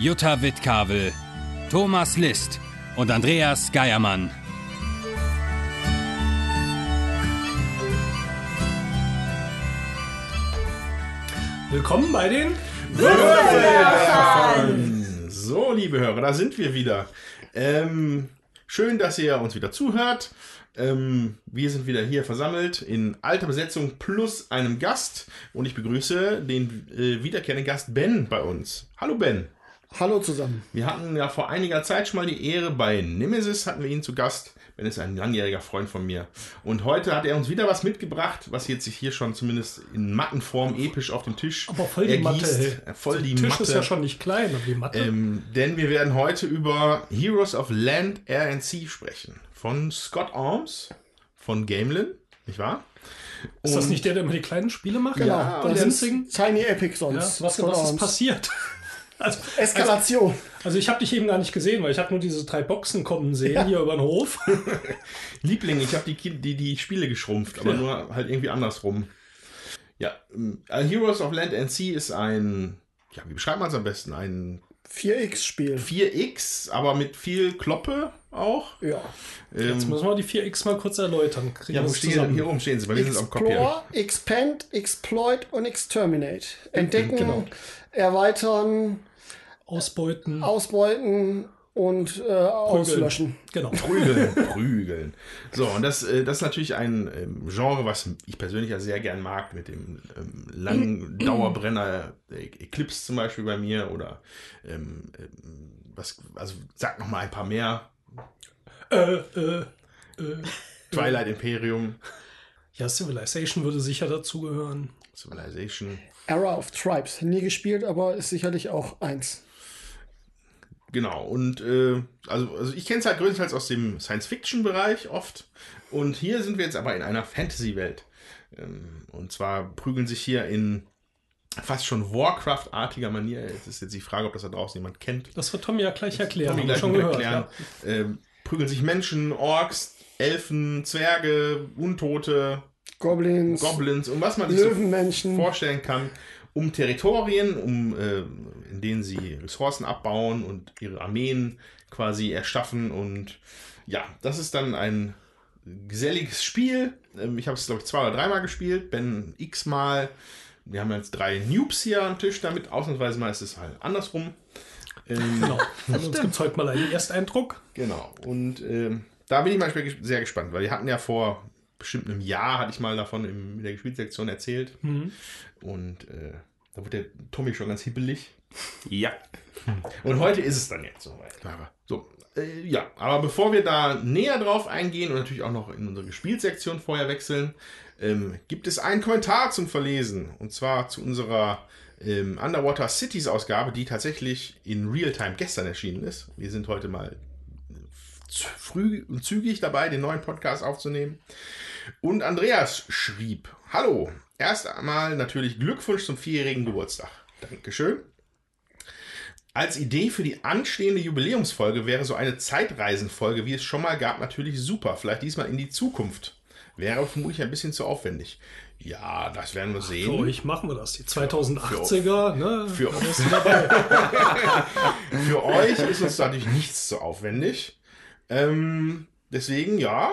Jutta Wittkavel, Thomas List und Andreas Geiermann. Willkommen bei den Würfelwerfern. So, liebe Hörer, da sind wir wieder. Ähm, schön, dass ihr uns wieder zuhört. Ähm, wir sind wieder hier versammelt in alter Besetzung plus einem Gast. Und ich begrüße den äh, wiederkehrenden Gast Ben bei uns. Hallo Ben. Hallo zusammen. Wir hatten ja vor einiger Zeit schon mal die Ehre, bei Nemesis hatten wir ihn zu Gast. Ben ist ein langjähriger Freund von mir. Und heute hat er uns wieder was mitgebracht, was jetzt sich hier schon zumindest in Mattenform episch auf dem Tisch Aber voll die Matte. ergießt. Ey. Äh, Voll die Der Tisch Matte. ist ja schon nicht klein, aber die Matte. Ähm, denn wir werden heute über Heroes of Land, Air and Sea sprechen. Von Scott Arms, von Gamelin, nicht wahr? ist das und- nicht der, der immer die kleinen Spiele macht? Genau, Ja, das und Lansing? Tiny Epic Ja, sonst. was, Scott was ist passiert? Also, Eskalation. also ich habe dich eben gar nicht gesehen, weil ich habe nur diese drei Boxen kommen sehen hier über den Hof. Liebling, ich habe die, die, die Spiele geschrumpft, aber Ja. nur halt irgendwie andersrum. Ja, ähm, Heroes of Land and Sea ist ein, ja, wie beschreibt man es am besten? Ein 4X-Spiel. 4X, aber mit viel Kloppe auch. Ja. Jetzt Ähm, müssen wir die 4X mal kurz erläutern. Kriegen ja, wo stehen zusammen. hier oben stehen sie, weil wir sind am Kopf hier. Expand, Exploit und Exterminate. Entdecken, genau. erweitern, Ausbeuten. ausbeuten und äh, auslöschen. Genau. Prügeln, prügeln. So, und das, äh, das ist natürlich ein ähm, Genre, was ich persönlich ja sehr gern mag, mit dem ähm, langen Dauerbrenner äh, Eclipse zum Beispiel bei mir oder ähm, ähm, was, also sag noch mal ein paar mehr. äh, äh, äh. Twilight Imperium, Ja, Civilization würde sicher dazugehören. Civilization. Era of Tribes. Nie gespielt, aber ist sicherlich auch eins. Genau, und äh, also, also ich kenne es halt größtenteils aus dem Science-Fiction-Bereich oft. Und hier sind wir jetzt aber in einer Fantasy-Welt. Ähm, und zwar prügeln sich hier in fast schon Warcraft-artiger Manier. Jetzt ist jetzt die Frage, ob das da draußen jemand kennt. Das wird Tommy ja gleich erklären. Tommy gleich schon gehört. erklären. Ja. Ähm, prügeln sich Menschen, Orks, Elfen, Zwerge, Untote, Goblins, Goblins und was man sich so vorstellen kann, um Territorien, um, äh, in denen sie Ressourcen abbauen und ihre Armeen quasi erschaffen. Und ja, das ist dann ein geselliges Spiel. Ähm, ich habe es, glaube ich, zwei oder dreimal gespielt, Ben x-mal. Wir haben jetzt drei Noobs hier am Tisch damit. Ausnahmsweise mal ist es halt andersrum. Ähm, Genau. Von uns gibt es heute mal einen Ersteindruck. Genau. Und ähm, da bin ich manchmal ges- sehr gespannt, weil wir hatten ja vor bestimmt einem Jahr, hatte ich mal davon in der Gespielsektion erzählt. Und äh, da wird der Tommy schon ganz hibbelig. Ja. Und heute ist es dann jetzt soweit. So, äh, ja, aber bevor wir da näher drauf eingehen und natürlich auch noch in unsere Gespielsektion vorher wechseln, ähm, gibt es einen Kommentar zum Verlesen. Und zwar zu unserer ähm, Underwater Cities Ausgabe, die tatsächlich in Realtime gestern erschienen ist. Wir sind heute mal z- früh und zügig dabei, den neuen Podcast aufzunehmen. Und Andreas schrieb: Hallo, erst einmal natürlich Glückwunsch zum vierjährigen Geburtstag. Dankeschön. Als Idee für die anstehende Jubiläumsfolge wäre so eine Zeitreisenfolge, wie es schon mal gab, natürlich super. Vielleicht diesmal in die Zukunft. Wäre vermutlich ein bisschen zu aufwendig. Ja, das werden wir Für sehen. euch machen wir das. Die 2080er, ne? Für, du dabei. für euch ist uns natürlich nichts so aufwendig. Ähm, deswegen, ja,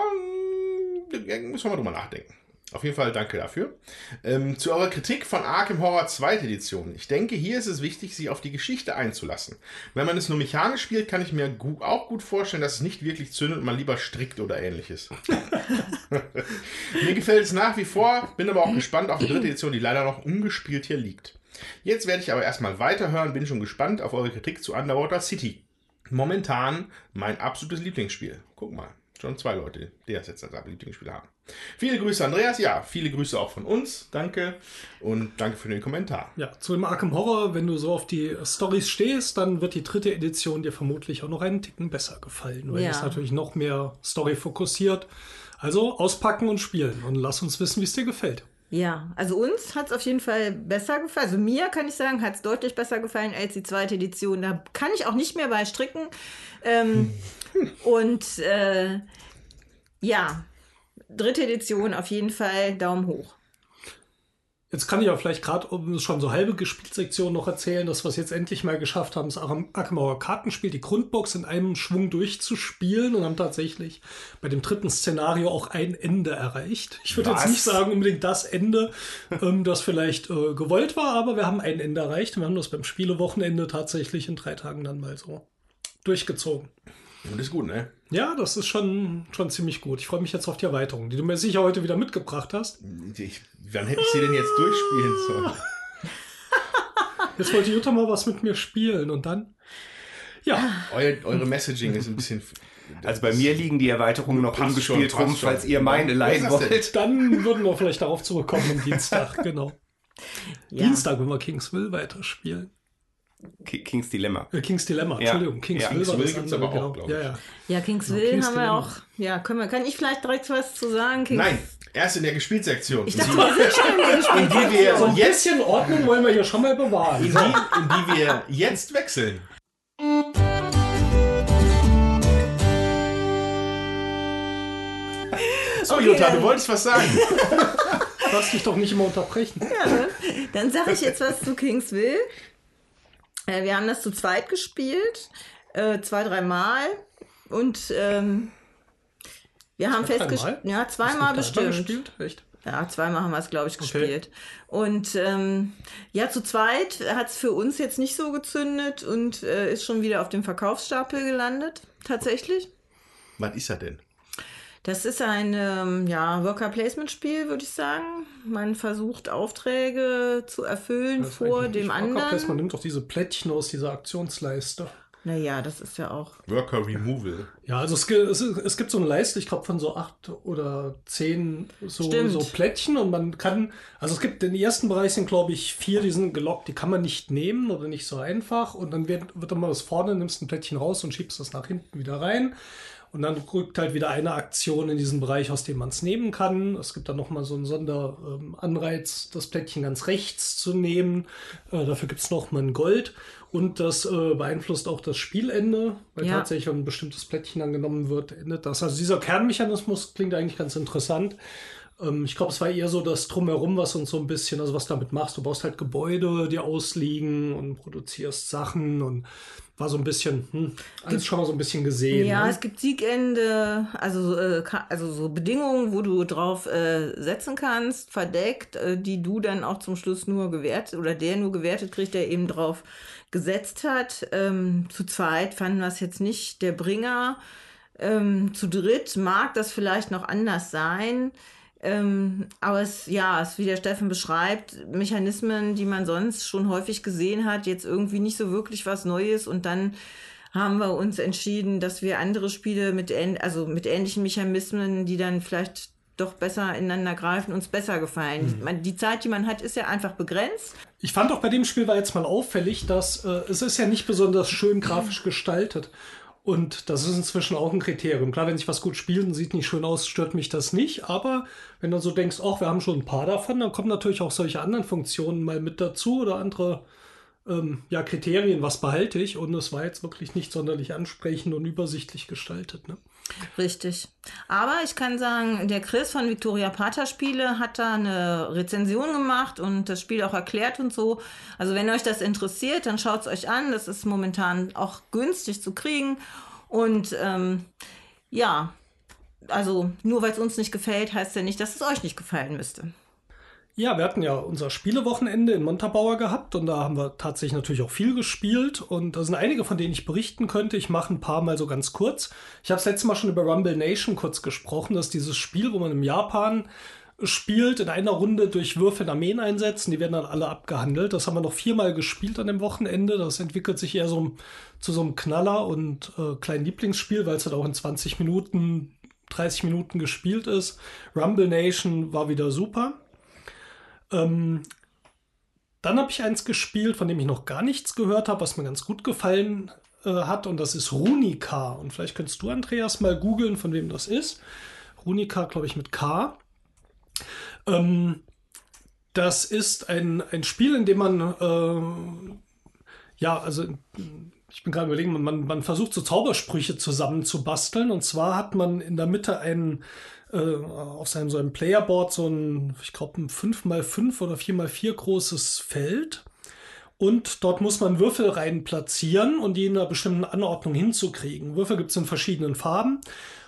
müssen wir mal drüber nachdenken. Auf jeden Fall danke dafür. Ähm, zu eurer Kritik von Arkham Horror 2. Edition. Ich denke, hier ist es wichtig, sich auf die Geschichte einzulassen. Wenn man es nur mechanisch spielt, kann ich mir gu auch gut vorstellen, dass es nicht wirklich zündet und man lieber strickt oder ähnliches. mir gefällt es nach wie vor, bin aber auch gespannt auf die dritte Edition, die leider noch ungespielt hier liegt. Jetzt werde ich aber erstmal weiterhören, bin schon gespannt auf eure Kritik zu Underwater City. Momentan mein absolutes Lieblingsspiel. Guck mal. Schon zwei Leute, die das jetzt als Lieblingsspieler haben. Viele Grüße, Andreas. Ja, viele Grüße auch von uns. Danke. Und danke für den Kommentar. Ja, zu dem Arkham Horror, wenn du so auf die Stories stehst, dann wird die dritte Edition dir vermutlich auch noch einen Ticken besser gefallen, weil Ja. es natürlich noch mehr Story fokussiert. Also auspacken und spielen und lass uns wissen, wie es dir gefällt. Ja, also uns hat es auf jeden Fall besser gefallen. Also mir kann ich sagen, hat es deutlich besser gefallen als die zweite Edition. Da kann ich auch nicht mehr bei stricken. Ähm, und äh, ja, dritte Edition auf jeden Fall Daumen hoch. Jetzt kann ich ja vielleicht gerade um schon so halbe Gespielsektion noch erzählen, dass wir es jetzt endlich mal geschafft haben, das Horror Kartenspiel, die Grundbox in einem Schwung durchzuspielen und haben tatsächlich bei dem dritten Szenario auch ein Ende erreicht. Ich würde jetzt nicht sagen unbedingt das Ende, ähm, das vielleicht äh, gewollt war, aber wir haben ein Ende erreicht und wir haben das beim Spielewochenende tatsächlich in drei Tagen dann mal so durchgezogen. Und ist gut, ne? Ja, das ist schon, schon ziemlich gut. Ich freue mich jetzt auf die Erweiterung, die du mir sicher heute wieder mitgebracht hast. Ich, wann hätte ich sie denn jetzt durchspielen sollen? Jetzt wollte Jutta mal was mit mir spielen und dann. Ja, Euer, eure Messaging ist ein bisschen. Also bei mir liegen die Erweiterungen noch ungespielt rum, schon. falls ihr meine leihen wollt. dann würden wir vielleicht darauf zurückkommen am Dienstag, genau. Ja. Dienstag, wenn wir Kingsville weiterspielen. Ki- Kings Dilemma. Äh, Kings Dilemma, Ja. Entschuldigung, Ja, war das Kingsville gibt's andere, aber genau. auch, glaub Ja, ich. ja. Ja, Kingsville Ja, Kings haben wir Dilemma. auch. Ja, können wir, kann ich vielleicht direkt was zu sagen? Kings Nein, erst in der Gespielsektion. Ich dachte, wir sind schon in der die Gespielsektion. wir So ein bisschen Ordnung wollen wir hier schon mal bewahren. in die, in die wir jetzt wechseln. So, Okay, Jutta, dann- du wolltest was sagen. Lass dich doch nicht immer unterbrechen. Dann sage ich jetzt was zu Kingsville. Äh, wir haben das zu zweit gespielt, äh, zwei, dreimal. Und ähm, wir haben festgestellt, ja, zweimal bestimmt. gespielt? Echt? Ja, zweimal haben wir es, glaube ich, gespielt. Und ähm, ja, zu zweit hat es für uns jetzt nicht so gezündet und äh, ist schon wieder auf dem Verkaufsstapel gelandet, tatsächlich. Was ist er denn? Das ist ein ähm, ja, Worker-Placement-Spiel, würde ich sagen. Man versucht Aufträge zu erfüllen Das vor dem Placement. Man anderen. nimmt doch diese Plättchen aus dieser Aktionsleiste. Naja, das ist ja auch. Worker Removal. Ja, also es, es, es gibt so eine Leiste, ich glaube von so acht oder zehn so, so Plättchen und man kann, also es gibt, in den ersten Bereich sind glaube ich vier, die sind gelockt, die kann man nicht nehmen oder nicht so einfach und dann wird, wird dann mal das vorne, nimmst ein Plättchen raus und schiebst das nach hinten wieder rein und dann rückt halt wieder eine Aktion in diesen Bereich, aus dem man es nehmen kann. Es gibt dann nochmal so einen Sonderanreiz, das Plättchen ganz rechts zu nehmen. Äh, dafür gibt es nochmal ein Gold. Und das äh, beeinflusst auch das Spielende, weil Ja. tatsächlich, ein bestimmtes Plättchen angenommen wird, endet das. Also dieser Kernmechanismus klingt eigentlich ganz interessant. Ähm, ich glaube, es war eher so das Drumherum, was uns so ein bisschen, also was damit machst. Du baust halt Gebäude, die ausliegen und produzierst Sachen und war so ein bisschen, hm, alles schon mal so ein bisschen gesehen. Ja, ne? es gibt Siegende, also, äh, also so Bedingungen, wo du drauf äh, setzen kannst, verdeckt, äh, die du dann auch zum Schluss nur gewertet oder der nur gewertet kriegt, der eben drauf gesetzt hat. Ähm, zu zweit fanden wir es jetzt nicht der Bringer. Ähm, zu dritt mag das vielleicht noch anders sein. Ähm, aber es, ja, es, wie der Steffen beschreibt, Mechanismen, die man sonst schon häufig gesehen hat, jetzt irgendwie nicht so wirklich was Neues und dann haben wir uns entschieden, dass wir andere Spiele mit, also mit ähnlichen Mechanismen, die dann vielleicht doch besser ineinander greifen, uns besser gefallen. Man, die Zeit, die man hat, ist ja einfach begrenzt. Ich fand auch bei dem Spiel war jetzt mal auffällig, dass äh, es ist ja nicht besonders schön grafisch gestaltet. Und das ist inzwischen auch ein Kriterium. Klar, wenn sich was gut spielt und sieht nicht schön aus, stört mich das nicht. Aber wenn du so denkst, ach, wir haben schon ein paar davon, dann kommen natürlich auch solche anderen Funktionen mal mit dazu oder andere ähm, ja, Kriterien, was behalte ich. Und es war jetzt wirklich nicht sonderlich ansprechend und übersichtlich gestaltet. Ne? Richtig. Aber ich kann sagen, der Chris von Victoria Pater Spiele hat da eine Rezension gemacht und das Spiel auch erklärt und so. Also wenn euch das interessiert, dann schaut es euch an. Das ist momentan auch günstig zu kriegen. Und ähm, ja, also nur weil es uns nicht gefällt, heißt ja nicht, dass es euch nicht gefallen müsste. Ja, wir hatten ja unser Spielewochenende in Montabaur gehabt und da haben wir tatsächlich natürlich auch viel gespielt und da sind einige, von denen ich berichten könnte. Ich mache ein paar mal so ganz kurz. Ich habe das letzte Mal schon über Rumble Nation kurz gesprochen. Das ist dieses Spiel, wo man im Japan spielt, in einer Runde durch Würfel Armeen einsetzen. Die werden dann alle abgehandelt. Das haben wir noch viermal gespielt an dem Wochenende. Das entwickelt sich eher so zu so einem Knaller und äh, kleinen Lieblingsspiel, weil es halt auch in 20 Minuten 30 Minuten gespielt ist. Rumble Nation war wieder super. Ähm, dann habe ich eins gespielt, von dem ich noch gar nichts gehört habe, was mir ganz gut gefallen äh, hat, und das ist Runica. Und vielleicht könntest du, Andreas, mal googeln, von wem das ist. Runica, glaube ich, mit K. Ähm, das ist ein, ein Spiel, in dem man, äh, ja, also ich bin gerade überlegen, man, man versucht so Zaubersprüche zusammenzubasteln. Und zwar hat man in der Mitte einen, äh, auf seinem so einem Playerboard so ein, ich glaube, ein 5x5 oder 4x4 großes Feld. Und dort muss man Würfel rein platzieren und die in einer bestimmten Anordnung hinzukriegen. Würfel gibt es in verschiedenen Farben.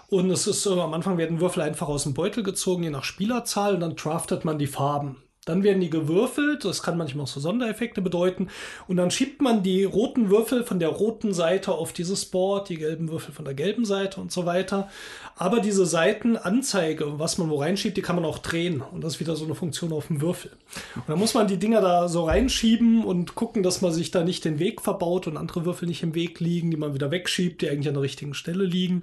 Und es ist so, am Anfang werden Würfel einfach aus dem Beutel gezogen, je nach Spielerzahl, und dann draftet man die Farben. Dann werden die gewürfelt, das kann manchmal auch so Sondereffekte bedeuten. Und dann schiebt man die roten Würfel von der roten Seite auf dieses Board, die gelben Würfel von der gelben Seite und so weiter. Aber diese Seitenanzeige, was man wo reinschiebt, die kann man auch drehen. Und das ist wieder so eine Funktion auf dem Würfel. Und dann muss man die Dinger da so reinschieben und gucken, dass man sich da nicht den Weg verbaut und andere Würfel nicht im Weg liegen, die man wieder wegschiebt, die eigentlich an der richtigen Stelle liegen.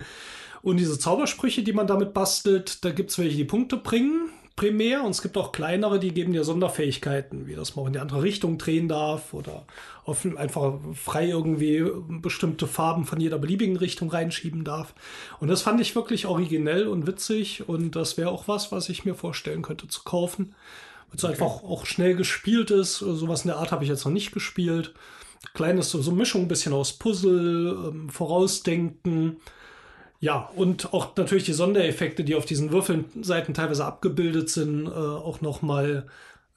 Und diese Zaubersprüche, die man damit bastelt, da gibt es welche, die Punkte bringen primär und es gibt auch kleinere, die geben dir Sonderfähigkeiten, wie dass man auch in die andere Richtung drehen darf oder auf einfach frei irgendwie bestimmte Farben von jeder beliebigen Richtung reinschieben darf. Und das fand ich wirklich originell und witzig und das wäre auch was, was ich mir vorstellen könnte zu kaufen. Weil es okay. einfach auch schnell gespielt ist. Sowas in der Art habe ich jetzt noch nicht gespielt. Kleines so, so Mischung, ein bisschen aus Puzzle, ähm, Vorausdenken, ja, und auch natürlich die Sondereffekte, die auf diesen Würfelseiten teilweise abgebildet sind, äh, auch nochmal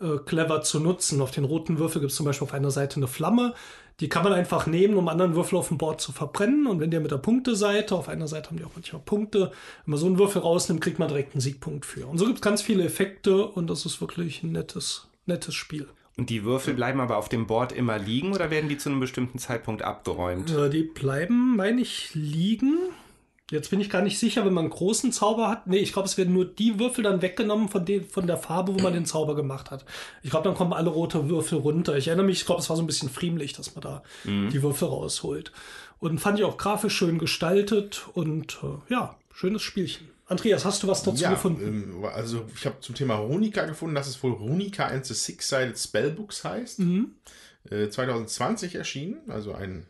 äh, clever zu nutzen. Auf den roten Würfel gibt es zum Beispiel auf einer Seite eine Flamme. Die kann man einfach nehmen, um anderen Würfel auf dem Board zu verbrennen. Und wenn der mit der Punkteseite, auf einer Seite haben die auch manchmal Punkte, wenn man so einen Würfel rausnimmt, kriegt man direkt einen Siegpunkt für. Und so gibt es ganz viele Effekte und das ist wirklich ein nettes, nettes Spiel. Und die Würfel bleiben aber auf dem Board immer liegen oder werden die zu einem bestimmten Zeitpunkt abgeräumt? Äh, die bleiben, meine ich, liegen. Jetzt bin ich gar nicht sicher, wenn man einen großen Zauber hat. Nee, ich glaube, es werden nur die Würfel dann weggenommen von, den, von der Farbe, wo man den Zauber gemacht hat. Ich glaube, dann kommen alle rote Würfel runter. Ich erinnere mich, ich glaube, es war so ein bisschen friemlich, dass man da mhm. die Würfel rausholt. Und fand ich auch grafisch schön gestaltet und äh, ja, schönes Spielchen. Andreas, hast du was dazu ja, gefunden? Ähm, also ich habe zum Thema Runica gefunden, dass es wohl Runica and the Six-Sided Spellbooks heißt. Mhm. Äh, 2020 erschienen, also ein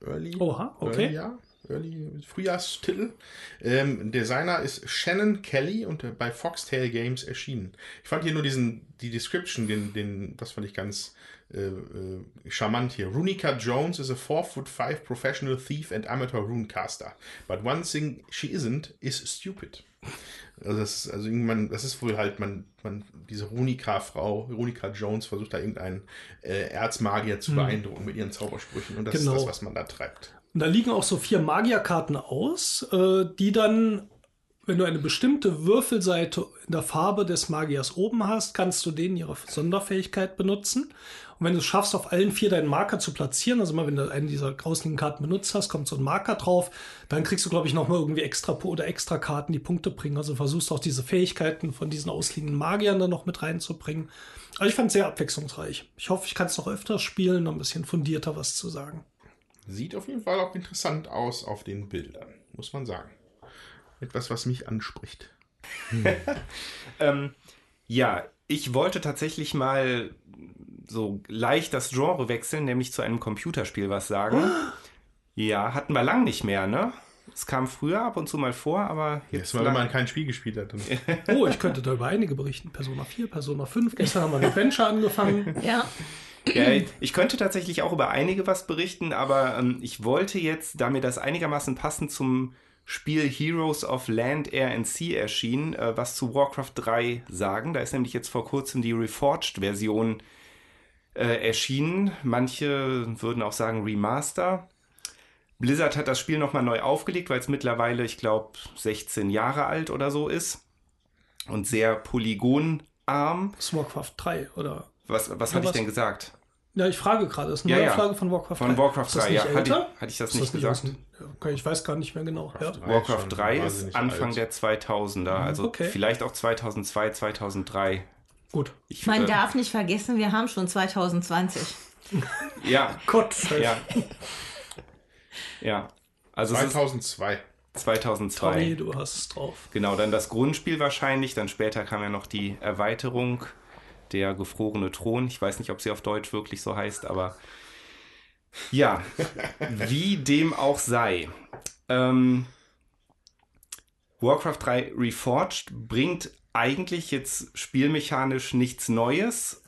Early, Oha, okay. Early Jahr. Early Frühjahrstitel. Ähm, Designer ist Shannon Kelly und bei Foxtail Games erschienen. Ich fand hier nur diesen, die Description, den, den, das fand ich ganz äh, äh, charmant hier. Runica Jones is a 4 foot 5 professional thief and amateur runecaster. But one thing she isn't is stupid. Also das ist, also irgendwann, das ist wohl halt, man, man, diese Runika-Frau, Runika Jones versucht da irgendeinen äh, Erzmagier zu hm. beeindrucken mit ihren Zaubersprüchen und das genau. ist das, was man da treibt. Und da liegen auch so vier Magierkarten aus, äh, die dann, wenn du eine bestimmte Würfelseite in der Farbe des Magiers oben hast, kannst du denen ihre Sonderfähigkeit benutzen. Und wenn du es schaffst, auf allen vier deinen Marker zu platzieren, also mal, wenn du eine dieser grauslichen Karten benutzt hast, kommt so ein Marker drauf, dann kriegst du, glaube ich, nochmal irgendwie extra oder extra Karten, die Punkte bringen. Also versuchst auch diese Fähigkeiten von diesen ausliegenden Magiern dann noch mit reinzubringen. Also ich fand es sehr abwechslungsreich. Ich hoffe, ich kann es noch öfters spielen, noch ein bisschen fundierter was zu sagen. Sieht auf jeden Fall auch interessant aus auf den Bildern, muss man sagen. Etwas, was mich anspricht. Hm. ähm, ja, ich wollte tatsächlich mal so leicht das Genre wechseln, nämlich zu einem Computerspiel was sagen. ja, hatten wir lang nicht mehr, ne? Es kam früher ab und zu mal vor, aber jetzt. Jetzt, weil man kein Spiel gespielt hat. oh, ich könnte da über einige berichten. Persona 4, Persona 5. Gestern haben wir mit Adventure angefangen. Ja. Ja, ich könnte tatsächlich auch über einige was berichten, aber ähm, ich wollte jetzt, da mir das einigermaßen passend zum Spiel Heroes of Land, Air and Sea erschien, äh, was zu Warcraft 3 sagen. Da ist nämlich jetzt vor kurzem die Reforged-Version äh, erschienen. Manche würden auch sagen Remaster. Blizzard hat das Spiel nochmal neu aufgelegt, weil es mittlerweile, ich glaube, 16 Jahre alt oder so ist. Und sehr polygonarm. Das ist Warcraft 3, oder? Was, was hatte ich denn gesagt? Ja, ich frage gerade. Das ist eine ja, neue ja. Frage von Warcraft 3. Von Warcraft 3, ja. Hatte ich, hatte ich, das nicht das gesagt? Nicht okay, ich weiß gar nicht mehr genau. Warcraft 3, Warcraft 3 ist Anfang alt. der 2000er, mhm, also okay. vielleicht auch 2002, 2003. Gut. Ich, Man äh, darf nicht vergessen, wir haben schon 2020. ja. Gott. Ja. ja. Also 2002. 2002. Tommy, du hast es drauf. Genau, dann das Grundspiel wahrscheinlich. Dann später kam ja noch die Erweiterung, der gefrorene Thron. Ich weiß nicht, ob sie auf Deutsch wirklich so heißt, aber ja, wie dem auch sei. Ähm, Warcraft 3 Reforged bringt eigentlich jetzt spielmechanisch nichts Neues,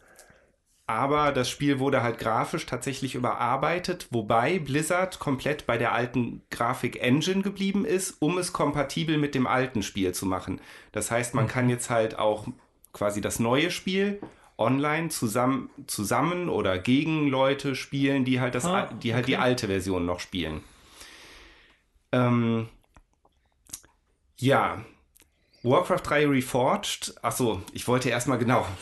aber das Spiel wurde halt grafisch tatsächlich überarbeitet, wobei Blizzard komplett bei der alten Grafik-Engine geblieben ist, um es kompatibel mit dem alten Spiel zu machen. Das heißt, man kann jetzt halt auch quasi das neue Spiel online zusammen, zusammen oder gegen Leute spielen, die halt, das, Ah, die, halt die okay. alte Version noch spielen. Ähm, ja, Warcraft 3 Reforged. Achso, ich wollte erstmal genau.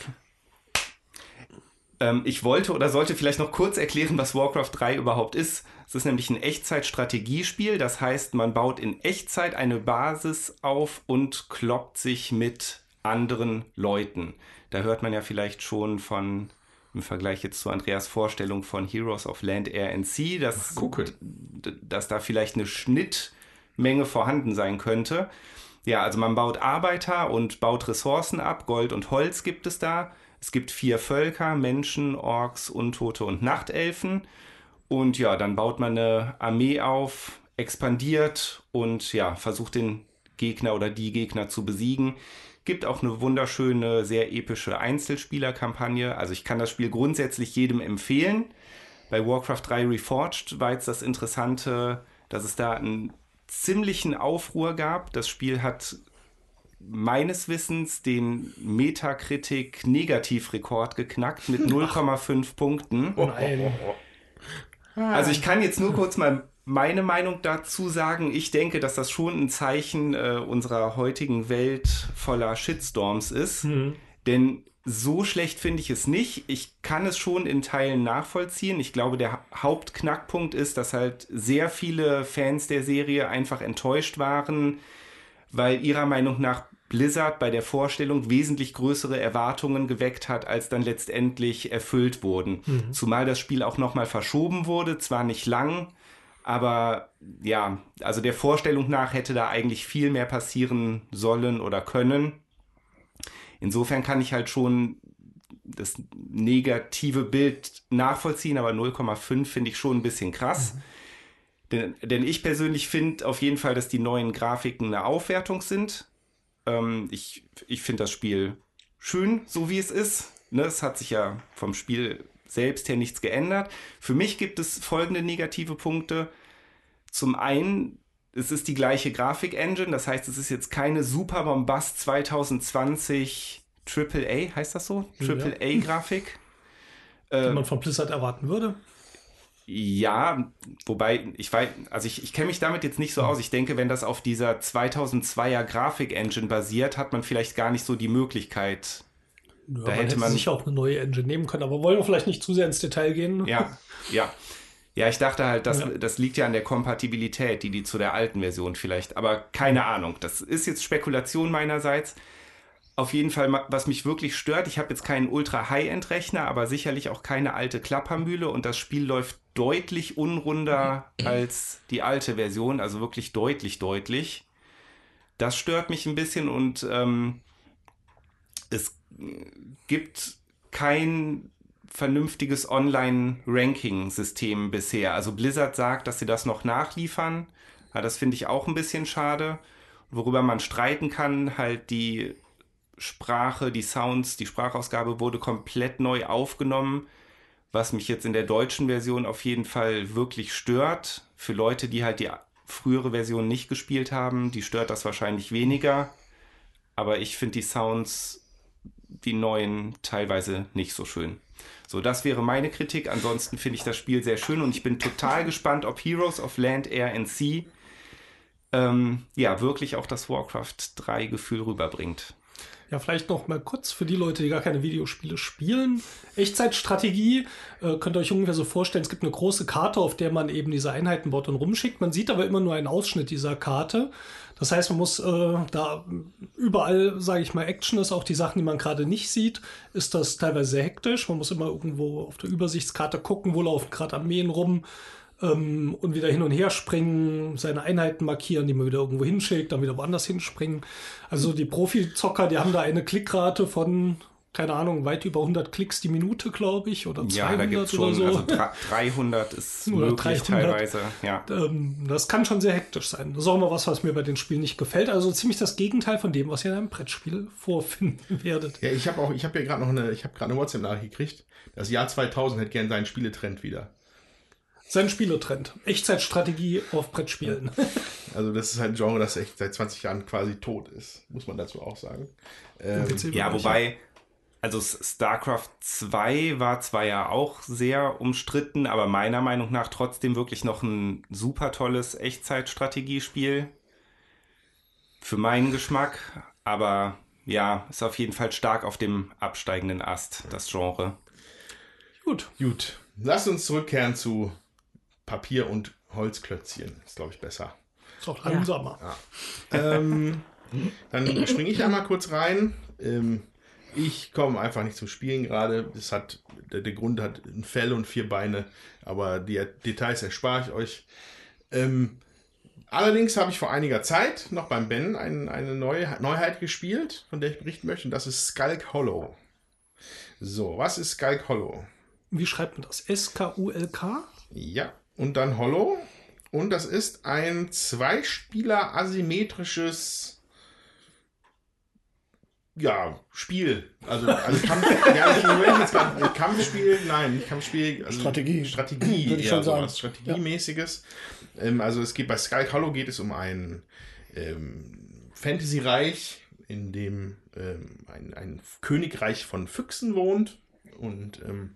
Ähm, ich wollte oder sollte vielleicht noch kurz erklären, was Warcraft 3 überhaupt ist. Es ist nämlich ein Echtzeit-Strategiespiel. Das heißt, man baut in Echtzeit eine Basis auf und kloppt sich mit anderen Leuten. Da hört man ja vielleicht schon von im Vergleich jetzt zu Andreas Vorstellung von Heroes of Land, Air and Sea, dass, dass da vielleicht eine Schnittmenge vorhanden sein könnte. Ja, also man baut Arbeiter und baut Ressourcen ab. Gold und Holz gibt es da. Es gibt vier Völker, Menschen, Orks, Untote und Nachtelfen. Und ja, dann baut man eine Armee auf, expandiert und ja, versucht den Gegner oder die Gegner zu besiegen. Gibt auch eine wunderschöne, sehr epische Einzelspielerkampagne. Also ich kann das Spiel grundsätzlich jedem empfehlen. Bei Warcraft 3 Reforged war jetzt das Interessante, dass es da einen ziemlichen Aufruhr gab. Das Spiel hat meines Wissens den Metacritic-Negativrekord geknackt mit 0,5 Punkten. Nein. Also ich kann jetzt nur kurz mal meine Meinung dazu sagen. Ich denke, dass das schon ein Zeichen äh, unserer heutigen Welt voller Shitstorms ist. Denn so schlecht finde ich es nicht. Ich kann es schon in Teilen nachvollziehen. Ich glaube, der Ha- Hauptknackpunkt ist, dass halt sehr viele Fans der Serie einfach enttäuscht waren, weil ihrer Meinung nach Blizzard bei der Vorstellung wesentlich größere Erwartungen geweckt hat, als dann letztendlich erfüllt wurden. Zumal das Spiel auch nochmal verschoben wurde, zwar nicht lang, aber ja, also der Vorstellung nach hätte da eigentlich viel mehr passieren sollen oder können. Insofern kann ich halt schon das negative Bild nachvollziehen, aber 0,5 finde ich schon ein bisschen krass. Denn, denn ich persönlich finde auf jeden Fall, dass die neuen Grafiken eine Aufwertung sind. Ähm, ich ich finde das Spiel schön, so wie es ist. Ne, es hat sich ja vom Spiel selbst her nichts geändert. Für mich gibt es folgende negative Punkte. Zum einen, es ist die gleiche Grafik-Engine, das heißt, es ist jetzt keine Super Bombast 2020 AAA, heißt das so? Ja. AAA-Grafik. Die man von Blizzard erwarten würde. Ja, wobei, ich weiß, also ich, ich kenne mich damit jetzt nicht so aus. Ich denke, wenn das auf dieser 2002er Grafik-Engine basiert, hat man vielleicht gar nicht so die Möglichkeit. Ja, Da man hätte man- sicher auch eine neue Engine nehmen können, aber wollen wir vielleicht nicht zu sehr ins Detail gehen? Ja, ja. Ja, ich dachte halt, das, Ja. das liegt ja an der Kompatibilität, die die zu der alten Version vielleicht, aber keine Ahnung. Das ist jetzt Spekulation meinerseits. Auf jeden Fall, was mich wirklich stört, ich habe jetzt keinen Ultra-High-End-Rechner, aber sicherlich auch keine alte Klappermühle und das Spiel läuft deutlich unrunder als die alte Version, also wirklich deutlich, deutlich. Das stört mich ein bisschen und ähm, es gibt kein vernünftiges Online-Ranking-System bisher. Also Blizzard sagt, dass sie das noch nachliefern. Ja, das finde ich auch ein bisschen schade. Worüber man streiten kann, halt die Sprache, die Sounds, die Sprachausgabe wurde komplett neu aufgenommen, was mich jetzt in der deutschen Version auf jeden Fall wirklich stört. Für Leute, die halt die frühere Version nicht gespielt haben, die stört das wahrscheinlich weniger. Aber ich finde die Sounds, die neuen, teilweise nicht so schön. So, das wäre meine Kritik. Ansonsten finde ich das Spiel sehr schön und ich bin total gespannt, ob Heroes of Land, Air and Sea ähm, ja wirklich auch das Warcraft 3 Gefühl rüberbringt. Ja, vielleicht noch mal kurz für die Leute, die gar keine Videospiele spielen. Echtzeitstrategie äh, könnt ihr euch ungefähr so vorstellen, es gibt eine große Karte, auf der man eben diese Einheiten baut und rumschickt. Man sieht aber immer nur einen Ausschnitt dieser Karte. Das heißt, man muss äh, da überall, sage ich mal, Action ist, auch die Sachen, die man gerade nicht sieht, ist das teilweise sehr hektisch. Man muss immer irgendwo auf der Übersichtskarte gucken, wo laufen gerade Armeen rum. Ähm, und wieder hin und her springen, seine Einheiten markieren, die man wieder irgendwo hinschickt, dann wieder woanders hinspringen. Also die Profizocker, die haben da eine Klickrate von keine Ahnung, weit über 100 Klicks die Minute, glaube ich, oder 200 Ja, da gibt es schon, oder so. also dra- 300 ist Oder möglich 300. teilweise, ja. ähm, das kann schon sehr hektisch sein. Das ist auch mal was, was mir bei den Spielen nicht gefällt. Also ziemlich das Gegenteil von dem, was ihr in einem Brettspiel vorfinden werdet. Ja, ich habe auch, ich habe ja gerade noch eine, ich habe gerade eine WhatsApp-Nachricht gekriegt. Das Jahr 2000 hätte gern seinen Spieletrend wieder. Sein Spieletrend. Echtzeitstrategie auf Brettspielen. Also das ist halt ein Genre, das echt seit 20 Jahren quasi tot ist, muss man dazu auch sagen. Ähm, Ja, wobei, also StarCraft 2 war zwar ja auch sehr umstritten, aber meiner Meinung nach trotzdem wirklich noch ein super tolles Echtzeitstrategiespiel. Für meinen Geschmack, aber ja, ist auf jeden Fall stark auf dem absteigenden Ast, das Genre. Gut. Gut, lasst uns zurückkehren zu Papier und Holzklötzchen. Ist, glaube ich, besser. Ist auch langsamer. ähm, dann springe ich einmal kurz rein. Ähm, ich komme einfach nicht zum Spielen gerade. Das hat, der, der Grund hat ein Fell und vier Beine, aber die Details erspare ich euch. Ähm, allerdings habe ich vor einiger Zeit noch beim Ben ein, eine neue, Neuheit gespielt, von der ich berichten möchte, und das ist Skulk Hollow. So, was ist Skulk Hollow? Wie schreibt man das? S-K-U-L-K? Ja, und dann Hollow. Und das ist ein Zweispieler asymmetrisches ja, Spiel. Also, also Kampf, ja, jetzt Kampfspiel, nein, nicht Kampfspiel, also Strategie. Strategie, Würde ich schon sagen. Strategiemäßiges. Ähm, also es geht bei Sky Hollow geht es um ein ähm, Fantasy-Reich, in dem ähm, ein, ein Königreich von Füchsen wohnt und ähm,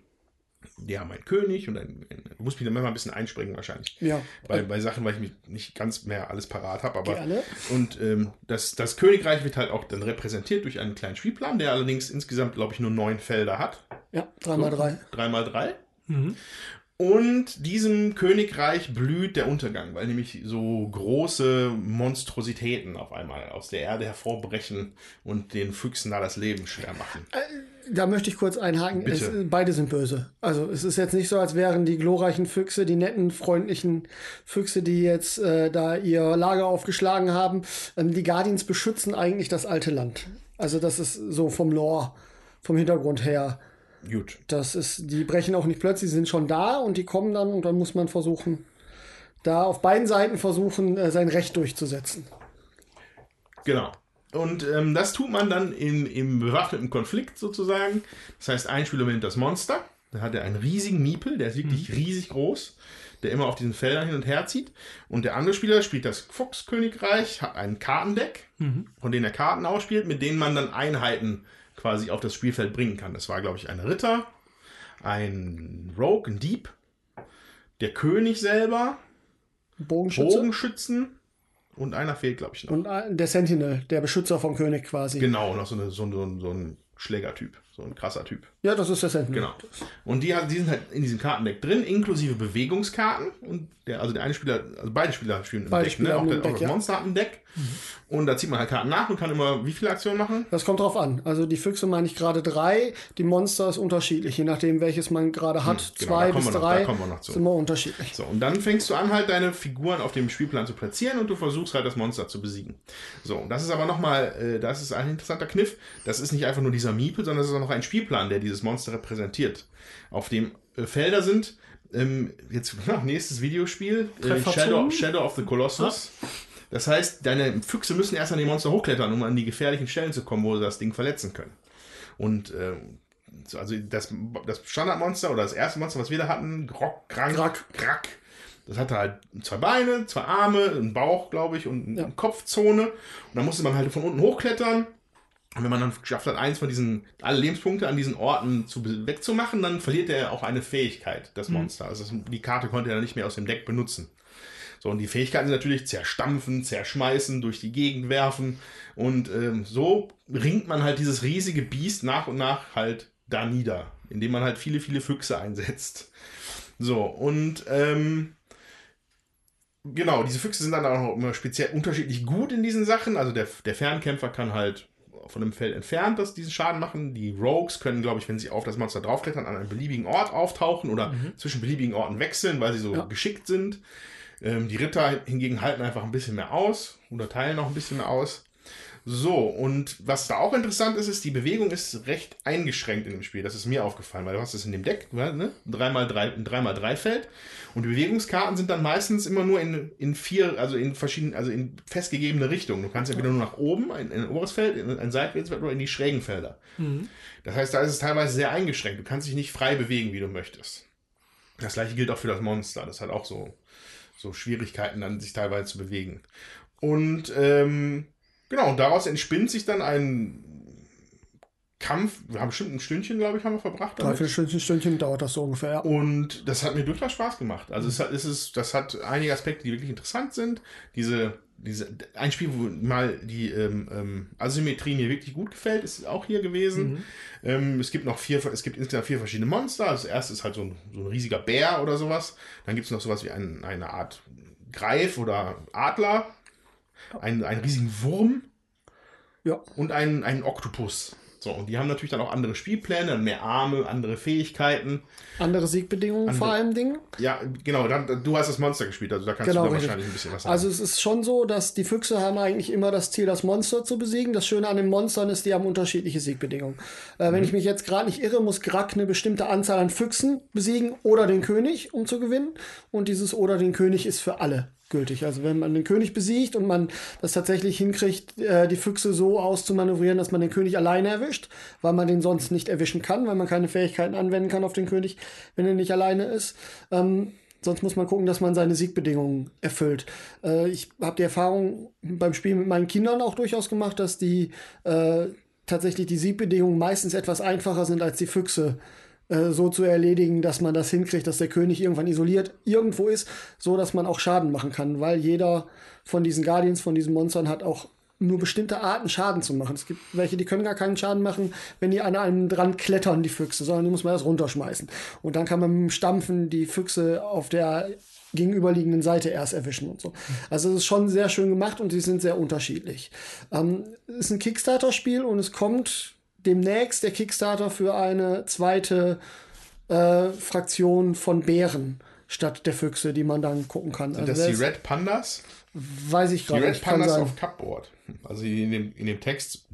die haben einen König und ein, ein ich muss mich dann mal ein bisschen einspringen wahrscheinlich. Ja. Bei, bei Sachen, weil ich mich nicht ganz mehr alles parat habe, aber Gerne. und ähm, das, das Königreich wird halt auch dann repräsentiert durch einen kleinen Spielplan, der allerdings insgesamt, glaube ich, nur neun Felder hat. Ja, 3x3. Drei mal drei. Mhm. Und diesem Königreich blüht der Untergang, weil nämlich so große Monstrositäten auf einmal aus der Erde hervorbrechen und den Füchsen da das Leben schwer machen. Da möchte ich kurz einhaken. Es, beide sind böse. Also es ist jetzt nicht so, als wären die glorreichen Füchse, die netten, freundlichen Füchse, die jetzt äh, da ihr Lager aufgeschlagen haben. Ähm, die Guardians beschützen eigentlich das alte Land. Also das ist so vom Lore, vom Hintergrund her. Gut. Das ist, die brechen auch nicht plötzlich, sie sind schon da und die kommen dann und dann muss man versuchen, da auf beiden Seiten versuchen, äh, sein Recht durchzusetzen. Genau. Und ähm, das tut man dann in, im bewaffneten Konflikt sozusagen. Das heißt, ein Spieler nimmt das Monster. Da hat er einen riesigen Miepel, der ist wirklich riesig groß, der immer auf diesen Feldern hin und her zieht. Und der andere Spieler spielt das Fuchskönigreich, hat ein Kartendeck, von denen er Karten ausspielt, mit denen man dann Einheiten quasi auf das Spielfeld bringen kann. Das war, glaube ich, ein Ritter, ein Rogue, ein Dieb, der König selber, Bogenschütze. Bogenschützen und einer fehlt, glaube ich, noch. Und äh, der Sentinel, der Beschützer vom König quasi. Genau, noch so, eine, so, so, so ein Schlägertyp, so ein krasser Typ. Ja, das ist der Sentinel. Genau. Und die, die sind halt in diesem Kartendeck drin, inklusive Bewegungskarten. Und der, also der eine Spieler, also beide Spieler spielen im Beide Deck, Spieler ne? Auch, der, ein auch Deck, das ja. Monster hat ein Deck. Und da zieht man halt Karten nach und kann immer wie viele Aktionen machen? Das kommt drauf an. Also die Füchse meine ich gerade drei, die Monster ist unterschiedlich, je nachdem welches man gerade hat. genau, Zwei bis noch- drei da kommen wir noch zu. sind immer unterschiedlich. So, und dann fängst du an, halt deine Figuren auf dem Spielplan zu platzieren und du versuchst halt das Monster zu besiegen. So, das ist aber nochmal, äh, das ist ein interessanter Kniff. Das ist nicht einfach nur dieser Miepel, sondern es ist auch noch ein Spielplan, der dieses Monster repräsentiert. Auf dem äh, Felder sind, ähm, jetzt nächstes Videospiel, äh, Shadow? Shadow of the Colossus. Das heißt, deine Füchse müssen erst an die Monster hochklettern, um an die gefährlichen Stellen zu kommen, wo sie das Ding verletzen können. Und so, also das, das Standardmonster oder das erste Monster, was wir da hatten, Grok, Krank, Grak. Krak, das hatte halt zwei Beine, zwei Arme, einen Bauch, glaube ich, und eine Ja. Kopfzone. Und dann musste man halt von unten hochklettern. Und wenn man dann geschafft hat, eins von diesen, alle Lebenspunkte an diesen Orten zu, wegzumachen, dann verliert er auch eine Fähigkeit, das Monster. Also das, die Karte konnte er dann nicht mehr aus dem Deck benutzen. So, und die Fähigkeiten sind natürlich zerstampfen, zerschmeißen, durch die Gegend werfen. Und ähm, so ringt man halt dieses riesige Biest nach und nach halt da nieder, indem man halt viele, viele Füchse einsetzt. So, und ähm, genau, diese Füchse sind dann auch immer speziell unterschiedlich gut in diesen Sachen. Also der, der Fernkämpfer kann halt von dem Feld entfernt, dass diesen Schaden machen. Die Rogues können, glaube ich, wenn sie auf das Monster draufklettern, an einem beliebigen Ort auftauchen oder zwischen beliebigen Orten wechseln, weil sie so Ja. geschickt sind. Ähm, die Ritter hingegen halten einfach ein bisschen mehr aus oder teilen auch ein bisschen mehr aus. So, und was da auch interessant ist, ist, die Bewegung ist recht eingeschränkt in dem Spiel. Das ist mir aufgefallen, weil du hast es in dem Deck, ne? 3x3, ein 3x3-Feld. Und die Bewegungskarten sind dann meistens immer nur in, in vier, also in verschiedenen, also in festgegebene Richtungen. Du kannst entweder nur nach oben, in, in ein oberes Feld, in ein Seitwärtsfeld oder in die schrägen Felder. Das heißt, da ist es teilweise sehr eingeschränkt. Du kannst dich nicht frei bewegen, wie du möchtest. Das gleiche gilt auch für das Monster. Das hat auch so, so Schwierigkeiten, dann sich teilweise zu bewegen. Und ähm, genau, und daraus entspinnt sich dann ein Kampf. Wir haben bestimmt ein Stündchen, glaube ich, haben wir verbracht. Drei, vier Stündchen, Stündchen dauert das so ungefähr. Ja. Und das hat mir durchaus Spaß gemacht. Also es hat, es ist, das hat einige Aspekte, die wirklich interessant sind. Diese, diese, ein Spiel, wo mal die ähm, ähm, Asymmetrie mir wirklich gut gefällt, ist auch hier gewesen. Ähm, es gibt noch vier, es gibt insgesamt vier verschiedene Monster. Das erste ist halt so ein, so ein riesiger Bär oder sowas. Dann gibt es noch sowas wie ein, eine Art Greif oder Adler. Einen, einen riesigen Wurm Ja. und einen, einen Oktopus. So, und die haben natürlich dann auch andere Spielpläne, mehr Arme, andere Fähigkeiten. Andere Siegbedingungen vor Andere. allem Dingen. Ja, genau, dann, du hast das Monster gespielt, also da kannst Genau, du da wahrscheinlich ein bisschen was sagen. Also es ist schon so, dass die Füchse haben eigentlich immer das Ziel, das Monster zu besiegen. Das Schöne an den Monstern ist, die haben unterschiedliche Siegbedingungen. Äh, Mhm. wenn ich mich jetzt gerade nicht irre, muss Grack eine bestimmte Anzahl an Füchsen besiegen oder den König, um zu gewinnen. Und dieses oder den König ist für alle gültig. Also wenn man den König besiegt und man das tatsächlich hinkriegt, äh, die Füchse so auszumanövrieren, dass man den König alleine erwischt, weil man den sonst nicht erwischen kann, weil man keine Fähigkeiten anwenden kann auf den König, wenn er nicht alleine ist. Ähm, Sonst muss man gucken, dass man seine Siegbedingungen erfüllt. Äh, ich habe die Erfahrung beim Spiel mit meinen Kindern auch durchaus gemacht, dass die äh, tatsächlich die Siegbedingungen meistens etwas einfacher sind als die Füchse äh, so zu erledigen, dass man das hinkriegt, dass der König irgendwann isoliert irgendwo ist, so dass man auch Schaden machen kann, weil jeder von diesen Guardians, von diesen Monstern hat auch nur bestimmte Arten Schaden zu machen. Es gibt welche, die können gar keinen Schaden machen, wenn die an einem dran klettern, die Füchse, sondern die muss man erst runterschmeißen. Und dann kann man mit dem Stampfen die Füchse auf der gegenüberliegenden Seite erst erwischen und so. Also es ist schon sehr schön gemacht und sie sind sehr unterschiedlich. Ähm, es ist ein Kickstarter-Spiel und es kommt demnächst der Kickstarter für eine zweite äh, Fraktion von Bären statt der Füchse, die man dann gucken kann. Sind Also das die Red Pandas? weiß ich Die gerade Red nicht. Kann Pandas sein. auf Cupboard. Also in dem, in dem Text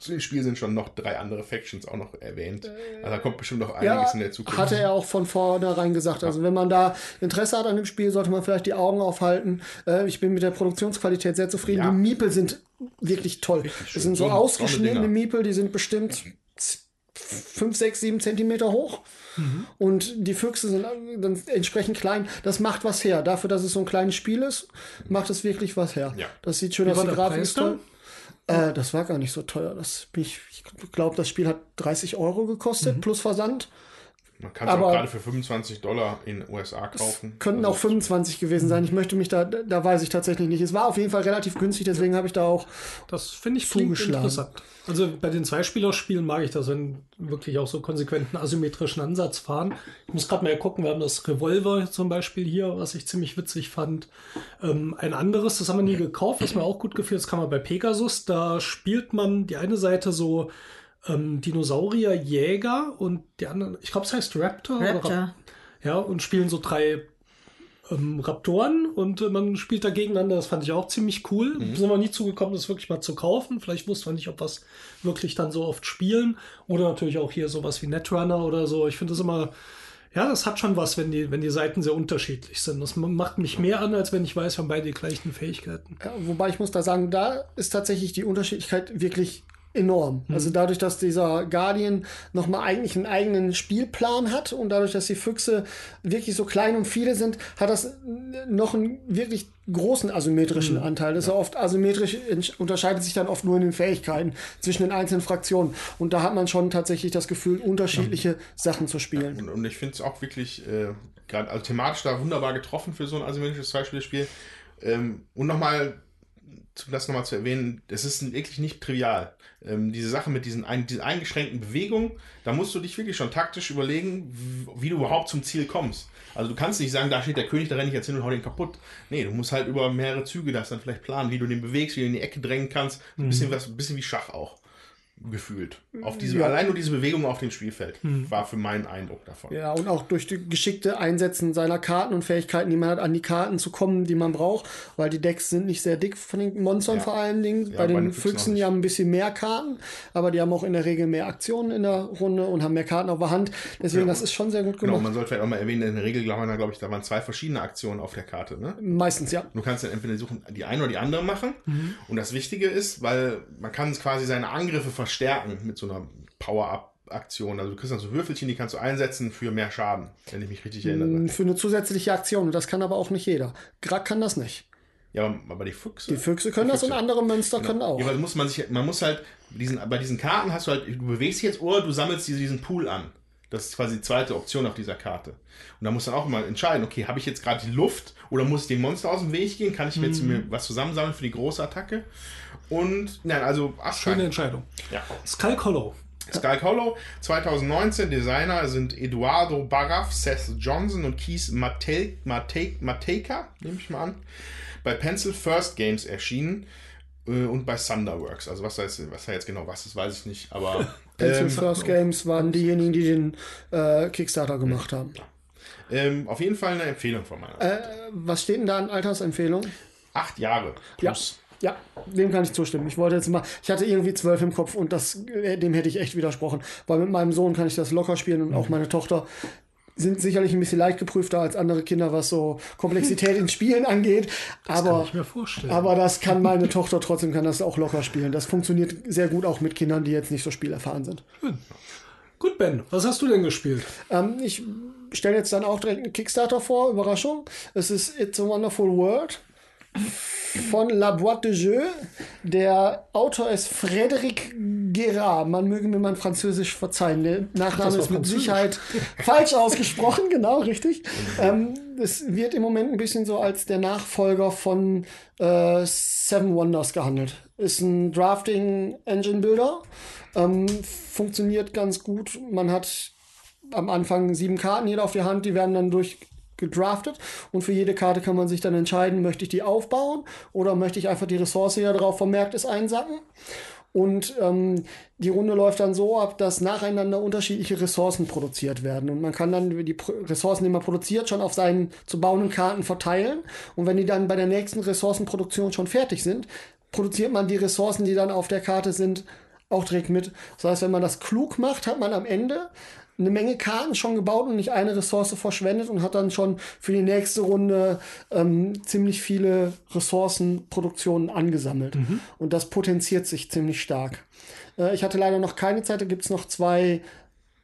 zu dem Spiel sind schon noch drei andere Factions auch noch erwähnt. Also da kommt bestimmt noch einiges Ja, in der Zukunft. hatte er auch von vornherein gesagt. Also wenn man da Interesse hat an dem Spiel, sollte man vielleicht die Augen aufhalten. Äh, ich bin mit der Produktionsqualität sehr zufrieden. Ja. Die Miepel sind wirklich toll. Das sind so, So- ausgeschnittene. Miepel, die sind bestimmt 5, 6, 7 Zentimeter hoch. Mhm. Und die Füchse sind dann entsprechend klein. Das macht was her. Dafür, dass es so ein kleines Spiel ist, macht es wirklich was her. Ja. Das sieht schön Wie aus. war Die der Grafik Preis ist toll. Äh, das war gar nicht so teuer. Das ich glaube, das Spiel hat 30 Euro gekostet Mhm. plus Versand. Man kann es auch aber- gerade für 25 Dollar in USA kaufen. Könnten Also, auch 25 gewesen sein. Ich möchte mich da, da weiß ich tatsächlich nicht. Es war auf jeden Fall relativ günstig, deswegen habe ich da auch. Das finde ich Zugeschlagen. interessant. Also bei den Zweispielerspielen mag ich das, wenn wirklich auch so konsequenten asymmetrischen Ansatz fahren. Ich muss gerade mal gucken, wir haben das Revolver zum Beispiel hier, was ich ziemlich witzig fand. Ähm, ein anderes, das haben wir nie gekauft, was mir auch gut gefiel, das kann man bei Pegasus. Da spielt man die eine Seite so ähm, Dinosaurierjäger und die andere, ich glaube, es heißt Raptor. oder Rap- Raptor. ja, und spielen so drei ähm, Raptoren und äh, man spielt da gegeneinander. Das fand ich auch ziemlich cool. Sind wir nie zugekommen, das wirklich mal zu kaufen. Vielleicht wusste man nicht, ob es wirklich dann so oft spielen. Oder natürlich auch hier sowas wie Netrunner oder so. Ich finde das immer, ja, das hat schon was, wenn die, wenn die Seiten sehr unterschiedlich sind. Das macht mich mehr an, als wenn ich weiß, wir haben beide die gleichen Fähigkeiten. Ja, wobei ich muss da sagen, da ist tatsächlich die Unterschiedlichkeit wirklich enorm. Also dadurch, dass dieser Guardian nochmal eigentlich einen eigenen Spielplan hat und dadurch, dass die Füchse wirklich so klein und viele sind, hat das noch einen wirklich großen asymmetrischen Anteil. Das ist ja oft asymmetrisch, unterscheidet sich dann oft nur in den Fähigkeiten zwischen den einzelnen Fraktionen. Und da hat man schon tatsächlich das Gefühl, unterschiedliche Sachen zu spielen. Und, und ich finde es auch wirklich äh, gerade also thematisch da wunderbar getroffen für so ein asymmetrisches Zweispielerspiel. Ähm, und nochmal, um das nochmal zu erwähnen, es ist wirklich nicht trivial. Ähm, diese Sache mit diesen, ein, diesen eingeschränkten Bewegungen, da musst du dich wirklich schon taktisch überlegen, wie du überhaupt zum Ziel kommst. Also du kannst nicht sagen, da steht der König, da renne ich jetzt hin und hau den kaputt. Nee, du musst halt über mehrere Züge das dann vielleicht planen, wie du den bewegst, wie du in die Ecke drängen kannst. Ein bisschen was, ein bisschen wie Schach auch. Gefühlt. Auf diese, Ja. Allein nur diese Bewegung auf dem Spielfeld war für meinen Eindruck davon. Ja, und auch durch die geschickte Einsetzen seiner Karten und Fähigkeiten, die man hat, an die Karten zu kommen, die man braucht, weil die Decks sind nicht sehr dick von den Monstern Ja. vor allen Dingen. Ja, bei den den Füchsen die haben ein bisschen mehr Karten, aber die haben auch in der Regel mehr Aktionen in der Runde und haben mehr Karten auf der Hand. Deswegen, das ist schon sehr gut Genau, gemacht. man sollte vielleicht auch mal erwähnen, in der Regel glaube ich, da waren zwei verschiedene Aktionen auf der Karte. Ne? Meistens, ja. Du kannst dann entweder suchen, die eine oder die andere machen. Mhm. Und das Wichtige ist, weil man kann quasi seine Angriffe verstärken mit so einer Power-Up-Aktion. Also du kriegst dann so Würfelchen, die kannst du einsetzen für mehr Schaden, wenn ich mich richtig erinnere. Für eine zusätzliche Aktion. Und das kann aber auch nicht jeder. Grak kann das nicht. Ja, aber- aber die Füchse. Die Füchse können Die das und Füchse. andere Mönster Genau. können auch. Ja, weil muss man sich, man muss halt, diesen, bei diesen Karten hast du halt, du bewegst dich jetzt oder du sammelst diesen Pool an. Das ist quasi die zweite Option auf dieser Karte. Und da muss dann auch immer entscheiden, okay, habe ich jetzt gerade die Luft oder muss ich dem Monster aus dem Weg gehen? Kann ich mir jetzt mir was zusammensammeln für die große Attacke? Und, nein, also Schöne Aschschein. Entscheidung. Ja. Skull Hollow. Sky Hollow 2019, Designer sind Eduardo Baraf, Seth Johnson und Keith Mate- Mate- Mateka, nehme ich mal an. Bei Pencil First Games erschienen äh, und bei Thunderworks. Also was da jetzt, was da jetzt genau was ist, weiß ich nicht. Aber Pencil ähm, First Games waren diejenigen, die den äh, Kickstarter gemacht haben. ähm, auf jeden Fall eine Empfehlung von meiner Äh, Seite. was steht denn da an Altersempfehlung? Acht Jahre Ja. plus. Ja, dem kann ich zustimmen. Ich wollte jetzt mal, ich hatte irgendwie zwölf im Kopf und das, äh, dem hätte ich echt widersprochen. Weil mit meinem Sohn kann ich das locker spielen und auch meine Tochter sind sicherlich ein bisschen leicht geprüfter als andere Kinder, was so Komplexität in Spielen angeht. Kann Aber, ich mir vorstellen. aber das kann meine Tochter trotzdem, kann das auch locker spielen. Das funktioniert sehr gut auch mit Kindern, die jetzt nicht so spielerfahren sind. Gut, Ben, was hast du denn gespielt? Ähm, ich stelle jetzt dann auch direkt einen Kickstarter vor, Überraschung. Es ist It's a Wonderful World von La Boîte de Jeu. Der Autor ist Frédéric Guérard. Man möge mir mein Französisch verzeihen. Der Nachname ist mit. Sicherheit falsch ausgesprochen, genau, richtig. Ähm, es wird im Moment ein bisschen so als der Nachfolger von äh, Seven Wonders gehandelt. Ist ein Drafting Engine Builder. Ähm, funktioniert ganz gut. Man hat am Anfang sieben Karten jeder auf die Hand, die werden dann durchgedraftet und für jede Karte kann man sich dann entscheiden, möchte ich die aufbauen oder möchte ich einfach die Ressource, die da vermerkt ist, einsacken. Und ähm, die Runde läuft dann so ab, dass nacheinander unterschiedliche Ressourcen produziert werden. Und man kann dann die Pro- Ressourcen, die man produziert, schon auf seinen zu bauenden Karten verteilen. Und wenn die dann bei der nächsten Ressourcenproduktion schon fertig sind, produziert man die Ressourcen, die dann auf der Karte sind, auch direkt mit. Das heißt, wenn man das klug macht, hat man am Ende eine Menge Karten schon gebaut und nicht eine Ressource verschwendet und hat dann schon für die nächste Runde ähm, ziemlich viele Ressourcenproduktionen angesammelt. Und das potenziert sich ziemlich stark. Äh, ich hatte leider noch keine Zeit, da gibt es noch zwei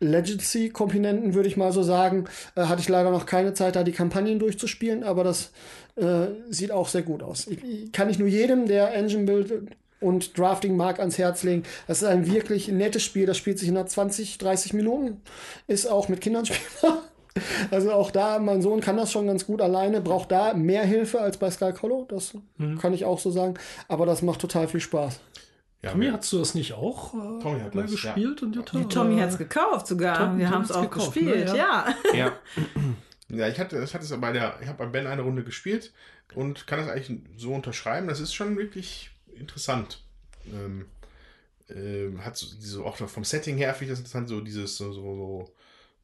Legacy-Komponenten, würde ich mal so sagen. Äh, hatte ich leider noch keine Zeit, da die Kampagnen durchzuspielen, aber das äh, sieht auch sehr gut aus. Ich, ich kann ich nur jedem, der Engine Build und Drafting mag, ans Herz legen. Das ist ein wirklich nettes Spiel. Das spielt sich in 20, 30 Minuten. Ist auch mit Kindern spielbar. Also auch da, mein Sohn kann das schon ganz gut alleine, braucht da mehr Hilfe als bei Sky Hollow. Das kann ich auch so sagen. Aber das macht total viel Spaß. Ja, Tommy, mir- hast du das nicht auch äh, Tommy hat mal das, gespielt? Und Jutta? Tommy Oder- hat es gekauft sogar. Tom- Wir haben es auch gekauft, gespielt, ne? ja. Ja. Ja, ich hatte, ich hatte es bei der, ich habe bei Ben eine Runde gespielt und kann das eigentlich so unterschreiben. Das ist schon wirklich interessant. Ähm, ähm, hat so, diese, auch vom Setting her finde ich das interessant, so dieses so, so,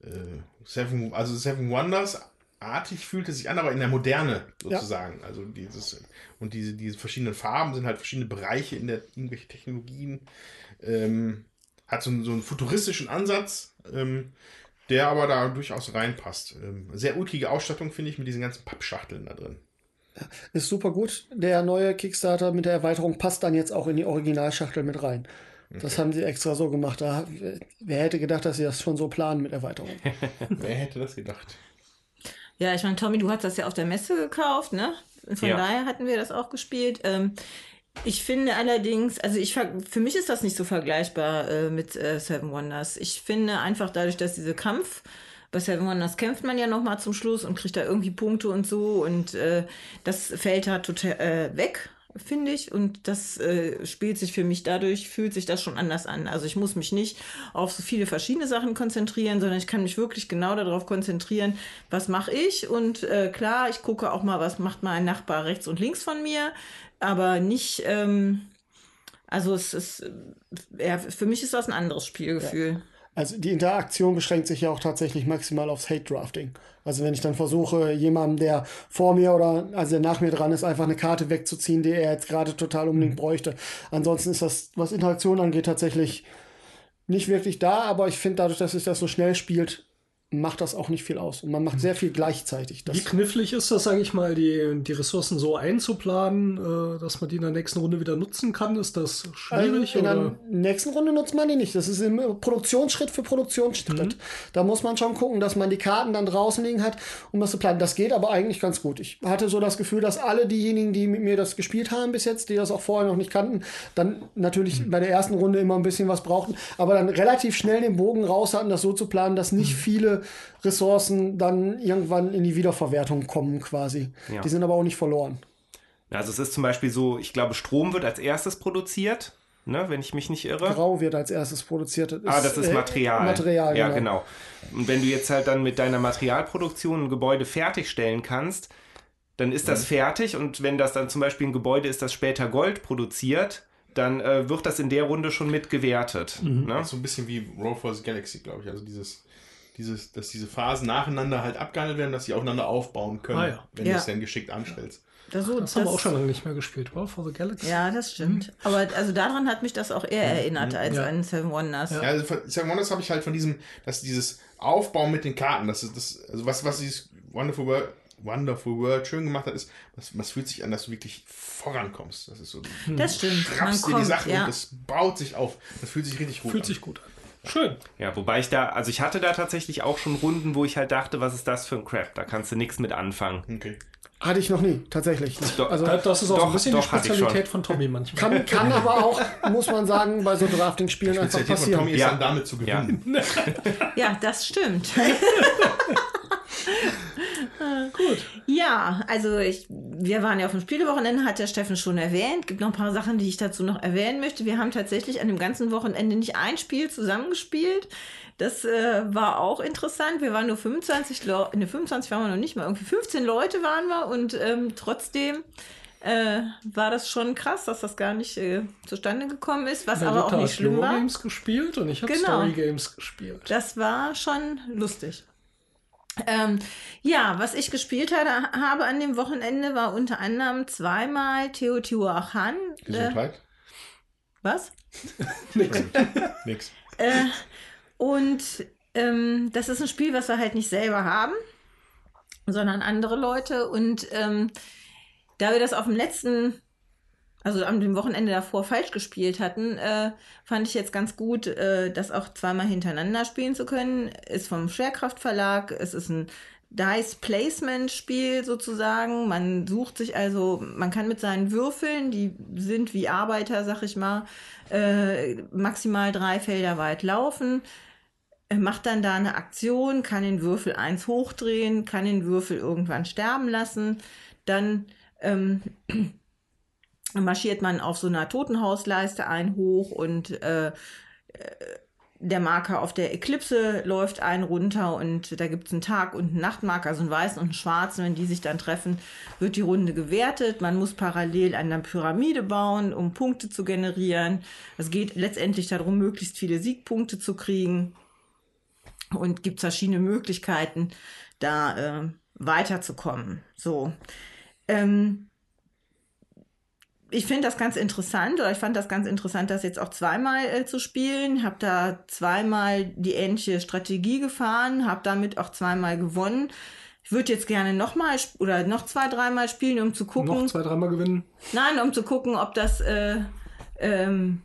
so äh, Seven, also Seven Wonders artig fühlt es sich an, aber in der Moderne sozusagen. Also dieses und diese, diese verschiedenen Farben sind halt verschiedene Bereiche in der irgendwelche Technologien. Ähm, hat so, einen- so einen futuristischen Ansatz. Ähm, der aber da durchaus reinpasst. Ähm, sehr ulkige Ausstattung, finde ich, mit diesen ganzen Pappschachteln da drin. Ist super gut. Der neue Kickstarter mit der Erweiterung passt dann jetzt auch in die Originalschachtel mit rein. Das haben sie extra so gemacht. Da, wer hätte gedacht, dass sie das schon so planen mit Erweiterung? Wer hätte das gedacht? Ja, ich meine, Tommy, du hast das ja auf der Messe gekauft, ne? Von Ja. daher hatten wir das auch gespielt. Ähm, ich finde allerdings, also ich für mich ist das nicht so vergleichbar äh, mit äh, Seven Wonders. Ich finde einfach dadurch, dass diese Kampf bei Seven Wonders kämpft man ja noch mal zum Schluss und kriegt da irgendwie Punkte und so. Und äh, das fällt da total äh, weg finde ich. Und das äh, spielt sich für mich dadurch fühlt sich das schon anders an. Also ich muss mich nicht auf so viele verschiedene Sachen konzentrieren sondern ich kann mich wirklich genau darauf konzentrieren was mache ich? Und äh, klar ich gucke auch mal was macht mein Nachbar rechts und links von mir. Aber nicht ähm, Also es ist, ja, für mich ist das ein anderes Spielgefühl. Also die Interaktion beschränkt sich ja auch tatsächlich maximal aufs Hate-Drafting. Also wenn ich dann versuche, jemandem, der vor mir oder also der nach mir dran ist, einfach eine Karte wegzuziehen, die er jetzt gerade total unbedingt bräuchte. Ansonsten ist das, was Interaktion angeht, tatsächlich nicht wirklich da, aber ich finde dadurch, dass sich das so schnell spielt, macht das auch nicht viel aus. Und man macht sehr viel gleichzeitig. Wie knifflig ist das, sage ich mal, die, die Ressourcen so einzuplanen, äh, dass man die in der nächsten Runde wieder nutzen kann? Ist das schwierig? Also in oder? der nächsten Runde nutzt man die nicht. Das ist im Produktionsschritt für Produktionsschritt. Da muss man schon gucken, dass man die Karten dann draußen liegen hat, um das zu planen. Das geht aber eigentlich ganz gut. Ich hatte so das Gefühl, dass alle diejenigen, die mit mir das gespielt haben bis jetzt, die das auch vorher noch nicht kannten, dann natürlich bei der ersten Runde immer ein bisschen was brauchten, aber dann relativ schnell den Bogen raus hatten, das so zu planen, dass nicht viele Ressourcen dann irgendwann in die Wiederverwertung kommen quasi. Ja. Die sind aber auch nicht verloren. Also es ist zum Beispiel so, ich glaube, Strom wird als erstes produziert, ne, wenn ich mich nicht irre. Grau wird als erstes produziert. Ah, das ist äh, Material. Material, Ja, genau. genau. Und wenn du jetzt halt dann mit deiner Materialproduktion ein Gebäude fertigstellen kannst, dann ist das fertig und wenn das dann zum Beispiel ein Gebäude ist, das später Gold produziert, dann äh, wird das in der Runde schon mit gewertet. Ne? So ein bisschen wie Roll for the Galaxy, glaube ich. Also dieses, dieses, dass diese Phasen nacheinander halt abgehandelt werden, dass sie aufeinander aufbauen können, Ah, ja. wenn Ja. du es dann geschickt anstellst. Das, so, Das haben wir auch schon lange nicht mehr gespielt, War for the Galaxy. Ja, das stimmt. Aber also daran hat mich das auch eher erinnert als Ja. an Seven Wonders. Ja, also von Seven Wonders habe ich halt von diesem, dass dieses Aufbauen mit den Karten, das ist das, also was, was dieses Wonderful World, Wonderful World schön gemacht hat, ist, was, was fühlt sich an, dass du wirklich vorankommst. Das ist so, du Das stimmt. Man schrappst dir die kommt, Sachen ja. und das baut sich auf. Das fühlt sich richtig gut Fühlt an. sich gut an. Schön. Ja, wobei ich da, also ich hatte da tatsächlich auch schon Runden, wo ich halt dachte, was ist das für ein Crap? Da kannst du nichts mit anfangen. Okay. Hatte ich noch nie, tatsächlich. Doch, also Das ist auch Doch, ein bisschen doch, die Spezialität von Tommy manchmal. kann, kann aber auch, muss man sagen, bei so Drafting-Spielen einfach Spezialität von passieren. Tommy ist Ja. dann damit zu Ja. gewinnen. Ja, das stimmt. Gut. Ja, also ich, wir waren ja auf dem Spielewochenende, hat der Steffen schon erwähnt. Gibt noch ein paar Sachen, die ich dazu noch erwähnen möchte. Wir haben tatsächlich an dem ganzen Wochenende nicht ein Spiel zusammengespielt. Das äh, war auch interessant. Wir waren nur 25 Leute, ne, 25 waren wir noch nicht mal, irgendwie 15 Leute waren wir und ähm, trotzdem äh, war das schon krass, dass das gar nicht äh, zustande gekommen ist, was Der aber auch Luther nicht hat schlimm war. Eurogames gespielt und ich habe Genau. Story Games gespielt. Das war schon lustig. Ähm, ja, was ich gespielt hatte, habe an dem Wochenende war unter anderem zweimal Teotihuacan. Äh, Gesundheit? was? Nix. Äh, und ähm, das ist ein Spiel, was wir halt nicht selber haben, sondern andere Leute. Und ähm, da wir das auf dem letzten, also am dem Wochenende davor falsch gespielt hatten, äh, fand ich jetzt ganz gut, äh, das auch zweimal hintereinander spielen zu können. Ist vom Schwerkraft Verlag. Es ist ein Dice Placement Spiel sozusagen. Man sucht sich also, man kann mit seinen Würfeln, die sind wie Arbeiter, sag ich mal, äh, maximal drei Felder weit laufen. Macht dann da eine Aktion, kann den Würfel eins hochdrehen, kann den Würfel irgendwann sterben lassen. Dann ähm, marschiert man auf so einer Totenhausleiste ein hoch und äh, äh, der Marker auf der Eklipse läuft ein runter und da gibt es einen Tag- und einen Nachtmarker, also einen weißen und einen schwarzen. Wenn die sich dann treffen, wird die Runde gewertet. Man muss parallel an der Pyramide bauen, um Punkte zu generieren. Es geht letztendlich darum, möglichst viele Siegpunkte zu kriegen und gibt verschiedene Möglichkeiten, da äh, weiterzukommen. So. Ähm, ich finde das ganz interessant, oder ich fand das ganz interessant, das jetzt auch zweimal äh, zu spielen. Habe da zweimal die ähnliche Strategie gefahren, habe damit auch zweimal gewonnen. Ich würde jetzt gerne nochmal oder noch zwei, dreimal spielen, um zu gucken. Noch zwei, dreimal gewinnen. Nein, um zu gucken, ob das, äh, ähm,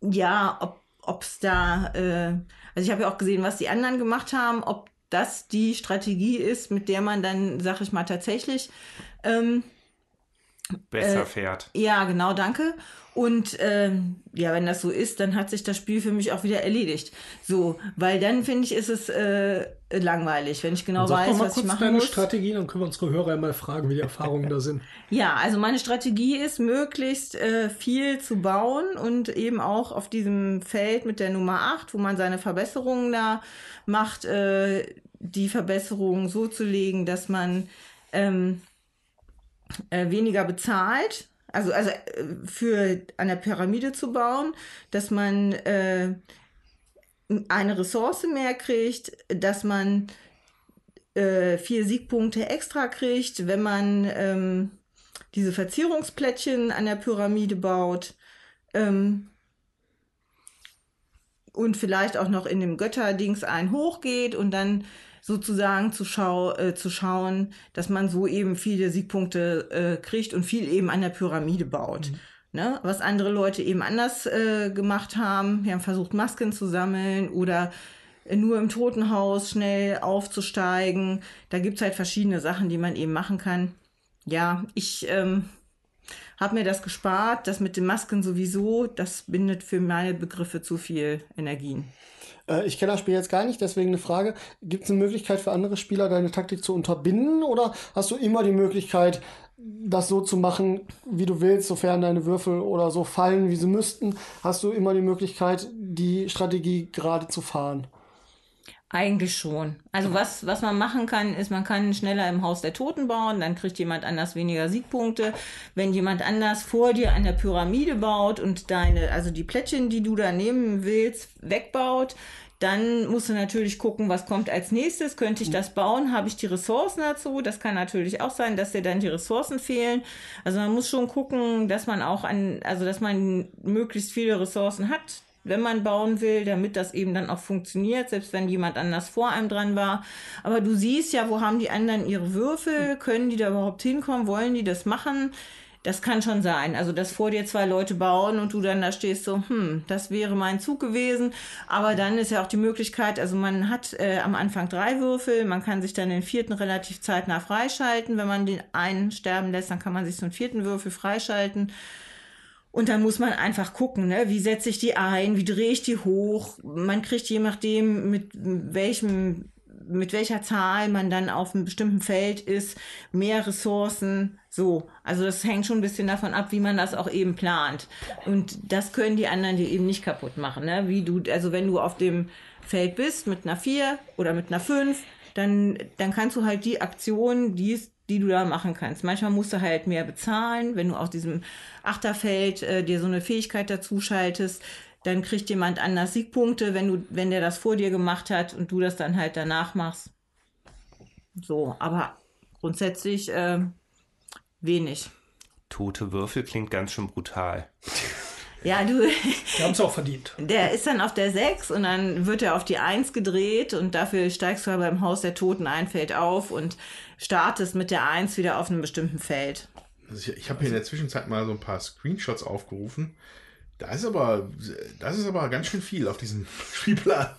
ja, ob es da, äh, also ich habe ja auch gesehen, was die anderen gemacht haben, ob das die Strategie ist, mit der man dann, sag ich mal, tatsächlich, ähm, Besser Äh, fährt. ja, genau, danke. Und ähm, ja, wenn das so ist, dann hat sich das Spiel für mich auch wieder erledigt. So, weil dann finde ich, ist es äh, langweilig, wenn ich genau weiß, doch mal was ich kurz machen deine muss. Strategie, dann können wir unsere Hörer mal fragen, wie die Erfahrungen da sind. Ja, also meine Strategie ist, möglichst äh, viel zu bauen und eben auch auf diesem Feld mit der Nummer 8, wo man seine Verbesserungen da macht, äh, die Verbesserungen so zu legen, dass man ähm, äh, weniger bezahlt. also, also äh, für an der Pyramide zu bauen, dass man äh, eine Ressource mehr kriegt, dass man äh, vier Siegpunkte extra kriegt, wenn man ähm, diese Verzierungsplättchen an der Pyramide baut. Ähm, und vielleicht auch noch in dem Götterdings ein hochgeht und dann sozusagen zu, schau äh, zu schauen, dass man so eben viele Siegpunkte äh, kriegt und viel eben an der Pyramide baut. Mhm. Ne? Was andere Leute eben anders äh, gemacht haben. Wir haben versucht, Masken zu sammeln oder nur im Totenhaus schnell aufzusteigen. Da gibt's halt verschiedene Sachen, die man eben machen kann. Ja, ich ähm, habe mir das gespart. Das mit den Masken sowieso, das bindet für meine Begriffe zu viel Energien. Äh, ich kenne das Spiel jetzt gar nicht, deswegen eine Frage. Gibt es eine Möglichkeit für andere Spieler, deine Taktik zu unterbinden? Oder hast du immer die Möglichkeit, das so zu machen, wie du willst, sofern deine Würfel oder so fallen, wie sie müssten? Hast du immer die Möglichkeit, die Strategie gerade zu fahren? Eigentlich schon. Also was, was man machen kann, ist, man kann schneller im Haus der Toten bauen, dann kriegt jemand anders weniger Siegpunkte. Wenn jemand anders vor dir an der Pyramide baut und deine, also die Plättchen, die du da nehmen willst, wegbaut, dann musst du natürlich gucken, was kommt als nächstes. Könnte ich das bauen? Habe ich die Ressourcen dazu? Das kann natürlich auch sein, dass dir dann die Ressourcen fehlen. Also man muss schon gucken, dass man auch an, also dass man möglichst viele Ressourcen hat, wenn man bauen will, damit das eben dann auch funktioniert, selbst wenn jemand anders vor einem dran war. Aber du siehst ja, wo haben die anderen ihre Würfel? Können die da überhaupt hinkommen? Wollen die das machen? Das kann schon sein. Also, dass vor dir zwei Leute bauen und du dann da stehst so, hm, das wäre mein Zug gewesen. Aber dann ist ja auch die Möglichkeit, also man hat äh, am Anfang drei Würfel, man kann sich dann den vierten relativ zeitnah freischalten. Wenn man den einen sterben lässt, dann kann man sich so einen vierten Würfel freischalten. Und dann muss man einfach gucken, ne? wie setze ich die ein, wie drehe ich die hoch. Man kriegt je nachdem, mit welchem, mit welcher Zahl man dann auf einem bestimmten Feld ist, mehr Ressourcen. So, also das hängt schon ein bisschen davon ab, wie man das auch eben plant. Und das können die anderen dir eben nicht kaputt machen. Ne? Wie du, also wenn du auf dem Feld bist mit einer 4 oder mit einer 5, dann, dann kannst du halt die Aktion, die es die du da machen kannst. Manchmal musst du halt mehr bezahlen, wenn du aus diesem Achterfeld äh, dir so eine Fähigkeit dazu schaltest, dann kriegt jemand anders Siegpunkte, wenn du, wenn der das vor dir gemacht hat und du das dann halt danach machst. So, aber grundsätzlich äh, wenig. Tote Würfel klingt ganz schön brutal. Ja, du. Die haben es auch verdient. Der ist dann auf der 6 und dann wird er auf die 1 gedreht und dafür steigst du aber im Haus der Toten ein Feld auf und startest mit der 1 wieder auf einem bestimmten Feld. Also ich, ich habe hier in der Zwischenzeit mal so ein paar Screenshots aufgerufen. Da ist aber, das ist aber ganz schön viel auf diesem Spielplan.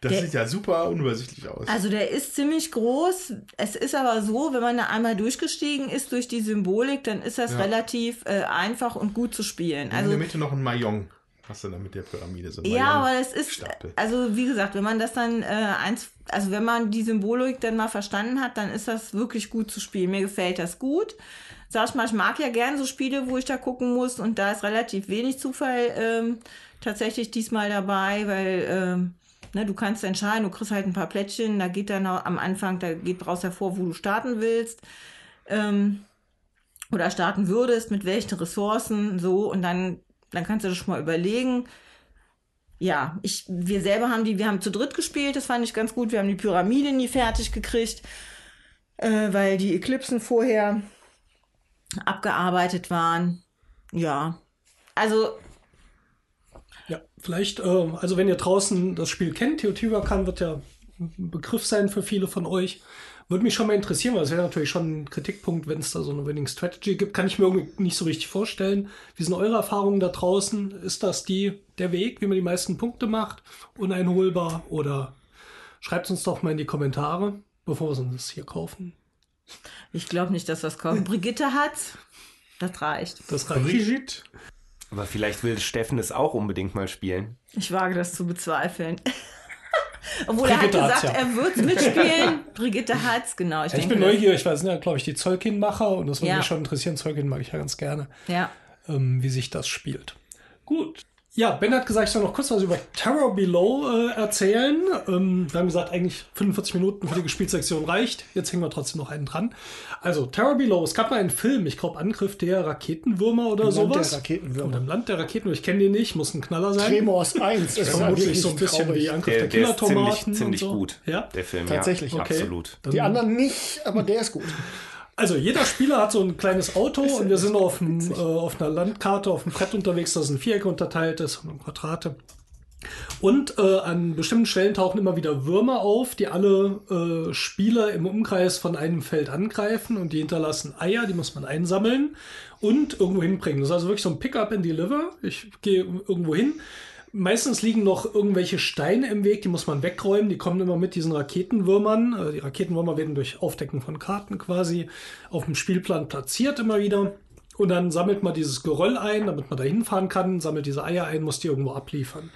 Das der, sieht ja super unübersichtlich aus. Also der ist ziemlich groß. Es ist aber so, wenn man da einmal durchgestiegen ist durch die Symbolik, dann ist das ja. relativ äh, einfach und gut zu spielen. Also, in der Mitte noch ein Mayong. Hast du da mit der Pyramide so Ja, aber es ist, Stapel. also wie gesagt, wenn man das dann äh, eins, also wenn man die Symbolik dann mal verstanden hat, dann ist das wirklich gut zu spielen. Mir gefällt das gut. Sag ich mal, ich mag ja gern so Spiele, wo ich da gucken muss und da ist relativ wenig Zufall ähm, tatsächlich diesmal dabei, weil ähm, ne, du kannst entscheiden, du kriegst halt ein paar Plättchen, da geht dann am Anfang, da geht raus hervor, wo du starten willst. Ähm, oder starten würdest, mit welchen Ressourcen, so, und dann dann kannst du das schon mal überlegen. Ja, ich, wir selber haben die, wir haben zu dritt gespielt, das fand ich ganz gut. Wir haben die Pyramide nie fertig gekriegt, äh, weil die Eklipsen vorher abgearbeitet waren. Ja, also ja, vielleicht, äh, also wenn ihr draußen das Spiel kennt, Teotihuacan wird ja ein Begriff sein für viele von euch. Würde mich schon mal interessieren, weil es wäre natürlich schon ein Kritikpunkt, wenn es da so eine Winning Strategy gibt. Kann ich mir irgendwie nicht so richtig vorstellen. Wie sind eure Erfahrungen da draußen? Ist das die, der Weg, wie man die meisten Punkte macht? Uneinholbar? Oder schreibt uns doch mal in die Kommentare, bevor wir uns hier kaufen. Ich glaube nicht, dass das kaufen. Brigitte hat. Das reicht. Das reicht. Brigitte. Aber vielleicht will Steffen es auch unbedingt mal spielen. Ich wage das zu bezweifeln. Obwohl Brigitte er hat gesagt, ja. er wird mitspielen. Brigitte hat's, genau. Ich, ja, ich bin neugierig, weil es sind ja, glaube ich, die Zollkin-Macher und das würde ja. mich schon interessieren. Zollkin mag ich ja ganz gerne. Ja. Ähm, wie sich das spielt. Gut. Ja, Ben hat gesagt, ich soll noch kurz was über Terror Below äh, erzählen. Ähm, wir haben gesagt, eigentlich 45 Minuten für die Gespielsektion reicht. Jetzt hängen wir trotzdem noch einen dran. Also, Terror Below, es gab mal einen Film, ich glaube, Angriff der Raketenwürmer oder Im sowas. Land der Raketenwürmer. Oder im Land der Raketenwürmer, ich kenne den nicht, muss ein Knaller sein. Tremors 1 ist Vermutlich so ein bisschen traurig. wie Angriff Der, der, der ist ziemlich, ziemlich und so. gut, Ja. der Film. Tatsächlich. ja, Okay. absolut. Die anderen nicht, aber der ist gut. Also jeder Spieler hat so ein kleines Auto und wir sind auf, einem, äh, auf einer Landkarte, auf einem Brett unterwegs, das in Vierecke unterteilt ist und in Quadrate. Und äh, an bestimmten Stellen tauchen immer wieder Würmer auf, die alle äh, Spieler im Umkreis von einem Feld angreifen und die hinterlassen Eier, die muss man einsammeln und irgendwo hinbringen. Das ist also wirklich so ein Pick-up and Deliver. Ich gehe irgendwo hin. Meistens liegen noch irgendwelche Steine im Weg, die muss man wegräumen. Die kommen immer mit diesen Raketenwürmern. Äh, Die Raketenwürmer werden durch Aufdecken von Karten quasi auf dem Spielplan platziert immer wieder. Und dann sammelt man dieses Geröll ein, damit man da hinfahren kann, sammelt diese Eier ein, muss die irgendwo abliefern.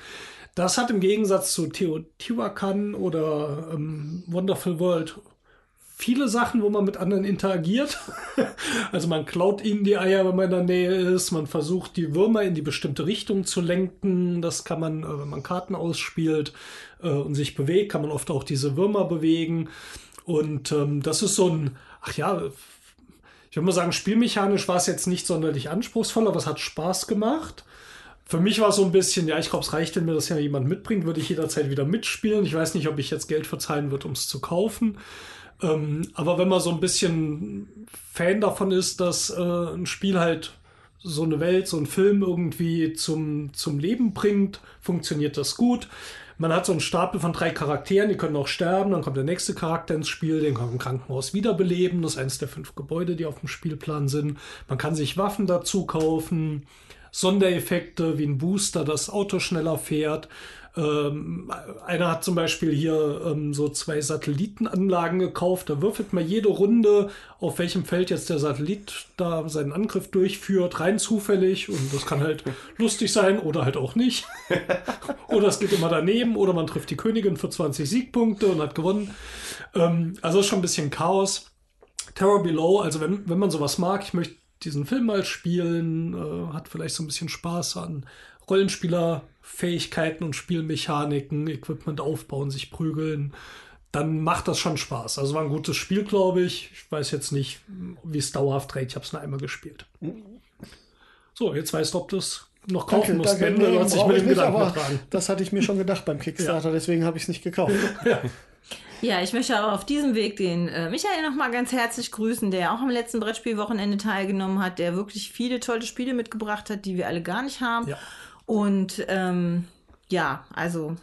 Das hat im Gegensatz zu Teotihuacan oder ähm, Wonderful World viele Sachen, wo man mit anderen interagiert. also man klaut ihnen die Eier, wenn man in der Nähe ist. Man versucht, die Würmer in die bestimmte Richtung zu lenken. Das kann man, äh, wenn man Karten ausspielt äh, und sich bewegt, kann man oft auch diese Würmer bewegen. Und ähm, das ist so ein, ach ja, ich würde mal sagen, spielmechanisch war es jetzt nicht sonderlich anspruchsvoll, aber es hat Spaß gemacht. Für mich war es so ein bisschen, ja, ich glaube, es reicht, wenn mir das ja jemand mitbringt, würde ich jederzeit wieder mitspielen. Ich weiß nicht, ob ich jetzt Geld verzahlen würde, um es zu kaufen. Ähm, aber wenn man so ein bisschen Fan davon ist, dass äh, ein Spiel halt so eine Welt, so ein Film irgendwie zum, zum Leben bringt, funktioniert das gut. Man hat so einen Stapel von drei Charakteren, die können auch sterben, dann kommt der nächste Charakter ins Spiel, den kann man im Krankenhaus wiederbeleben. Das ist eines der fünf Gebäude, die auf dem Spielplan sind. Man kann sich Waffen dazu kaufen, Sondereffekte wie ein Booster, das Auto schneller fährt. Ähm, einer hat zum Beispiel hier ähm, so zwei Satellitenanlagen gekauft. Da würfelt man jede Runde, auf welchem Feld jetzt der Satellit da seinen Angriff durchführt, rein zufällig. Und das kann halt lustig sein oder halt auch nicht. oder es geht immer daneben oder man trifft die Königin für 20 Siegpunkte und hat gewonnen. Ähm, also ist schon ein bisschen Chaos. Terror Below, also wenn, wenn man sowas mag, ich möchte diesen Film mal spielen, äh, hat vielleicht so ein bisschen Spaß an Rollenspielerfähigkeiten und Spielmechaniken, Equipment aufbauen, sich prügeln, dann macht das schon Spaß. Also war ein gutes Spiel, glaube ich. Ich weiß jetzt nicht, wie es dauerhaft trägt. Ich habe es nur einmal gespielt. So, jetzt weißt du, ob du es noch kaufen musst. Ben, nee, dich brauch mit ich dem nicht, Gedanken aber das hatte ich mir schon gedacht beim Kickstarter, deswegen habe ich es nicht gekauft. Ja, ich möchte aber auf diesem Weg den äh, Michael nochmal ganz herzlich grüßen, der auch am letzten Brettspielwochenende teilgenommen hat, der wirklich viele tolle Spiele mitgebracht hat, die wir alle gar nicht haben. Ja. Und ähm, ja, also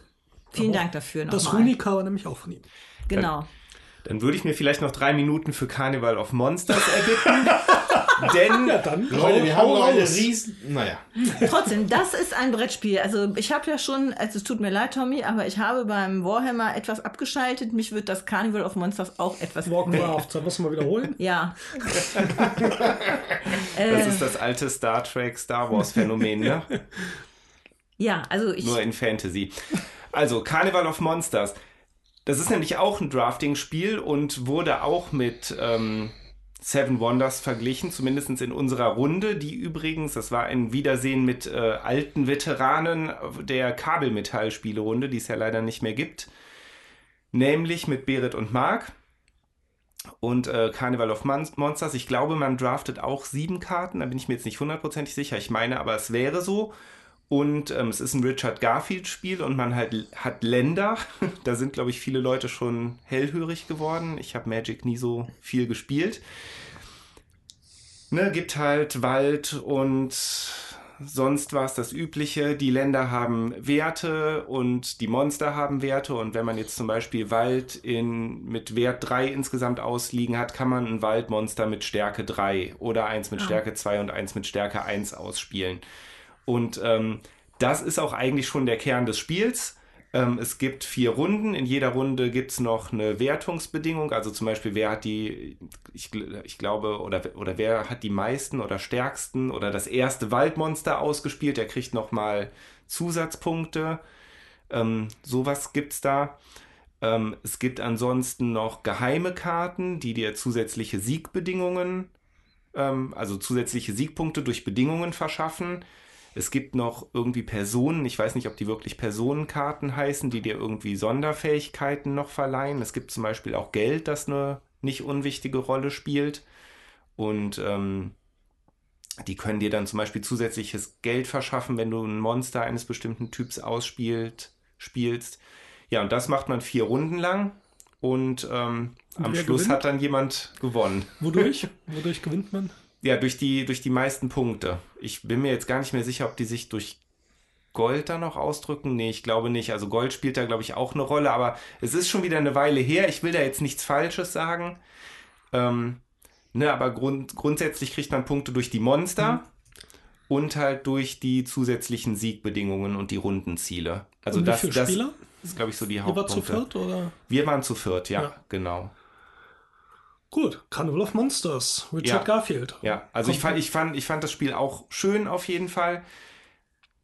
vielen Dank dafür Das nochmal. Runika war nämlich auch von ihm. Genau. Dann würde ich mir vielleicht noch drei Minuten für Carnival of Monsters erbitten. Denn Dann Leute, wir haben noch eine riesen. Naja. Trotzdem, das ist ein Brettspiel. Also ich habe ja schon, also es tut mir leid, Tommy, aber ich habe beim Warhammer etwas abgeschaltet. Mich wird das Carnival of Monsters auch etwas Warcraft, sollen wir es mal wiederholen? Ja. das ist das alte Star Trek, Star Wars Phänomen, ne? Ja, also ich. Nur in Fantasy. Also, Carnival of Monsters. Das ist nämlich auch ein Drafting-Spiel und wurde auch mit ähm, Seven Wonders verglichen, zumindest in unserer Runde, die übrigens, das war ein Wiedersehen mit äh, alten Veteranen der Kabelmetall-Spielerunde, die es ja leider nicht mehr gibt. Nämlich mit Berit und Marc und äh, Carnival of Mon Monsters. Ich glaube, man draftet auch sieben Karten, da bin ich mir jetzt nicht hundertprozentig sicher. Ich meine, aber es wäre so. Und ähm, es ist ein Richard Garfield-Spiel und man halt, hat Länder. da sind, glaube ich, viele Leute schon hellhörig geworden. Ich habe Magic nie so viel gespielt. Ne, gibt halt Wald und sonst war es das Übliche. Die Länder haben Werte und die Monster haben Werte. Und wenn man jetzt zum Beispiel Wald in, mit Wert 3 insgesamt ausliegen hat, kann man ein Waldmonster mit Stärke 3 oder eins mit Stärke 2 und eins mit Stärke 1 ausspielen. Und ähm, das ist auch eigentlich schon der Kern des Spiels. Ähm, es gibt vier Runden. In jeder Runde gibt es noch eine Wertungsbedingung. Also zum Beispiel, wer hat die, ich, ich glaube, oder, oder wer hat die meisten oder stärksten oder das erste Waldmonster ausgespielt, der kriegt nochmal Zusatzpunkte. Ähm, sowas gibt es da. Ähm, es gibt ansonsten noch geheime Karten, die dir zusätzliche Siegbedingungen, ähm, also zusätzliche Siegpunkte durch Bedingungen verschaffen. Es gibt noch irgendwie Personen, ich weiß nicht, ob die wirklich Personenkarten heißen, die dir irgendwie Sonderfähigkeiten noch verleihen. Es gibt zum Beispiel auch Geld, das eine nicht unwichtige Rolle spielt. Und ähm, die können dir dann zum Beispiel zusätzliches Geld verschaffen, wenn du ein Monster eines bestimmten Typs ausspielt, spielst. Ja, und das macht man vier Runden lang. Und ähm, am wer Schluss gewinnt? hat dann jemand gewonnen. Wodurch? Wodurch gewinnt man? Ja, durch die, durch die meisten Punkte. Ich bin mir jetzt gar nicht mehr sicher, ob die sich durch Gold da noch ausdrücken. Nee, ich glaube nicht. Also Gold spielt da, glaube ich, auch eine Rolle, aber es ist schon wieder eine Weile her. Ich will da jetzt nichts Falsches sagen. Ähm, ne, aber grund, grundsätzlich kriegt man Punkte durch die Monster und halt durch die zusätzlichen Siegbedingungen und die Rundenziele. Also Und wie das, viele das Spieler? ist, glaube ich, so die Ihr war zu Hauptpunkte. viert oder? Wir waren zu viert, ja, Ja. genau. Gut, Carnival of Monsters, Richard Ja. Garfield. Ja, also ich fand, ich, fand, ich fand das Spiel auch schön auf jeden Fall.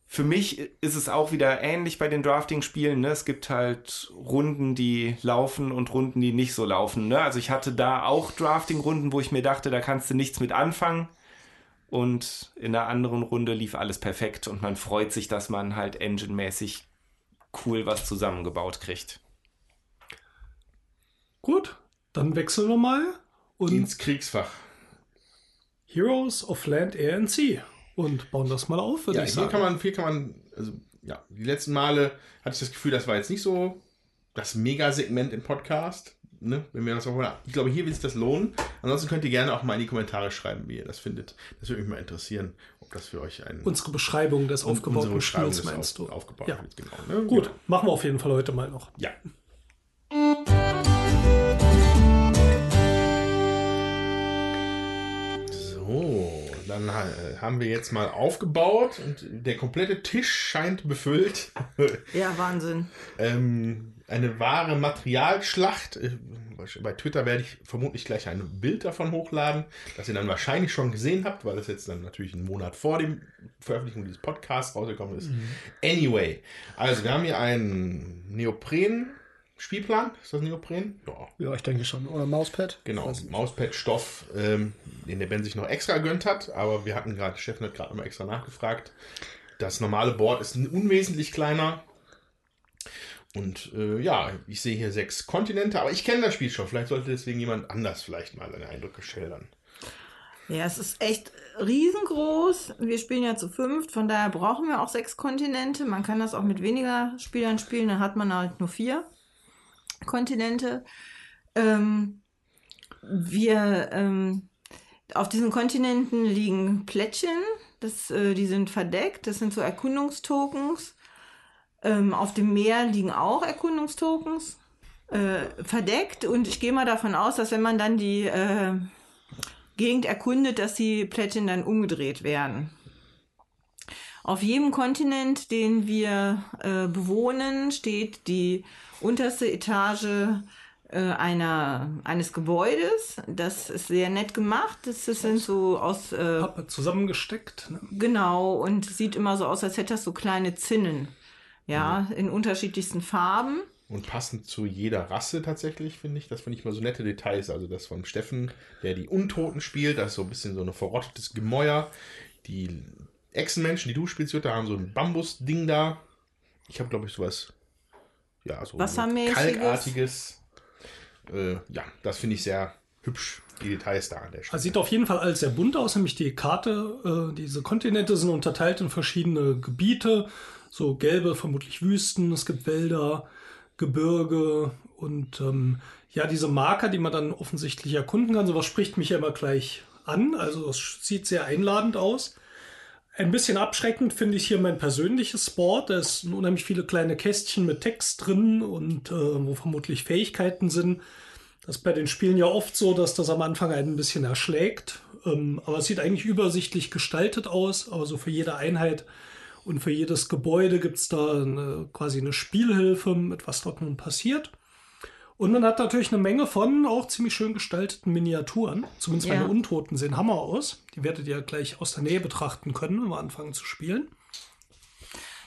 Für mich ist es auch wieder ähnlich bei den Drafting-Spielen. Ne? Es gibt halt Runden, die laufen und Runden, die nicht so laufen. Ne? Also ich hatte da auch Drafting-Runden, wo ich mir dachte, da kannst du nichts mit anfangen. Und in der anderen Runde lief alles perfekt und man freut sich, dass man halt engine-mäßig cool was zusammengebaut kriegt. Gut, dann wechseln wir mal und Ins Kriegsfach. Heroes of Land, Air and Sea und bauen das mal auf, würde Ja, ich sagen. kann man, hier kann man, also ja, die letzten Male hatte ich das Gefühl, das war jetzt nicht so das Mega-Segment im Podcast. Ne? Wenn wir das auch, ich glaube, hier wird sich das lohnen. Ansonsten könnt ihr gerne auch mal in die Kommentare schreiben, wie ihr das findet. Das würde mich mal interessieren, ob das für euch ein Unsere Beschreibung des aufgebauten Spiels meinst auf, du? aufgebaut Ja. wird. Genau, ne? Gut, Genau. machen wir auf jeden Fall heute mal noch. Ja. So, dann haben wir jetzt mal aufgebaut und der komplette Tisch scheint befüllt. Ja, Wahnsinn. ähm, eine wahre Materialschlacht. Äh, Bei Twitter werde ich vermutlich gleich ein Bild davon hochladen, das ihr dann wahrscheinlich schon gesehen habt, weil das jetzt dann natürlich einen Monat vor dem Veröffentlichung dieses Podcasts rausgekommen ist. Anyway, also wir haben hier einen Neopren. Spielplan, ist das Neopren? Ja, Ja, ich denke schon. Oder Mauspad? Genau, Weiß nicht. Mauspad-Stoff, ähm, den der Ben sich noch extra gönnt hat, aber wir hatten gerade, Steffen hat gerade nochmal extra nachgefragt. Das normale Board ist unwesentlich kleiner. Und äh, ja, ich sehe hier sechs Kontinente, aber ich kenne das Spiel schon. Vielleicht sollte deswegen jemand anders vielleicht mal seine Eindrücke schildern. Ja, es ist echt riesengroß. Wir spielen ja zu fünft, von daher brauchen wir auch sechs Kontinente. Man kann das auch mit weniger Spielern spielen, dann hat man halt nur vier Kontinente. Ähm, wir ähm, auf diesen Kontinenten liegen Plättchen, das, äh, die sind verdeckt, das sind so Erkundungstokens. Ähm, auf dem Meer liegen auch Erkundungstokens äh, verdeckt und ich gehe mal davon aus, dass wenn man dann die äh, Gegend erkundet, dass die Plättchen dann umgedreht werden. Auf jedem Kontinent, den wir äh, bewohnen, steht die unterste Etage äh, einer, eines Gebäudes. Das ist sehr nett gemacht. Das, das sind so aus, äh, zusammengesteckt. Ne? genau, und sieht immer so aus, als hätte das so kleine Zinnen. Ja, in unterschiedlichsten Farben. Und passend zu jeder Rasse tatsächlich, finde ich. Das finde ich mal so nette Details. Also das von Steffen, der die Untoten spielt, das ist so ein bisschen so ein verrottetes Gemäuer. Die Echsenmenschen, die du spielst, Jutta, haben so ein Bambusding da. Ich habe, glaube ich, sowas, ja, so Wassermäßiges. kalkartiges. Äh, ja, das finde ich sehr hübsch, die Details da an der Stelle. Also sieht auf jeden Fall alles sehr bunt aus, nämlich die Karte, äh, diese Kontinente sind unterteilt in verschiedene Gebiete, so gelbe, vermutlich Wüsten, es gibt Wälder, Gebirge und ähm, ja, diese Marker, die man dann offensichtlich erkunden kann, sowas spricht mich ja immer gleich an, also es sieht sehr einladend aus. Ein bisschen abschreckend finde ich hier mein persönliches Board. Da sind unheimlich viele kleine Kästchen mit Text drin und äh, wo vermutlich Fähigkeiten sind. Das ist bei den Spielen ja oft so, dass das am Anfang einen ein bisschen erschlägt. Ähm, aber es sieht eigentlich übersichtlich gestaltet aus. Aber so für jede Einheit und für jedes Gebäude gibt es da eine, quasi eine Spielhilfe, mit was dort nun passiert. Und man hat natürlich eine Menge von auch ziemlich schön gestalteten Miniaturen. Zumindest Ja. meine Untoten sehen Hammer aus. Die werdet ihr gleich aus der Nähe betrachten können, wenn wir anfangen zu spielen.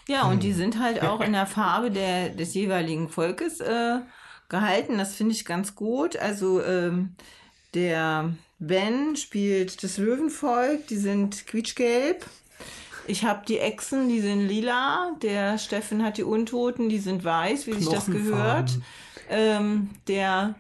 Ja, und die sind halt auch in der Farbe der, des jeweiligen Volkes äh, gehalten. Das finde ich ganz gut. Also ähm, der Ben spielt das Löwenvolk, die sind quietschgelb. Ich habe die Echsen, die sind lila. Der Steffen hat die Untoten, die sind weiß, wie sich das gehört. Ähm, der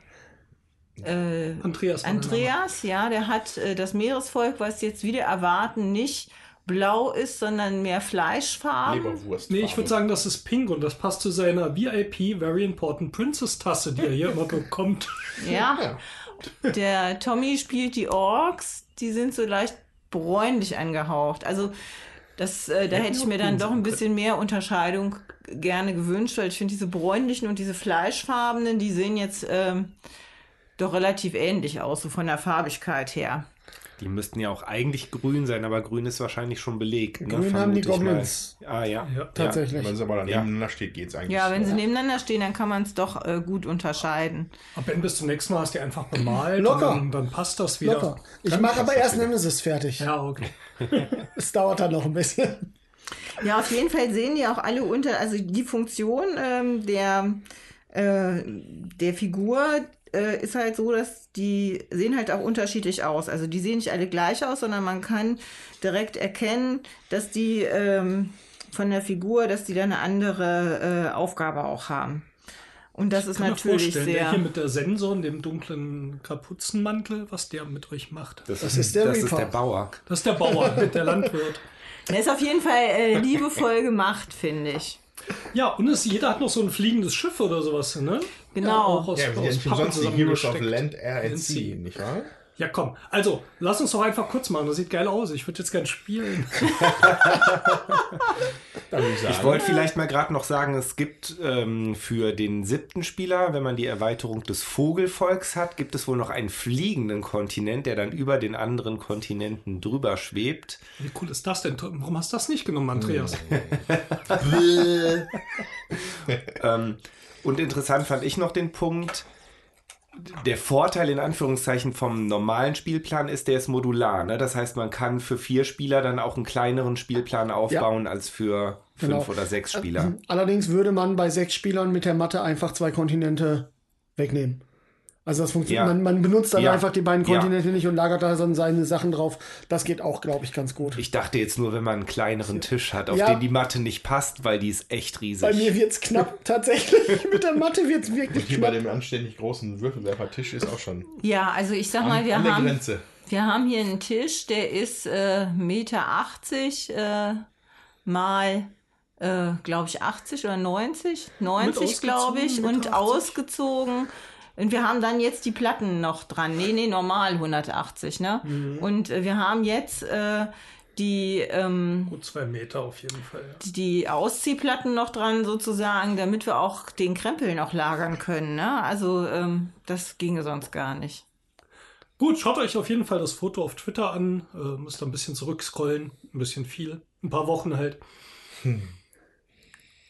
äh, Andreas. Andreas, ja, der hat äh, das Meeresvolk, was jetzt wieder erwarten, nicht blau ist, sondern mehr Fleischfarben. Leberwurst. Nee, ich würde sagen, das ist pink und das passt zu seiner VIP Very Important Princess Tasse, die er hier immer bekommt. Ja. Der Tommy spielt die Orks, die sind so leicht bräunlich angehaucht. Also das, äh, da hätte ich mir dann doch ein bisschen mehr Unterscheidung gerne gewünscht, weil ich finde diese bräunlichen und diese fleischfarbenen, die sehen jetzt ähm, doch relativ ähnlich aus, so von der Farbigkeit her. Die müssten ja auch eigentlich grün sein, aber grün ist wahrscheinlich schon belegt. Ne? Grün haben die ich mal. Goblins. Ah ja. Ja, Tatsächlich. Wenn es aber dann Ja. nebeneinander steht, geht es eigentlich. Ja, wenn sie nebeneinander stehen, dann kann man es doch äh, gut unterscheiden. Ab wenn bis zum nächsten Mal hast du die einfach bemalt. Locker. Und dann, dann passt das wieder. Locker. Ich mache aber erst Nemesis fertig. Ja, okay. Es dauert dann noch ein bisschen. Ja, auf jeden Fall sehen die auch alle unter, also die Funktion ähm, der, äh, der Figur äh, ist halt so, dass die sehen halt auch unterschiedlich aus. Also die sehen nicht alle gleich aus, sondern man kann direkt erkennen, dass die ähm, von der Figur, dass die da eine andere äh, Aufgabe auch haben. Und das ist kann mir natürlich vorstellen, der sehr. hier mit der Sensor und dem dunklen Kapuzenmantel, was der mit euch macht. Das, Das ist der das ist der Bauer. Das ist der Bauer, der Landwirt. Der ist auf jeden Fall äh, liebevoll gemacht, finde ich. Ja, und es, jeder hat noch so ein fliegendes Schiff oder sowas, ne? Genau. Ja, auch aus, Ja, wir sind umsonst die Heroes of. Land Air and Sea, nicht wahr? Ja, komm. Also, lass uns doch einfach kurz machen. Das sieht geil aus. Ich würde jetzt gern spielen. Ich. Ich wollte vielleicht mal gerade noch sagen, es gibt ähm, für den siebten Spieler, wenn man die Erweiterung des Vogelvolks hat, gibt es wohl noch einen fliegenden Kontinent, der dann über den anderen Kontinenten drüber schwebt. Wie cool ist das denn? Warum hast du das nicht genommen, Andreas? Ähm, und interessant fand ich noch den Punkt, der Vorteil in Anführungszeichen vom normalen Spielplan ist, der ist modular. Ne? Das heißt, man kann für vier Spieler dann auch einen kleineren Spielplan aufbauen als für fünf Genau. oder sechs Spieler. Allerdings würde man bei sechs Spielern mit der Matte einfach zwei Kontinente wegnehmen. Also das funktioniert. Ja. Man, man benutzt dann Ja. einfach die beiden Ja. Kontinente nicht und lagert da so seine Sachen drauf. Das geht auch, glaube ich, ganz gut. Ich dachte jetzt nur, wenn man einen kleineren Tisch hat, auf Ja. den die Matte nicht passt, weil die ist echt riesig. Bei mir wird's knapp, tatsächlich. Mit der Matte wird's wirklich Hier bei knapp. dem anständig großen Würfelwerfertisch ist auch schon Ja, also ich sag an, mal, wir an haben. Grenze. Wir haben hier einen Tisch, der ist äh, Meter 80 äh, mal, äh, glaube ich, 80 oder 90. 90, glaube ich. Und Meter 80? ausgezogen. Und wir haben dann jetzt die Platten noch dran. Nee, nee, normal 180, ne? Und äh, wir haben jetzt äh, die, ähm, Gut zwei Meter auf jeden Fall. Ja. die Ausziehplatten noch dran sozusagen, damit wir auch den Krempel noch lagern können, ne? Also ähm, das ginge sonst gar nicht. Gut, schaut euch auf jeden Fall das Foto auf Twitter an. Äh, müsst da ein bisschen zurückscrollen. Ein bisschen viel. Ein paar Wochen halt.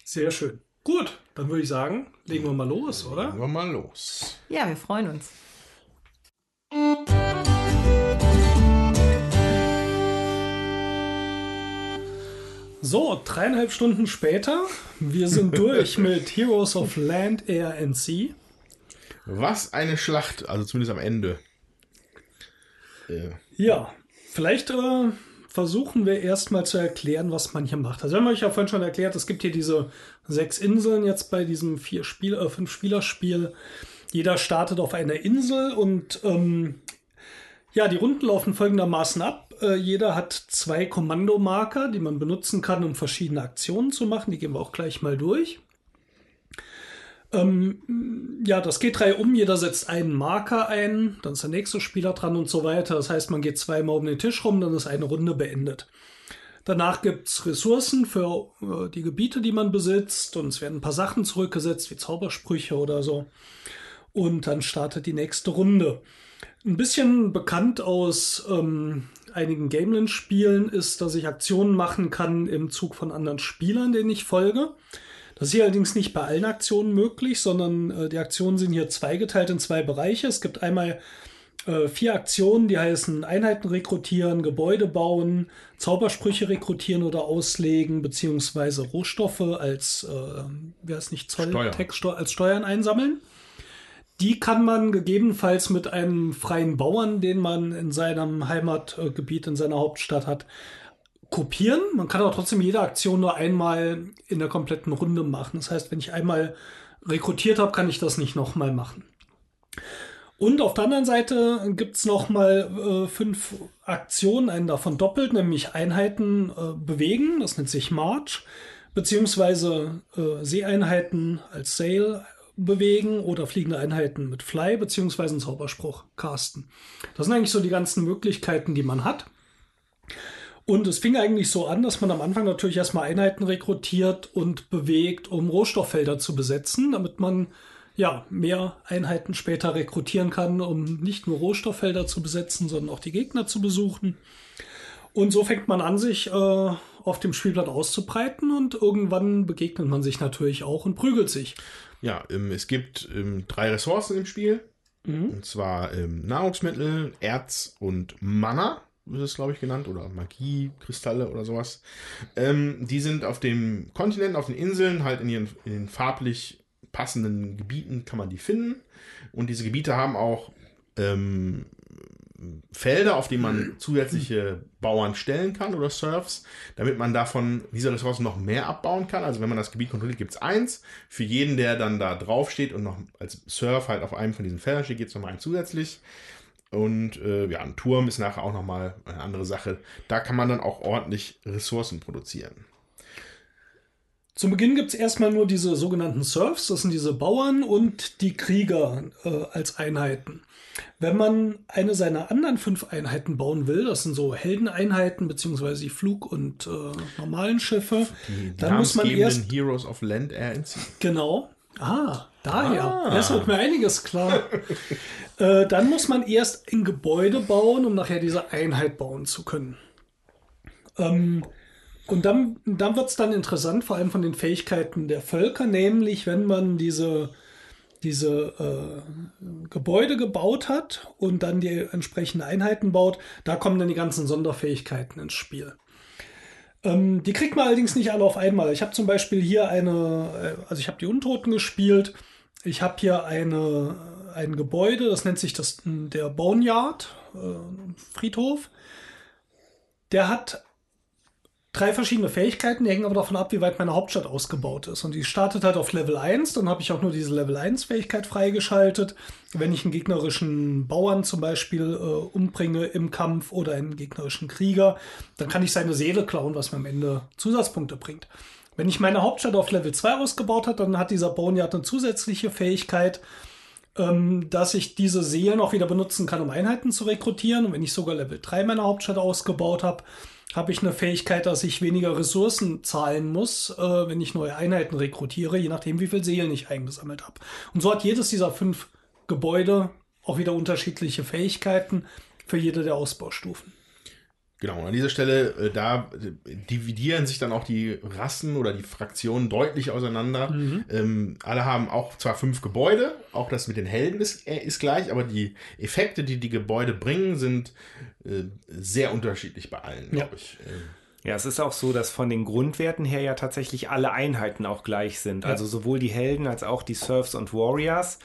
Sehr schön. Gut, dann würde ich sagen, legen wir mal los, oder? Gehen wir mal los. Ja, wir freuen uns. So, dreieinhalb Stunden später. Wir sind durch mit Heroes of Land, Air and Sea. Was eine Schlacht, also zumindest am Ende. Äh, Ja, vielleicht äh, versuchen wir erstmal zu erklären, was man hier macht. Also wir haben euch ja vorhin schon erklärt, es gibt hier diese sechs Inseln jetzt bei diesem vier Spiel, äh, fünf Spielerspiel. Jeder startet auf einer Insel und ähm, ja, die Runden laufen folgendermaßen ab. Äh, jeder hat zwei Kommandomarker, die man benutzen kann, um verschiedene Aktionen zu machen. Die gehen wir auch gleich mal durch. Ähm, ja, das geht drei um. Jeder setzt einen Marker ein, dann ist der nächste Spieler dran und so weiter. Das heißt, man geht zweimal um den Tisch rum, dann ist eine Runde beendet. Danach gibt's Ressourcen für äh, die Gebiete, die man besitzt und es werden ein paar Sachen zurückgesetzt, wie Zaubersprüche oder so. Und dann startet die nächste Runde. Ein bisschen bekannt aus ähm, einigen Gameland-Spielen ist, dass ich Aktionen machen kann im Zug von anderen Spielern, denen ich folge. Das ist hier allerdings nicht bei allen Aktionen möglich, sondern äh, die Aktionen sind hier zweigeteilt in zwei Bereiche. Es gibt einmal äh, vier Aktionen, die heißen Einheiten rekrutieren, Gebäude bauen, Zaubersprüche rekrutieren oder auslegen, beziehungsweise Rohstoffe als, äh, wer ist nicht Zoll, Steuer. Textsteu als Steuern einsammeln. Die kann man gegebenenfalls mit einem freien Bauern, den man in seinem Heimatgebiet, in seiner Hauptstadt hat, kopieren. Man kann aber trotzdem jede Aktion nur einmal in der kompletten Runde machen. Das heißt, wenn ich einmal rekrutiert habe, kann ich das nicht nochmal machen. Und auf der anderen Seite gibt es nochmal äh, fünf Aktionen, einen davon doppelt, nämlich Einheiten äh, bewegen, das nennt sich March, beziehungsweise äh, Seeeinheiten als Sail bewegen oder fliegende Einheiten mit Fly, beziehungsweise einen Zauberspruch casten. Das sind eigentlich so die ganzen Möglichkeiten, die man hat. Und es fing eigentlich so an, dass man am Anfang natürlich erstmal Einheiten rekrutiert und bewegt, um Rohstofffelder zu besetzen, damit man ja, mehr Einheiten später rekrutieren kann, um nicht nur Rohstofffelder zu besetzen, sondern auch die Gegner zu besuchen. Und so fängt man an, sich äh, auf dem Spielblatt auszubreiten und irgendwann begegnet man sich natürlich auch und prügelt sich. Ja, ähm, es gibt ähm, drei Ressourcen im Spiel. Mhm. Und zwar ähm, Nahrungsmittel, Erz und Mana, wird es, glaube ich, genannt, oder Magie, Kristalle oder sowas. Ähm, die sind auf dem Kontinent, auf den Inseln, halt in ihren in den farblich passenden Gebieten kann man die finden. Und diese Gebiete haben auch ähm, Felder, auf denen man zusätzliche Bauern stellen kann oder Surfs, damit man davon diese Ressourcen noch mehr abbauen kann. Also wenn man das Gebiet kontrolliert, gibt es eins. Für jeden, der dann da drauf steht und noch als Surf halt auf einem von diesen Feldern steht, gibt es nochmal einen zusätzlich. Und äh, ja, ein Turm ist nachher auch nochmal eine andere Sache. Da kann man dann auch ordentlich Ressourcen produzieren. Zu Beginn gibt es erstmal nur diese sogenannten Serfs, das sind diese Bauern und die Krieger äh, als Einheiten. Wenn man eine seiner anderen fünf Einheiten bauen will, das sind so Heldeneinheiten beziehungsweise die Flug- und äh, normalen Schiffe, Die, die dann muss man erst Heroes of Land RNC. Genau. Ah, daher. Ah. Das wird mir einiges klar. äh, dann muss man erst ein Gebäude bauen, um nachher diese Einheit bauen zu können. Ähm, und dann, dann wird es dann interessant, vor allem von den Fähigkeiten der Völker, nämlich wenn man diese, diese äh, Gebäude gebaut hat und dann die entsprechenden Einheiten baut, da kommen dann die ganzen Sonderfähigkeiten ins Spiel. Ähm, die kriegt man allerdings nicht alle auf einmal. Ich habe zum Beispiel hier eine, äh, also ich habe die Untoten gespielt. Ich habe hier eine, ein Gebäude, das nennt sich das, der Boneyard, äh, Friedhof. Der hat drei verschiedene Fähigkeiten, die hängen aber davon ab, wie weit meine Hauptstadt ausgebaut ist. Und die startet halt auf Level 1, dann habe ich auch nur diese Level 1 Fähigkeit freigeschaltet. Wenn ich einen gegnerischen Bauern zum Beispiel äh, umbringe im Kampf oder einen gegnerischen Krieger, dann kann ich seine Seele klauen, was mir am Ende Zusatzpunkte bringt. Wenn ich meine Hauptstadt auf Level 2 ausgebaut habe, dann hat dieser Boneyard eine zusätzliche Fähigkeit, ähm, dass ich diese Seelen auch wieder benutzen kann, um Einheiten zu rekrutieren. Und wenn ich sogar Level 3 meiner Hauptstadt ausgebaut habe, habe ich eine Fähigkeit, dass ich weniger Ressourcen zahlen muss, äh, wenn ich neue Einheiten rekrutiere, je nachdem, wie viel Seelen ich eingesammelt habe. Und so hat jedes dieser fünf Gebäude auch wieder unterschiedliche Fähigkeiten für jede der Ausbaustufen. Genau, und an dieser Stelle, äh, da äh, dividieren sich dann auch die Rassen oder die Fraktionen deutlich auseinander. Ähm, alle haben auch zwar fünf Gebäude, auch das mit den Helden ist, äh, ist gleich, aber die Effekte, die die Gebäude bringen, sind äh, sehr unterschiedlich bei allen, glaube ich. Ähm, Ja, es ist auch so, dass von den Grundwerten her ja tatsächlich alle Einheiten auch gleich sind. Also sowohl die Helden als auch die Serfs und Warriors.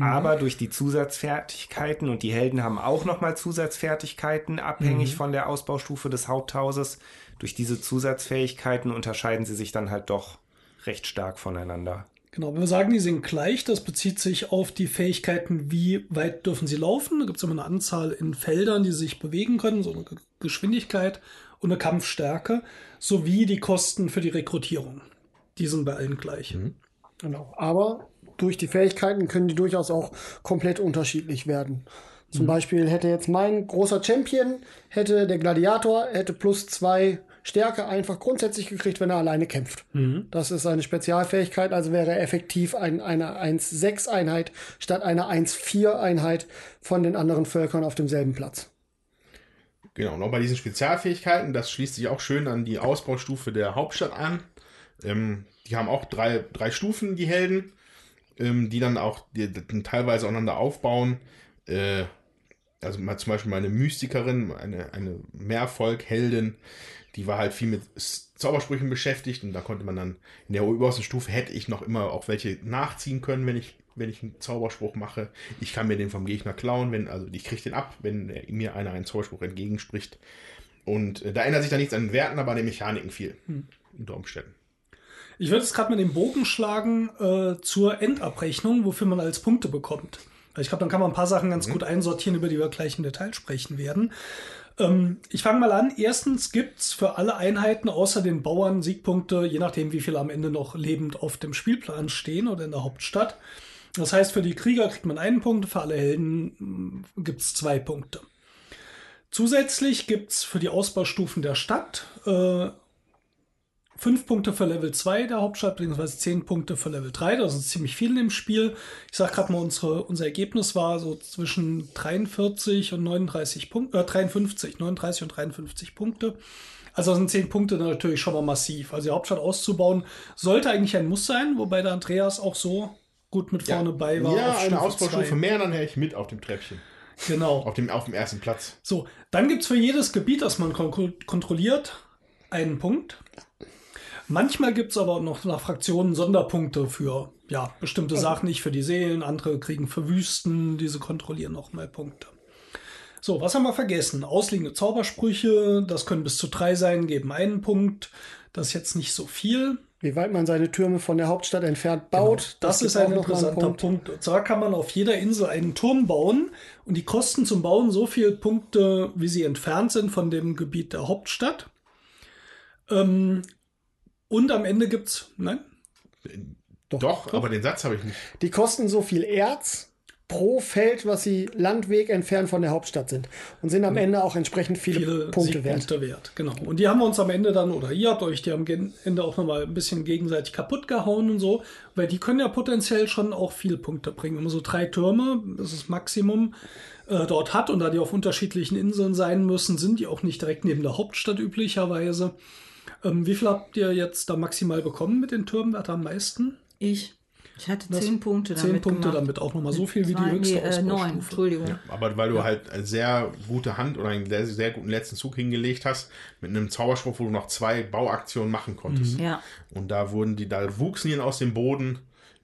Aber durch die Zusatzfertigkeiten und die Helden haben auch nochmal Zusatzfertigkeiten, abhängig von der Ausbaustufe des Haupthauses. Durch diese Zusatzfähigkeiten unterscheiden sie sich dann halt doch recht stark voneinander. Genau, wenn wir sagen, die sind gleich, das bezieht sich auf die Fähigkeiten, wie weit dürfen sie laufen. Da gibt es immer eine Anzahl in Feldern, die sich bewegen können, so eine Ge- Geschwindigkeit und eine Kampfstärke, sowie die Kosten für die Rekrutierung. Die sind bei allen gleich. Genau. Aber durch die Fähigkeiten können die durchaus auch komplett unterschiedlich werden. Zum Beispiel hätte jetzt mein großer Champion, hätte der Gladiator, hätte plus zwei Stärke einfach grundsätzlich gekriegt, wenn er alleine kämpft. Das ist eine Spezialfähigkeit, also wäre er effektiv ein, eine 1-6-Einheit statt einer 1-4-Einheit von den anderen Völkern auf demselben Platz. Genau, auch bei diesen Spezialfähigkeiten, das schließt sich auch schön an die Ausbaustufe der Hauptstadt an. Ähm, die haben auch drei, drei Stufen, die Helden, ähm, die dann auch die, die teilweise aufeinander aufbauen. Äh, also mal zum Beispiel meine Mystikerin, eine, eine Mehrvolk-Heldin, die war halt viel mit Zaubersprüchen beschäftigt und da konnte man dann in der obersten Stufe hätte ich noch immer auch welche nachziehen können, wenn ich, wenn ich einen Zauberspruch mache. Ich kann mir den vom Gegner klauen, wenn, also ich kriege den ab, wenn mir einer einen Zauberspruch entgegenspricht. Und äh, da ändert sich dann nichts an den Werten, aber an den Mechaniken viel. Unter Umständen. Ich würde jetzt gerade mit dem Bogen schlagen äh, zur Endabrechnung, wofür man als Punkte bekommt. Weil Ich glaube, dann kann man ein paar Sachen ganz gut einsortieren, über die wir gleich im Detail sprechen werden. Ähm, ich fange mal an. Erstens gibt's für alle Einheiten außer den Bauern Siegpunkte, je nachdem, wie viele am Ende noch lebend auf dem Spielplan stehen oder in der Hauptstadt. Das heißt, für die Krieger kriegt man einen Punkt, für alle Helden mh, gibt's zwei Punkte. Zusätzlich gibt's für die Ausbaustufen der Stadt äh, fünf Punkte für Level 2 der Hauptstadt, beziehungsweise zehn Punkte für Level 3. Das ist ziemlich viel im Spiel. Ich sag gerade mal, unsere, unser Ergebnis war so zwischen 43 und 39 Punkte, äh, 53, 39 und 53 Punkte. Also das sind zehn Punkte dann natürlich schon mal massiv. Also die Hauptstadt auszubauen sollte eigentlich ein Muss sein, wobei der Andreas auch so gut mit vorne bei war. Ja, auf eine Stufe Ausbaustufe mehr, dann wäre ich mit auf dem Treppchen. Genau. Auf dem, auf dem ersten Platz. So, dann gibt's für jedes Gebiet, das man kon kontrolliert, einen Punkt. Manchmal gibt's aber noch nach Fraktionen Sonderpunkte für ja, bestimmte Sachen, nicht für die Seelen, andere kriegen für Wüsten, diese kontrollieren noch mal Punkte. So, was haben wir vergessen? Ausliegende Zaubersprüche, das können bis zu drei sein, geben einen Punkt. Das ist jetzt nicht so viel. Wie weit man seine Türme von der Hauptstadt entfernt baut. Das, gibt ist ein interessanter Punkt. Und zwar kann man auf jeder Insel einen Turm bauen und die kosten zum Bauen so viele Punkte, wie sie entfernt sind von dem Gebiet der Hauptstadt. Ähm, und am Ende gibt's, nein, Doch, aber den Satz habe ich nicht. Die kosten so viel Erz pro Feld, was sie Landweg entfernt von der Hauptstadt sind. Und sind am Ende auch entsprechend viele, viele Punkte wert. Siegpunkte wert. Genau. Und die haben wir uns am Ende dann, oder ihr habt euch die am Ende auch nochmal ein bisschen gegenseitig kaputt gehauen und so, weil die können ja potenziell schon auch viele Punkte bringen. Wenn man so drei Türme, das ist das Maximum, äh, dort hat und da die auf unterschiedlichen Inseln sein müssen, sind die auch nicht direkt neben der Hauptstadt üblicherweise. Ähm, wie viel habt ihr jetzt da maximal bekommen mit den Türmen? Wer hat am meisten? Ich. Ich hatte Das- zehn Punkte damit Zehn Punkte gemacht. damit auch nochmal so viel wie die höchste nee, äh, neun. Entschuldigung. Aber weil du halt eine sehr gute Hand oder einen sehr, sehr guten letzten Zug hingelegt hast, mit einem Zauberspruch, wo du noch zwei Bauaktionen machen konntest. Ja, Und da wurden die, da wuchsen die aus dem Boden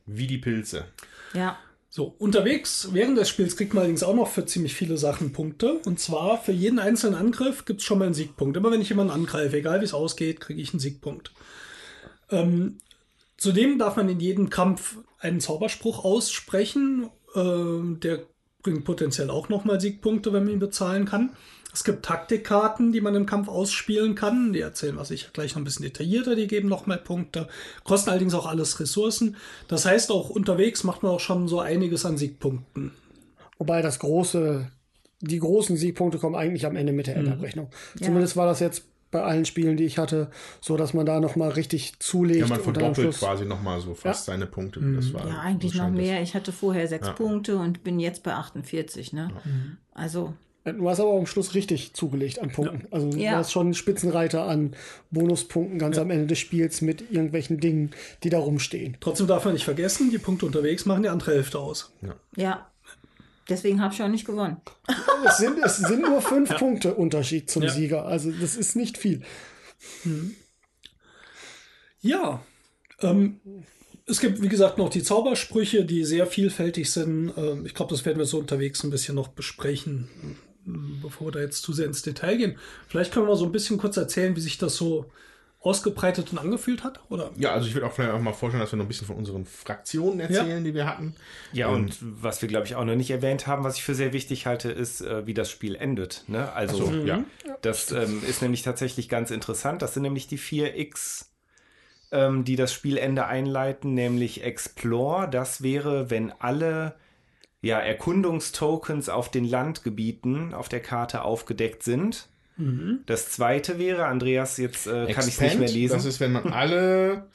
wie die Pilze. ja. So, unterwegs während des Spiels kriegt man allerdings auch noch für ziemlich viele Sachen Punkte. Und zwar für jeden einzelnen Angriff gibt es schon mal einen Siegpunkt. Immer wenn ich jemanden angreife, egal wie es ausgeht, kriege ich einen Siegpunkt. Ähm, zudem darf man in jedem Kampf einen Zauberspruch aussprechen. Ähm, der bringt potenziell auch nochmal Siegpunkte, wenn man ihn bezahlen kann. Es gibt Taktikkarten, die man im Kampf ausspielen kann. Die erzählen was ich gleich noch ein bisschen detaillierter, die geben nochmal Punkte. Kosten allerdings auch alles Ressourcen. Das heißt, auch unterwegs macht man auch schon so einiges an Siegpunkten. Wobei das große, die großen Siegpunkte kommen eigentlich am Ende mit der Endabrechnung. Zumindest war das jetzt bei allen Spielen, die ich hatte, so, dass man da noch mal richtig zulegt. Ja, man verdoppelt quasi nochmal so fast seine Punkte. Das war, Ja, eigentlich so noch mehr. Ich hatte vorher sechs Punkte und bin jetzt bei 48, ne? Also, Du hast aber am Schluss richtig zugelegt an Punkten. Also du Ja. hast schon einen Spitzenreiter an Bonuspunkten ganz am Ende des Spiels mit irgendwelchen Dingen, die da rumstehen. Trotzdem darf man nicht vergessen, die Punkte unterwegs machen die andere Hälfte aus. ja. Deswegen habe ich auch nicht gewonnen. Es sind, es sind nur fünf Punkte Unterschied zum Ja. Sieger. Also das ist nicht viel. Ja, ähm, es gibt, wie gesagt, noch die Zaubersprüche, die sehr vielfältig sind. Ähm, ich glaube, das werden wir so unterwegs ein bisschen noch besprechen, bevor wir da jetzt zu sehr ins Detail gehen. Vielleicht können wir mal so ein bisschen kurz erzählen, wie sich das so ausgebreitet und angefühlt hat, oder? Ja, also ich würde auch vielleicht auch mal vorstellen, dass wir noch ein bisschen von unseren Fraktionen erzählen, die wir hatten. Ja, und was wir, glaube ich, auch noch nicht erwähnt haben, was ich für sehr wichtig halte, ist, äh, wie das Spiel endet. Ne? Also, So, ja. das ähm, ist nämlich tatsächlich ganz interessant. Das sind nämlich die vier X, ähm, die das Spielende einleiten, nämlich Explore. Das wäre, wenn alle ja, Erkundungstokens auf den Landgebieten auf der Karte aufgedeckt sind. Das zweite wäre, Andreas, jetzt äh, kann ich es nicht mehr lesen. Das ist, wenn man alle.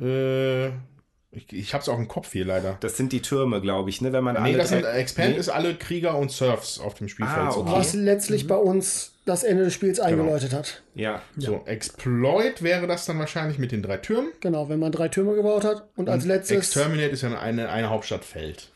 Äh, ich ich habe es auch im Kopf hier leider. Das sind die Türme, glaube ich, ne? Wenn man Nee, alle das sind, Expand Nee? ist alle Krieger und Serfs auf dem Spielfeld. Ah, okay. Was letztlich bei uns das Ende des Spiels eingeläutet hat. Ja, So, Exploit wäre das dann wahrscheinlich mit den drei Türmen. Genau, wenn man drei Türme gebaut hat und als letztes Exterminate ist ja eine, eine Hauptstadt fällt.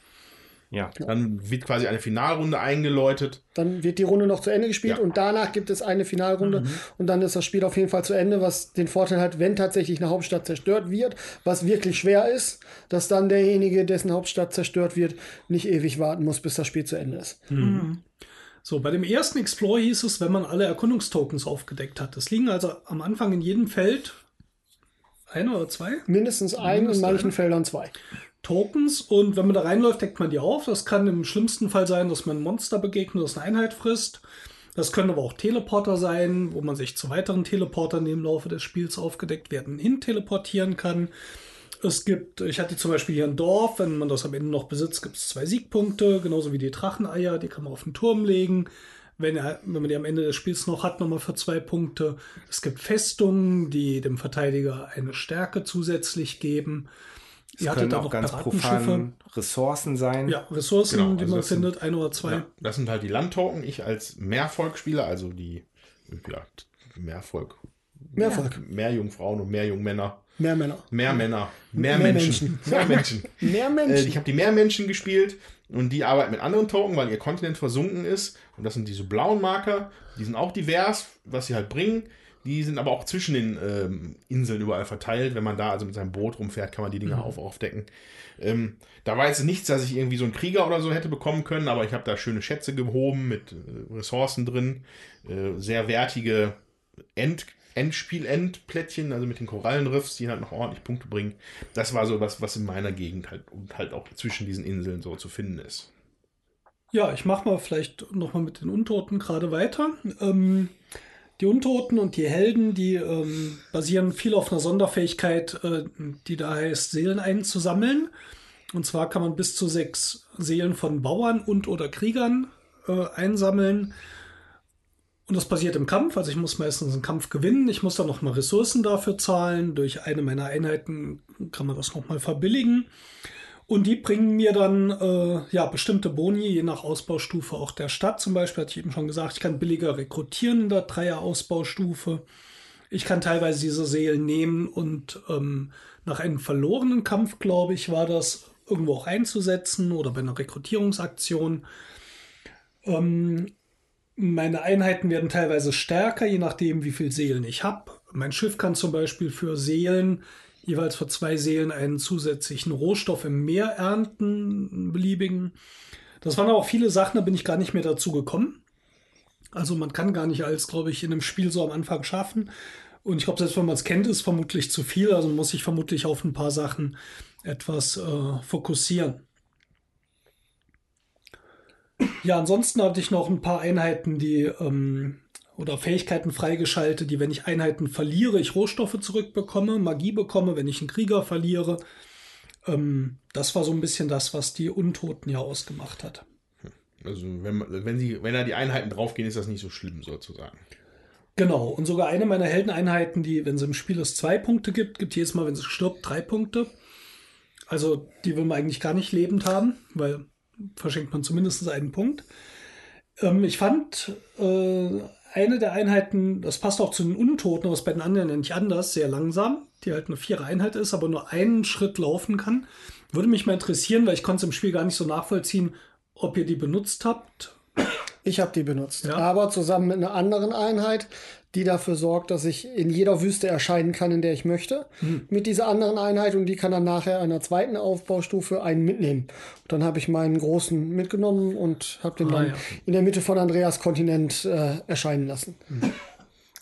Ja. Dann wird quasi eine Finalrunde eingeläutet. Dann wird die Runde noch zu Ende gespielt Ja. und danach gibt es eine Finalrunde und dann ist das Spiel auf jeden Fall zu Ende, was den Vorteil hat, wenn tatsächlich eine Hauptstadt zerstört wird, was wirklich schwer ist, dass dann derjenige, dessen Hauptstadt zerstört wird, nicht ewig warten muss, bis das Spiel zu Ende ist. So, bei dem ersten Explore hieß es, wenn man alle Erkundungstokens aufgedeckt hat. Es liegen also am Anfang in jedem Feld ein oder zwei Mindestens ein, Mindestens in manchen ein. Feldern zwei. Tokens und wenn man da reinläuft, deckt man die auf. Das kann im schlimmsten Fall sein, dass man Monster begegnet, das eine Einheit frisst. Das können aber auch Teleporter sein, wo man sich zu weiteren Teleportern im Laufe des Spiels aufgedeckt werden hin teleportieren kann. Es gibt, ich hatte zum Beispiel hier ein Dorf, wenn man das am Ende noch besitzt, gibt es zwei Siegpunkte, genauso wie die Dracheneier, die kann man auf den Turm legen. Wenn, er, wenn man die am Ende des Spiels noch hat, nochmal für zwei Punkte. Es gibt Festungen, die dem Verteidiger eine Stärke zusätzlich geben. Es Ihr können hattet auch ganz profan Ressourcen sein. Ja, Ressourcen, Genau, die also man das sind- findet, ein oder zwei. Ja, das sind halt die Landtoken. Ich als Mehrvolkspieler, also die ja, Mehrvolk, Mehrvolk. mehr Jungfrauen und mehr Jungmänner, Mehr Männer. mehr Männer, mehr, Mehr Menschen, mehr Menschen. Mehr Äh, Menschen. ich habe die Meermenschen gespielt und die arbeiten mit anderen Token, weil ihr Kontinent versunken ist. Und das sind diese blauen Marker. Die sind auch divers, was sie halt bringen. Die sind aber auch zwischen den ähm, Inseln überall verteilt. Wenn man da also mit seinem Boot rumfährt, kann man die Dinge auf, aufdecken. Ähm, da war jetzt nichts, dass ich irgendwie so einen Krieger oder so hätte bekommen können, aber ich habe da schöne Schätze gehoben mit äh, Ressourcen drin. Äh, sehr wertige End Endspiel-Endplättchen, also mit den Korallenriffs, die halt noch ordentlich Punkte bringen. Das war so was, was in meiner Gegend halt und halt auch zwischen diesen Inseln so zu finden ist. Ja, ich mache mal vielleicht nochmal mit den Untoten gerade weiter. Ähm, die Untoten und die Helden, die ähm, basieren viel auf einer Sonderfähigkeit, äh, die da heißt, Seelen einzusammeln. Und zwar kann man bis zu sechs Seelen von Bauern und oder Kriegern äh, einsammeln. Und das passiert im Kampf, also ich muss meistens einen Kampf gewinnen. Ich muss dann nochmal Ressourcen dafür zahlen. Durch eine meiner Einheiten kann man das nochmal verbilligen. Und die bringen mir dann äh, ja bestimmte Boni, je nach Ausbaustufe auch der Stadt. Zum Beispiel hatte ich eben schon gesagt, ich kann billiger rekrutieren in der Dreier-Ausbaustufe. Ich kann teilweise diese Seelen nehmen und ähm, nach einem verlorenen Kampf, glaube ich, war das irgendwo auch einzusetzen oder bei einer Rekrutierungsaktion. Ähm, meine Einheiten werden teilweise stärker, je nachdem, wie viel Seelen ich habe. Mein Schiff kann zum Beispiel für Seelen, jeweils für zwei Seelen, einen zusätzlichen Rohstoff im Meer ernten, einen beliebigen. Das waren auch viele Sachen, da bin ich gar nicht mehr dazu gekommen. Also man kann gar nicht alles, glaube ich, in einem Spiel so am Anfang schaffen. Und ich glaube, selbst wenn man es kennt, ist vermutlich zu viel. Also muss ich vermutlich auf ein paar Sachen etwas äh, fokussieren. Ja, ansonsten hatte ich noch ein paar Einheiten, die ähm, oder Fähigkeiten freigeschaltet, die, wenn ich Einheiten verliere, ich Rohstoffe zurückbekomme, Magie bekomme, wenn ich einen Krieger verliere. Ähm, das war so ein bisschen das, was die Untoten ja ausgemacht hat. Also wenn, wenn, sie, wenn da die Einheiten draufgehen, ist das nicht so schlimm sozusagen. Genau, und sogar eine meiner Heldeneinheiten, die, wenn sie im Spiel es zwei Punkte gibt, gibt jedes Mal, wenn sie stirbt, drei Punkte. Also die will man eigentlich gar nicht lebend haben, weil verschenkt man zumindest einen Punkt. Ähm, ich fand äh, eine der Einheiten, das passt auch zu den Untoten, aber ist bei den anderen ja nicht anders, sehr langsam, die halt eine vierer Einheit ist, aber nur einen Schritt laufen kann. Würde mich mal interessieren, weil ich konnte es im Spiel gar nicht so nachvollziehen, ob ihr die benutzt habt. Ich habe die benutzt. Ja. Aber zusammen mit einer anderen Einheit, die dafür sorgt, dass ich in jeder Wüste erscheinen kann, in der ich möchte. Hm. Mit dieser anderen Einheit und die kann dann nachher einer zweiten Aufbaustufe einen mitnehmen. Und dann habe ich meinen großen mitgenommen und habe den Ah, dann ja. in der Mitte von Andreas Kontinent äh, erscheinen lassen.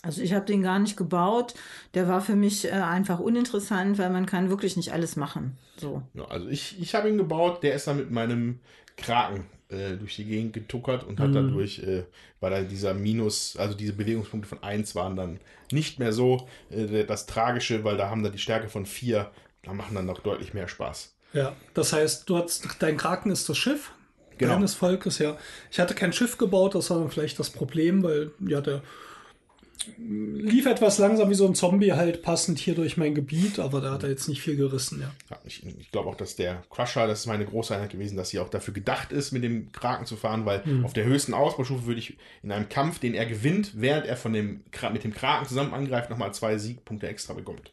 Also ich habe den gar nicht gebaut. Der war für mich äh, einfach uninteressant, weil man kann wirklich nicht alles machen. So. Ja, also ich, ich habe ihn gebaut, der ist dann mit meinem Kraken äh, durch die Gegend getuckert und hat dadurch, äh, weil da dieser Minus, also diese Bewegungspunkte von 1 waren dann nicht mehr so äh, das Tragische, weil da haben da die Stärke von 4, da machen dann noch deutlich mehr Spaß. Ja, das heißt, du hast, dein Kraken ist das Schiff Genau. deines Volkes, ja. Ich hatte kein Schiff gebaut, das war dann vielleicht das Problem, weil ja, der lief etwas langsam wie so ein Zombie halt passend hier durch mein Gebiet, aber da hat er jetzt nicht viel gerissen, ja. Ja, ich ich glaube auch, dass der Crusher, das ist meine große Einheit gewesen, dass sie auch dafür gedacht ist, mit dem Kraken zu fahren, weil auf der höchsten Ausbaustufe würde ich in einem Kampf, den er gewinnt, während er von dem, mit dem Kraken zusammen angreift, nochmal zwei Siegpunkte extra bekommt.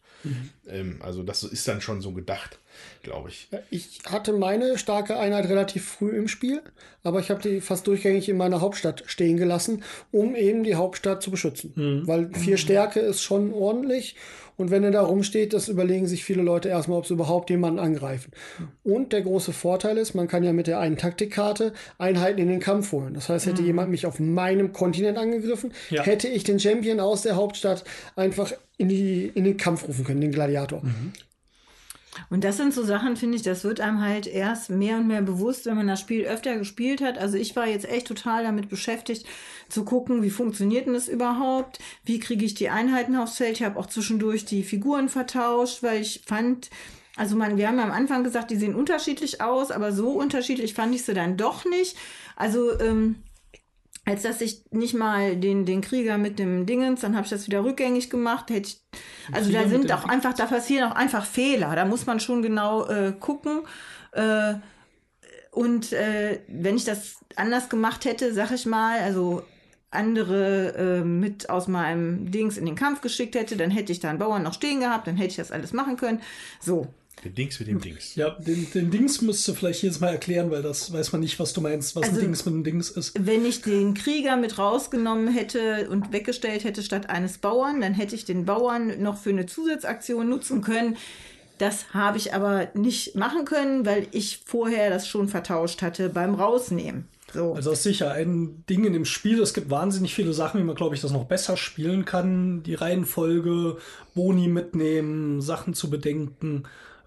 Ähm, also das ist dann schon so gedacht. Glaube ich. Ich hatte meine starke Einheit relativ früh im Spiel, aber ich habe die fast durchgängig in meiner Hauptstadt stehen gelassen, um eben die Hauptstadt zu beschützen. Weil vier Stärke ist schon ordentlich. Und wenn er da rumsteht, das überlegen sich viele Leute erstmal, ob sie überhaupt jemanden angreifen. Und der große Vorteil ist, man kann ja mit der einen Taktikkarte Einheiten in den Kampf holen. Das heißt, hätte jemand mich auf meinem Kontinent angegriffen, Ja. hätte ich den Champion aus der Hauptstadt einfach in, die, in den Kampf rufen können, den Gladiator. Und das sind so Sachen, finde ich, das wird einem halt erst mehr und mehr bewusst, wenn man das Spiel öfter gespielt hat. Also ich war jetzt echt total damit beschäftigt, zu gucken, wie funktioniert denn das überhaupt? Wie kriege ich die Einheiten aufs Feld? Ich habe auch zwischendurch die Figuren vertauscht, weil ich fand, also man, wir haben am Anfang gesagt, die sehen unterschiedlich aus, aber so unterschiedlich fand ich sie dann doch nicht. Also ähm, als dass ich nicht mal den, den Krieger mit dem Dingens, dann habe ich das wieder rückgängig gemacht. Hätte ich, also da sind auch einfach, da passieren auch einfach Fehler. Da muss man schon genau äh, gucken. Äh, und äh, wenn ich das anders gemacht hätte, sag ich mal, also andere äh, mit aus meinem Dings in den Kampf geschickt hätte, dann hätte ich da einen Bauern noch stehen gehabt, dann hätte ich das alles machen können. So, Der Dings mit dem Dings. Ja, den, den Dings müsst du vielleicht jedes Mal erklären, weil das weiß man nicht, was du meinst, was Also- ein Dings mit dem Dings ist. Wenn ich den Krieger mit rausgenommen hätte und weggestellt hätte statt eines Bauern, dann hätte ich den Bauern noch für eine Zusatzaktion nutzen können. Das habe ich aber nicht machen können, weil ich vorher das schon vertauscht hatte beim Rausnehmen. So. Also das ist sicher ein Ding in dem Spiel. Es gibt wahnsinnig viele Sachen, wie man, glaube ich, das noch besser spielen kann. Die Reihenfolge, Boni mitnehmen, Sachen zu bedenken.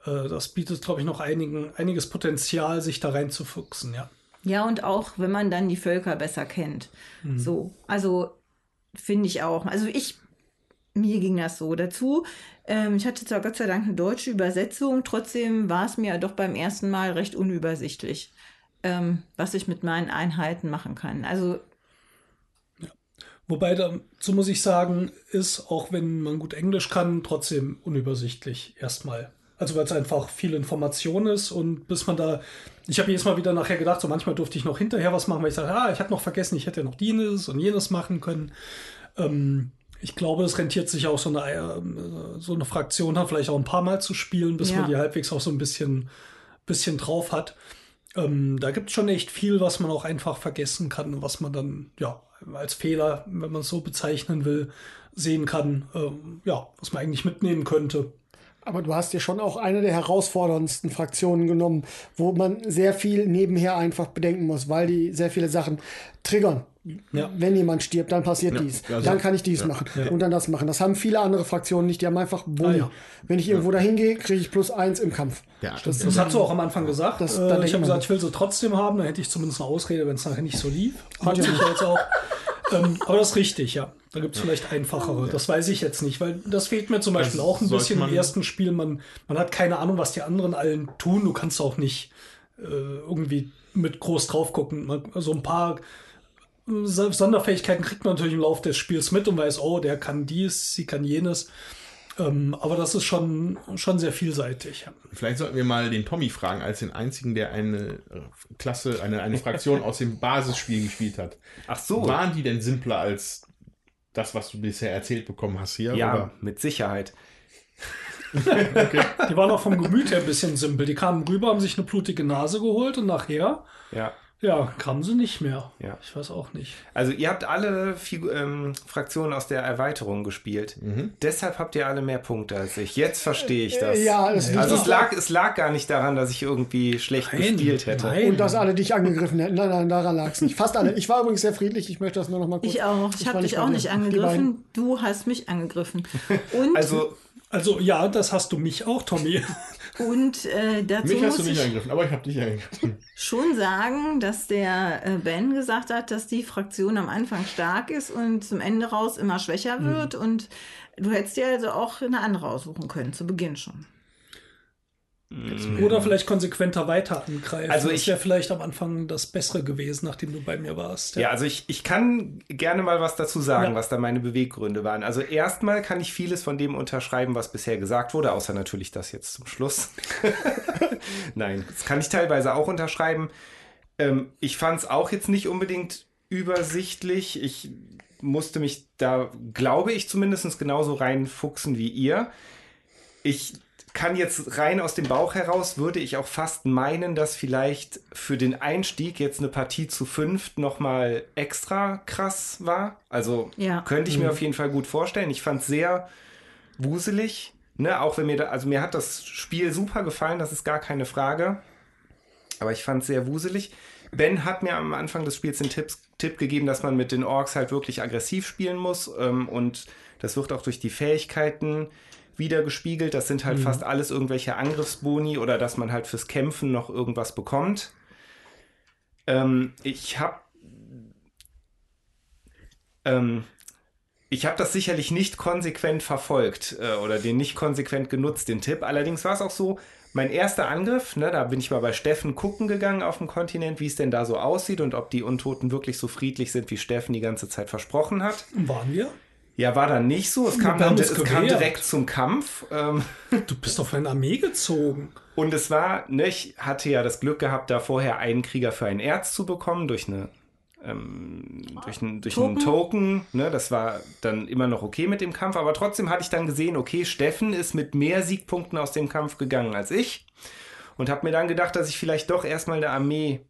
Äh, Das bietet, glaube ich, noch einigen, einiges Potenzial, sich da reinzufuchsen, ja. Ja, und auch wenn man dann die Völker besser kennt. So, also finde ich auch. Also ich, mir ging das so dazu. Ähm, ich hatte zwar Gott sei Dank eine deutsche Übersetzung, trotzdem war es mir ja doch beim ersten Mal recht unübersichtlich, ähm, was ich mit meinen Einheiten machen kann. Also Wobei dazu muss ich sagen, ist, auch wenn man gut Englisch kann, trotzdem unübersichtlich erstmal. Also weil es einfach viel Information ist und bis man da, ich habe jedes Mal wieder nachher gedacht, so manchmal durfte ich noch hinterher was machen, weil ich sage, ah, ich habe noch vergessen, ich hätte noch dieses und jenes machen können. Ähm, ich glaube, es rentiert sich auch so eine, äh, so eine Fraktion hat, vielleicht auch ein paar Mal zu spielen, bis Ja. man die halbwegs auch so ein bisschen, bisschen drauf hat. Ähm, da gibt es schon echt viel, was man auch einfach vergessen kann und was man dann, ja, als Fehler, wenn man es so bezeichnen will, sehen kann, ähm, ja, was man eigentlich mitnehmen könnte. Aber du hast dir schon auch eine der herausforderndsten Fraktionen genommen, wo man sehr viel nebenher einfach bedenken muss, weil die sehr viele Sachen triggern. Ja. Wenn jemand stirbt, dann passiert dies. also- dann kann ich dies machen und dann das machen. Das haben viele andere Fraktionen nicht. Die haben einfach Boni. Ah, ja. Wenn ich irgendwo dahin gehe, kriege ich plus eins im Kampf. Ja, Das- Das hast du auch am Anfang gesagt. Das- äh, ich habe gesagt, ich will sie trotzdem haben, dann hätte ich zumindest eine Ausrede, wenn es nachher nicht so lief. Hat sich ja jetzt auch. Ähm, aber das ist richtig, ja. Da gibt es vielleicht einfachere. Das weiß ich jetzt nicht, weil das fehlt mir zum Beispiel auch ein bisschen im ersten Spiel. Man, man hat keine Ahnung, was die anderen allen tun. Du kannst auch nicht äh, irgendwie mit groß drauf gucken. Man, so ein paar äh, Sonderfähigkeiten kriegt man natürlich im Laufe des Spiels mit und weiß, oh, der kann dies, sie kann jenes. Ähm, aber das ist schon, schon sehr vielseitig. Ja. Vielleicht sollten wir mal den Tommy fragen, als den einzigen, der eine äh, Klasse, eine, eine Fraktion aus dem Basisspiel gespielt hat. Ach so. Waren die denn simpler als das, was du bisher erzählt bekommen hast hier? Ja, Oder? mit Sicherheit. Die waren auch vom Gemüt her ein bisschen simpel. Die kamen rüber, haben sich eine blutige Nase geholt und nachher, Ja. Ja, kamen sie nicht mehr. Ja. Ich weiß auch nicht. Also ihr habt alle Figu ähm, Fraktionen aus der Erweiterung gespielt. Deshalb habt ihr alle mehr Punkte als ich. Jetzt verstehe ich das. Ja, es liegt Also es nicht lag, es lag gar nicht daran, dass ich irgendwie schlecht Nein, gespielt hätte. nein. Und dass alle dich angegriffen hätten. Nein, nein, daran lag es nicht. Fast alle. Ich war übrigens sehr friedlich. Ich möchte das nur noch mal kurz. ich auch. Ich war habe dich auch nicht angegriffen. Du hast mich angegriffen. Und, Also Also ja, das hast du mich auch, Tommy. und äh, dazu Mich hast du nicht ich angegriffen, aber ich habe dich angegriffen. schon sagen, dass der äh, Ben gesagt hat, dass die Fraktion am Anfang stark ist und zum Ende raus immer schwächer wird. Und du hättest dir also auch eine andere aussuchen können, zu Beginn schon. Oder vielleicht konsequenter weiter angreifen. Also das ich- wäre vielleicht am Anfang das Bessere gewesen, nachdem du bei mir warst. Ja, also ich, ich kann gerne mal was dazu sagen, Ja. was da meine Beweggründe waren. Also erstmal kann ich vieles von dem unterschreiben, was bisher gesagt wurde, außer natürlich das jetzt zum Schluss. Nein, das kann ich teilweise auch unterschreiben. Ähm, ich fand es auch jetzt nicht unbedingt übersichtlich. Ich musste mich da, glaube ich, zumindest genauso reinfuchsen wie ihr. Ich kann jetzt rein aus dem Bauch heraus, würde ich auch fast meinen, dass vielleicht für den Einstieg jetzt eine Partie zu fünft nochmal extra krass war. Also Ja. könnte ich mir auf jeden Fall gut vorstellen. Ich fand es sehr wuselig. Ne, auch wenn mir da, also mir hat das Spiel super gefallen, das ist gar keine Frage. Aber ich fand es sehr wuselig. Ben hat mir am Anfang des Spiels den Tipps, Tipp gegeben, dass man mit den Orks halt wirklich aggressiv spielen muss. Ähm, und das wird auch durch die Fähigkeiten wieder gespiegelt. Das sind halt fast alles irgendwelche Angriffsboni oder dass man halt fürs Kämpfen noch irgendwas bekommt. Ähm, ich habe ähm, ich habe das sicherlich nicht konsequent verfolgt äh, oder den nicht konsequent genutzt, den Tipp. Allerdings war es auch so, mein erster Angriff, ne, da bin ich mal bei Steffen gucken gegangen auf dem Kontinent, wie es denn da so aussieht und ob die Untoten wirklich so friedlich sind, wie Steffen die ganze Zeit versprochen hat. Waren wir? Ja, war dann nicht so. Es kam, wir haben dann, es kam direkt zum Kampf. Ähm, Du bist auf eine Armee gezogen. und es war, ne, ich hatte ja das Glück gehabt, da vorher einen Krieger für ein Erz zu bekommen durch eine ähm, durch, ein, durch einen Token. Ne, das war dann immer noch okay mit dem Kampf, aber trotzdem hatte ich dann gesehen, okay, Steffen ist mit mehr Siegpunkten aus dem Kampf gegangen als ich und habe mir dann gedacht, dass ich vielleicht doch erstmal eine Armee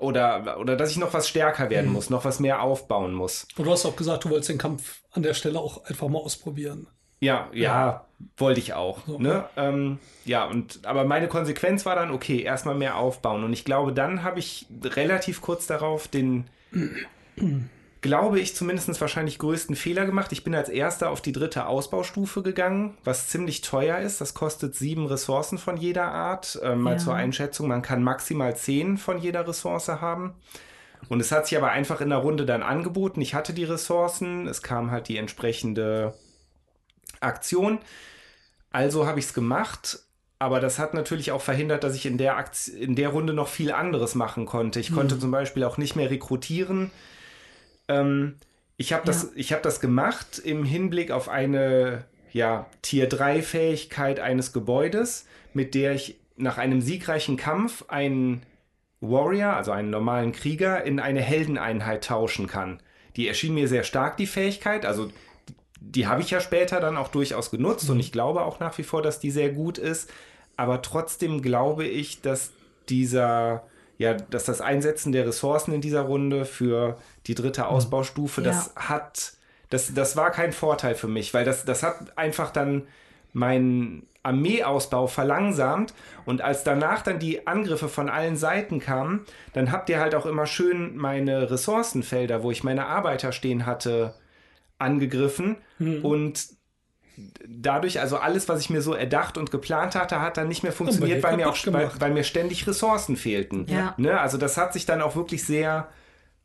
oder, oder dass ich noch was stärker werden muss, noch was mehr aufbauen muss. Und du hast auch gesagt, du wolltest den Kampf an der Stelle auch einfach mal ausprobieren. Ja, ja, wollte ich auch. Ne? Ähm, ja, und aber meine Konsequenz war dann, okay, erstmal mehr aufbauen. Und ich glaube, dann habe ich relativ kurz darauf den, glaube ich, zumindest wahrscheinlich größten Fehler gemacht. Ich bin als erster auf die dritte Ausbaustufe gegangen, was ziemlich teuer ist. Das kostet sieben Ressourcen von jeder Art. Ähm, mal Ja. zur Einschätzung, man kann maximal zehn von jeder Ressource haben. Und es hat sich aber einfach in der Runde dann angeboten. Ich hatte die Ressourcen, es kam halt die entsprechende Aktion. Also habe ich es gemacht, aber das hat natürlich auch verhindert, dass ich in der, Akt in der Runde noch viel anderes machen konnte. Ich konnte zum Beispiel auch nicht mehr rekrutieren. Ähm, ich habe das, ich hab das gemacht im Hinblick auf eine ja, Tier 3 Fähigkeit eines Gebäudes, mit der ich nach einem siegreichen Kampf einen Warrior, also einen normalen Krieger, in eine Heldeneinheit tauschen kann. Die erschien mir sehr stark, die Fähigkeit. Also die habe ich ja später dann auch durchaus genutzt und ich glaube auch nach wie vor, dass die sehr gut ist. Aber trotzdem glaube ich, dass dieser, ja, dass das Einsetzen der Ressourcen in dieser Runde für die dritte Ausbaustufe, das hat, das, das war kein Vorteil für mich, weil das, das hat einfach dann meinen Armeeausbau verlangsamt. Und als danach dann die Angriffe von allen Seiten kamen, dann habt ihr halt auch immer schön meine Ressourcenfelder, wo ich meine Arbeiter stehen hatte, angegriffen. Und dadurch, also alles, was ich mir so erdacht und geplant hatte, hat dann nicht mehr funktioniert, weil mir, auch, weil, weil mir ständig Ressourcen fehlten. Ja. Ne? Also das hat sich dann auch wirklich sehr,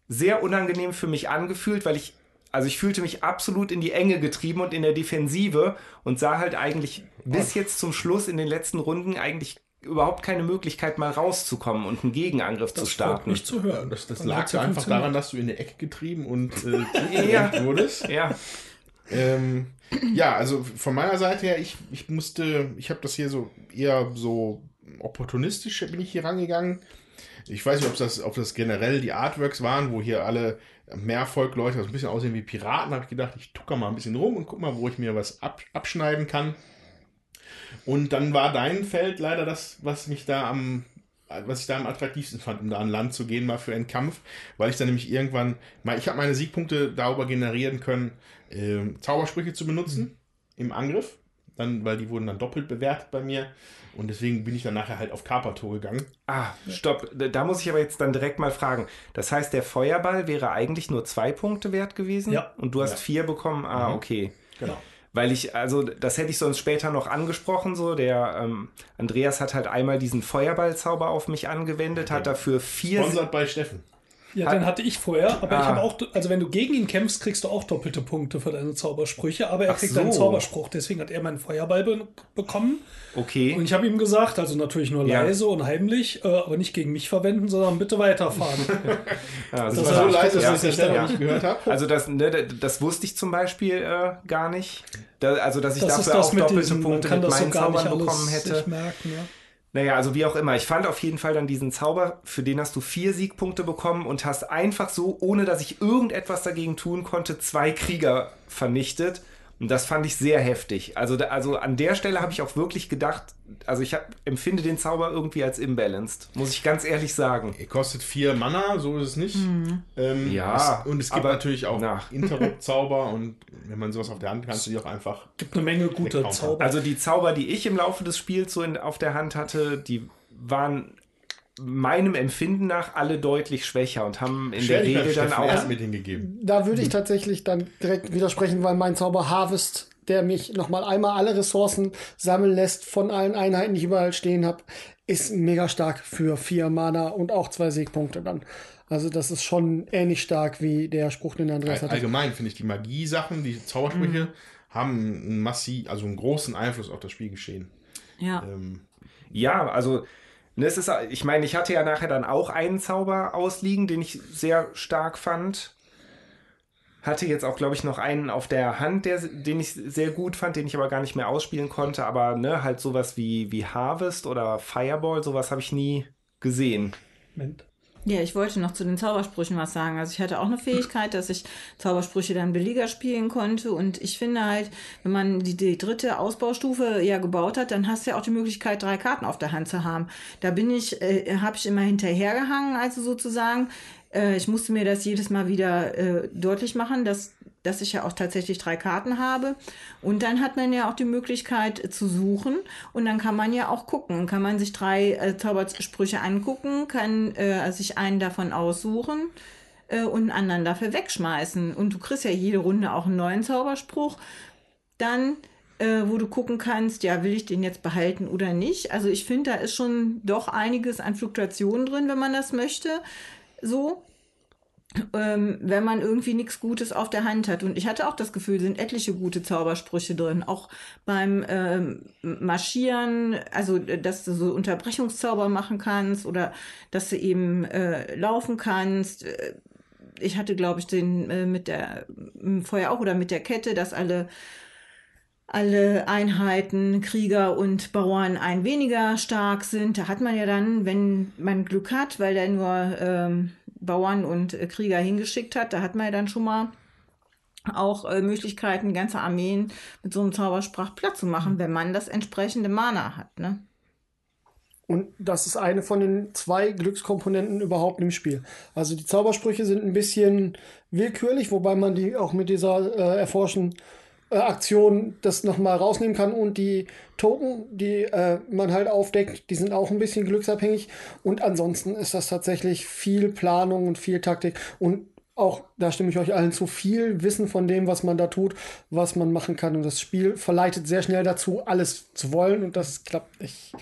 sehr unangenehm für mich angefühlt, weil ich, also ich fühlte mich absolut in die Enge getrieben und in der Defensive und sah halt eigentlich bis jetzt zum Schluss in den letzten Runden eigentlich überhaupt keine Möglichkeit, mal rauszukommen und einen Gegenangriff zu Freut starten. mich zu hören. Das, das lag ja einfach daran, dass du in die Ecke getrieben und Ja. äh, ja. wurdest. Ja, Ähm, ja, also von meiner Seite her, ich, ich musste, ich habe das hier so eher so opportunistisch bin ich hier rangegangen. Ich weiß nicht, ob das, ob das generell die Artworks waren, wo hier alle Mehrvolk-Leute so ein bisschen aussehen wie Piraten. habe ich gedacht, ich tucker mal ein bisschen rum und guck mal, wo ich mir was ab, abschneiden kann. Und dann war dein Feld leider das, was mich da am, was ich da am attraktivsten fand, um da an Land zu gehen, mal für einen Kampf, weil ich dann nämlich irgendwann, ich habe meine Siegpunkte darüber generieren können, ähm, Zaubersprüche zu benutzen im Angriff, dann, weil die wurden dann doppelt bewertet bei mir und deswegen bin ich dann nachher halt auf Carpato gegangen. Ah, stopp. Da muss ich aber jetzt dann direkt mal fragen. Das heißt, der Feuerball wäre eigentlich nur zwei Punkte wert gewesen? Ja. Und du hast Ja. vier bekommen? Ah, okay. Genau. Weil ich, also das hätte ich sonst später noch angesprochen, so. Der ähm, Andreas hat halt einmal diesen Feuerballzauber auf mich angewendet, hat dafür vier. Sponsert bei Steffen. Ja, den hatte ich vorher, aber ich Ah. habe auch, also wenn du gegen ihn kämpfst, kriegst du auch doppelte Punkte für deine Zaubersprüche, aber er Ach kriegt so. einen Zauberspruch, deswegen hat er meinen Feuerball be bekommen. Okay. Und ich habe ihm gesagt, also natürlich nur Ja. leise und heimlich, äh, aber nicht gegen mich verwenden, sondern bitte weiterfahren. Ja, Das Das war so ich guck, dass ich ich das ja. nicht gehört habe. Also das, ne, das- wusste ich zum Beispiel äh, gar nicht. Da, also dass ich Das dafür das auch doppelte diesem, Punkte mit das so meinen gar nicht Zaubern bekommen hätte. merken. Ja. Naja, also wie auch immer. Ich fand auf jeden Fall dann diesen Zauber, für den hast du vier Siegpunkte bekommen und hast einfach so, ohne dass ich irgendetwas dagegen tun konnte, zwei Krieger vernichtet. Und das fand ich sehr heftig. Also, da, also an der Stelle habe ich auch wirklich gedacht, also ich hab, empfinde den Zauber irgendwie als imbalanced, muss ich ganz ehrlich sagen. Er kostet vier Mana, so ist es nicht. Ähm, Ja, es, und es gibt aber- natürlich auch. Interrupt-Zauber und wenn man sowas auf der Hand hat, kannst du die auch einfach. Gibt eine Menge guter. Zauber. Also die Zauber, die ich im Laufe des Spiels so in, auf der Hand hatte, die waren meinem Empfinden nach alle deutlich schwächer und haben in der Regel dann auch. erst mit hingegeben. Da würde ich tatsächlich dann direkt widersprechen, weil mein Zauber Harvest, der mich nochmal einmal alle Ressourcen sammeln lässt von allen Einheiten, die ich überall stehen habe, ist mega stark für vier Mana und auch zwei Siegpunkte dann. Also das ist schon ähnlich stark wie der Spruch, den Andreas All, hatte. allgemein finde ich die Magie-Sachen, die Zaubersprüche, haben einen massiv, also einen großen Einfluss auf das Spielgeschehen. Ja. Ähm, Ja, also ne, es ist, ich meine, ich hatte ja nachher dann auch einen Zauber ausliegen, den ich sehr stark fand. Hatte jetzt auch, glaube ich, noch einen auf der Hand, der, den ich sehr gut fand, den ich aber gar nicht mehr ausspielen konnte. Aber ne, halt sowas wie, wie Harvest oder Fireball, sowas habe ich nie gesehen. Moment. Ja, ich wollte noch zu den Zaubersprüchen was sagen. Also ich hatte auch eine Fähigkeit, dass ich Zaubersprüche dann billiger spielen konnte. Und ich finde halt, wenn man die, die dritte Ausbaustufe ja gebaut hat, dann hast du ja auch die Möglichkeit, drei Karten auf der Hand zu haben. Da bin ich, äh, habe ich immer hinterhergehangen, also sozusagen. Äh, ich musste mir das jedes Mal wieder äh, deutlich machen, dass dass ich ja auch tatsächlich drei Karten habe. Und dann hat man ja auch die Möglichkeit äh, zu suchen. Und dann kann man ja auch gucken. Kann man sich drei äh, Zaubersprüche angucken, kann äh, sich einen davon aussuchen äh, und einen anderen dafür wegschmeißen. Und du kriegst ja jede Runde auch einen neuen Zauberspruch. Dann äh, wo du gucken kannst, ja, will ich den jetzt behalten oder nicht. Also ich finde, da ist schon doch einiges an Fluktuationen drin, wenn man das möchte. So ähm, wenn man irgendwie nichts Gutes auf der Hand hat. Und ich hatte auch das Gefühl, sind etliche gute Zaubersprüche drin. Auch beim ähm, Marschieren, also äh, dass du so Unterbrechungszauber machen kannst oder dass du eben äh, laufen kannst. Äh, Ich hatte, glaube ich, den äh, mit der m, vorher auch oder mit der Kette, dass alle alle Einheiten, Krieger und Bauern ein weniger stark sind. Da hat man ja dann, wenn man Glück hat, weil der nur ähm, Bauern und äh, Krieger hingeschickt hat, da hat man ja dann schon mal auch äh, Möglichkeiten, ganze Armeen mit so einem Zaubersprach platt zu machen, wenn man das entsprechende Mana hat. Ne? Und das ist eine von den zwei Glückskomponenten überhaupt im Spiel. Also die Zaubersprüche sind ein bisschen willkürlich, wobei man die auch mit dieser äh, Erforschen äh, Aktion das nochmal rausnehmen kann. Und die Token, die äh, man halt aufdeckt, die sind auch ein bisschen glücksabhängig. Und ansonsten ist das tatsächlich viel Planung und viel Taktik. Und auch, da stimme ich euch allen zu, viel Wissen von dem, was man da tut, was man machen kann. Und das Spiel verleitet sehr schnell dazu, alles zu wollen. Und das klappt nicht.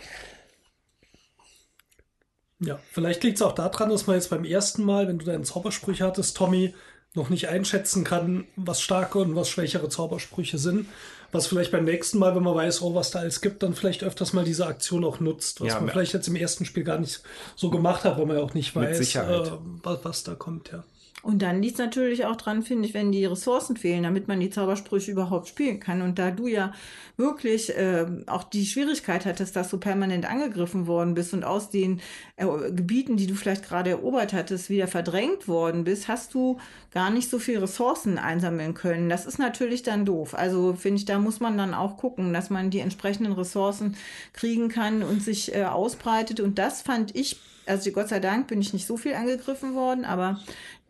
Ja, vielleicht liegt es auch daran, dass man jetzt beim ersten Mal, wenn du deinen Zaubersprüche hattest, Tommy, noch nicht einschätzen kann, was starke und was schwächere Zaubersprüche sind. Was vielleicht beim nächsten Mal, wenn man weiß, oh, was da alles gibt, dann vielleicht öfters mal diese Aktion auch nutzt. Was Ja, man vielleicht jetzt im ersten Spiel gar nicht so gemacht hat, weil man ja auch nicht weiß, äh, was, was da kommt, ja. Und dann liegt es natürlich auch dran, finde ich, wenn die Ressourcen fehlen, damit man die Zaubersprüche überhaupt spielen kann. Und da du ja wirklich äh, auch die Schwierigkeit hattest, dass du permanent angegriffen worden bist und aus den äh, Gebieten, die du vielleicht gerade erobert hattest, wieder verdrängt worden bist, hast du gar nicht so viel Ressourcen einsammeln können. Das ist natürlich dann doof. Also finde ich, da muss man dann auch gucken, dass man die entsprechenden Ressourcen kriegen kann und sich äh, ausbreitet. Und das fand ich, also Gott sei Dank bin ich nicht so viel angegriffen worden, aber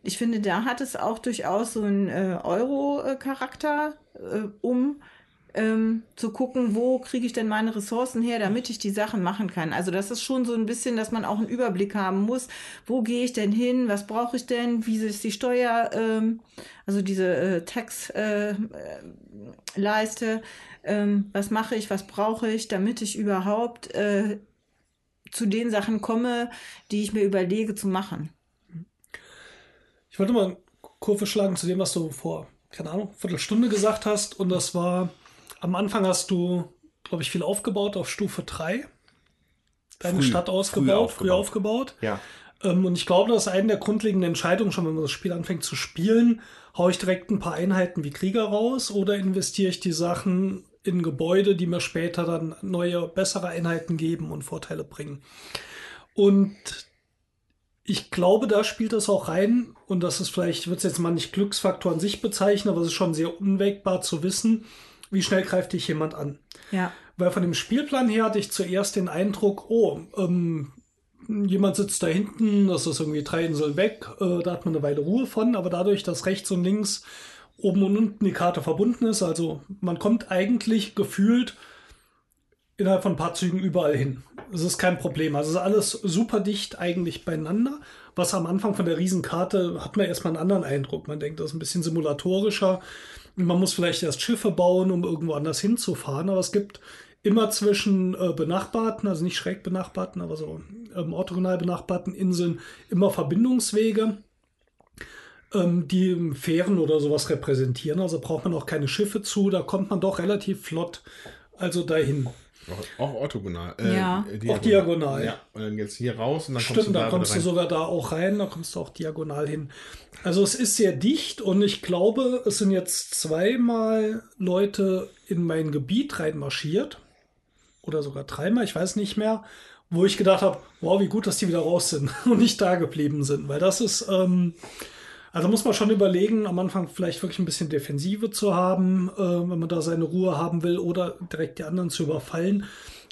ich finde, da hat es auch durchaus so einen äh, Euro-Charakter, äh, um ähm, zu gucken, wo kriege ich denn meine Ressourcen her, damit ich die Sachen machen kann. Also das ist schon so ein bisschen, dass man auch einen Überblick haben muss, wo gehe ich denn hin, was brauche ich denn, wie ist die Steuer, ähm, also diese äh, Tax-Leiste, äh, ähm, was mache ich, was brauche ich, damit ich überhaupt äh, zu den Sachen komme, die ich mir überlege zu machen. Ich wollte mal eine Kurve schlagen zu dem, was du vor, keine Ahnung, Viertelstunde gesagt hast. Und das war, am Anfang hast du, glaube ich, viel aufgebaut auf Stufe 3. Deine Früh, Stadt früh ausgebaut, früh aufgebaut. aufgebaut. Ja. Ähm, und ich glaube, das ist eine der grundlegenden Entscheidungen, schon wenn man das Spiel anfängt zu spielen, haue ich direkt ein paar Einheiten wie Krieger raus oder investiere ich die Sachen in Gebäude, die mir später dann neue, bessere Einheiten geben und Vorteile bringen. Und ich glaube, da spielt das auch rein und das ist vielleicht, ich würde es jetzt mal nicht Glücksfaktor an sich bezeichnen, aber es ist schon sehr unwägbar zu wissen, wie schnell greift dich jemand an. Ja. Weil von dem Spielplan her hatte ich zuerst den Eindruck, oh, ähm, jemand sitzt da hinten, das ist irgendwie drei Inseln weg, äh, da hat man eine Weile Ruhe von, aber dadurch, dass rechts und links oben und unten die Karte verbunden ist, also man kommt eigentlich gefühlt innerhalb von ein paar Zügen überall hin. Es ist kein Problem. Also ist alles super dicht eigentlich beieinander. Was am Anfang von der Riesenkarte hat man erstmal einen anderen Eindruck. Man denkt, das ist ein bisschen simulatorischer. Man muss vielleicht erst Schiffe bauen, um irgendwo anders hinzufahren. Aber es gibt immer zwischen äh, benachbarten, also nicht schräg benachbarten, aber so ähm, orthogonal benachbarten Inseln immer Verbindungswege, ähm, die Fähren oder sowas repräsentieren. Also braucht man auch keine Schiffe zu. Da kommt man doch relativ flott also dahin. Auch, auch orthogonal. Ja. äh, Auch diagonal. Ja, und dann jetzt hier raus und dann Stimmt, kommst du da da kommst du sogar da auch rein, da kommst du auch diagonal hin. Also es ist sehr dicht und ich glaube, es sind jetzt zweimal Leute in mein Gebiet reinmarschiert. Oder sogar dreimal, ich weiß nicht mehr, wo ich gedacht habe, wow, wie gut, dass die wieder raus sind und nicht da geblieben sind. Weil das ist, ähm, also muss man schon überlegen, am Anfang vielleicht wirklich ein bisschen Defensive zu haben, äh, wenn man da seine Ruhe haben will oder direkt die anderen zu überfallen.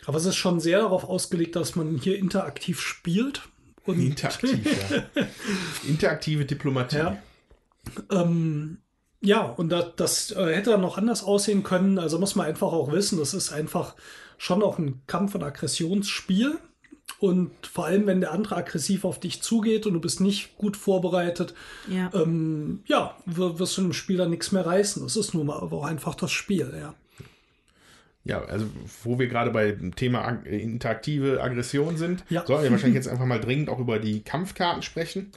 Aber es ist schon sehr darauf ausgelegt, dass man hier interaktiv spielt. Und Interaktiv, ja. Interaktive Diplomatie. Ja. ähm, ja, und das, das äh, hätte dann noch anders aussehen können. Also muss man einfach auch wissen, das ist einfach schon auch ein Kampf- und Aggressionsspiel. Und vor allem, wenn der andere aggressiv auf dich zugeht und du bist nicht gut vorbereitet, Ja. ähm, ja, wir- wirst du im Spiel dann nichts mehr reißen. Das ist nun mal aber auch einfach das Spiel, ja. Ja, also wo wir gerade bei dem Thema ag interaktive Aggression sind, Ja. sollten wir wahrscheinlich jetzt einfach mal dringend auch über die Kampfkarten sprechen.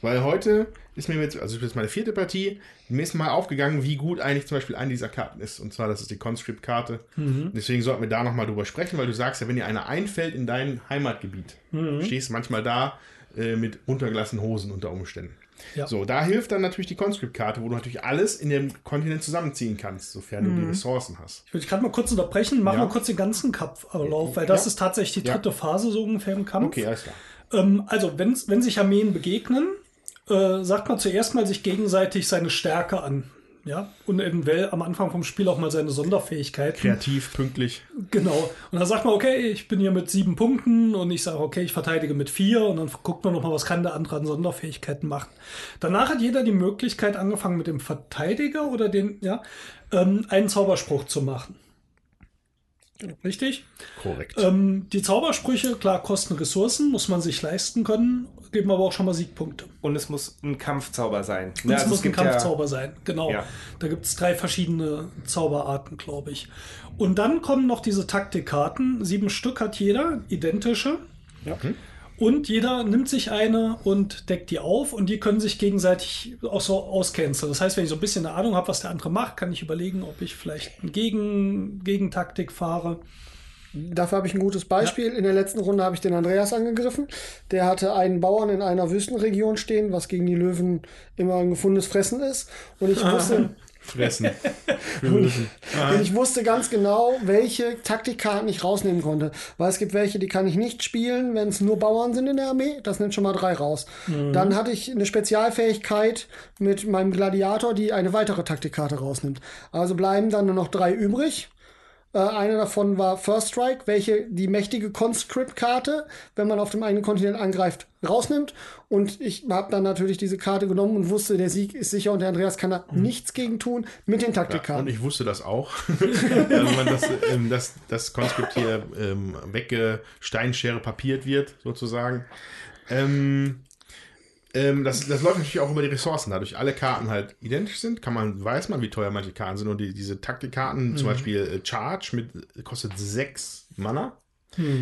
Weil heute ist mir jetzt, also das ist meine vierte Partie, mir ist mal aufgegangen, wie gut eigentlich zum Beispiel eine dieser Karten ist. Und zwar, das ist die Conscript-Karte. Deswegen sollten wir da nochmal drüber sprechen, weil du sagst ja, wenn dir einer einfällt in dein Heimatgebiet, stehst du manchmal da äh, mit runtergelassenen Hosen unter Umständen. Ja. So, da hilft dann natürlich die Conscript-Karte, wo du natürlich alles in dem Kontinent zusammenziehen kannst, sofern du die Ressourcen hast. Ich würde dich gerade mal kurz unterbrechen, machen Ja. wir kurz den ganzen Kampflauf, weil das Ja. ist tatsächlich die Ja. dritte Phase so ungefähr im Kampf. Okay, alles klar. Ähm, also, wenn sich Armeen begegnen, äh, sagt man zuerst mal sich gegenseitig seine Stärke an. Ja, und eventuell am Anfang vom Spiel auch mal seine Sonderfähigkeiten. Kreativ, pünktlich. Genau. Und dann sagt man, okay, ich bin hier mit sieben Punkten und ich sage, okay, ich verteidige mit vier und dann guckt man nochmal, was kann der andere an Sonderfähigkeiten machen. Danach hat jeder die Möglichkeit, angefangen mit dem Verteidiger oder den, ja, ähm, einen Zauberspruch zu machen. Richtig? Korrekt. Ähm, die Zaubersprüche, klar, kosten Ressourcen, muss man sich leisten können, geben aber auch schon mal Siegpunkte. Und es muss ein Kampfzauber sein. Und Ne, es also muss ein gibt ja- Kampfzauber sein, genau. Ja. Da gibt es drei verschiedene Zauberarten, glaube ich. Und dann kommen noch diese Taktikkarten. Sieben Stück hat jeder, identische. Und jeder nimmt sich eine und deckt die auf und die können sich gegenseitig auch so auscanceln. Das heißt, wenn ich so ein bisschen eine Ahnung habe, was der andere macht, kann ich überlegen, ob ich vielleicht eine Gegen Gegentaktik fahre. Dafür habe ich ein gutes Beispiel. In der letzten Runde habe ich den Andreas angegriffen. Der hatte einen Bauern in einer Wüstenregion stehen, was gegen die Löwen immer ein gefundenes Fressen ist. Und ich wusste, Fressen. und ich wusste ganz genau, welche Taktikkarten ich rausnehmen konnte. Weil es gibt welche, die kann ich nicht spielen, wenn es nur Bauern sind in der Armee. Das nimmt schon mal drei raus. Dann hatte ich eine Spezialfähigkeit mit meinem Gladiator, die eine weitere Taktikkarte rausnimmt. Also bleiben dann nur noch drei übrig. Äh, eine davon war First Strike, welche die mächtige Conscript-Karte, wenn man auf dem eigenen Kontinent angreift, rausnimmt. Und ich habe dann natürlich diese Karte genommen und wusste, der Sieg ist sicher und der Andreas kann da nichts gegen tun mit den Und Taktikkarten. ich wusste das auch. also man das, ähm, das, das Konskript hier ähm, weggesteinschere papiert wird, sozusagen. Ähm, ähm, das, das läuft natürlich auch über die Ressourcen. Dadurch alle Karten halt identisch sind, kann man, weiß man, wie teuer manche Karten sind. Und die, diese Taktikkarten, zum Beispiel äh, Charge, mit, kostet 6 Mana.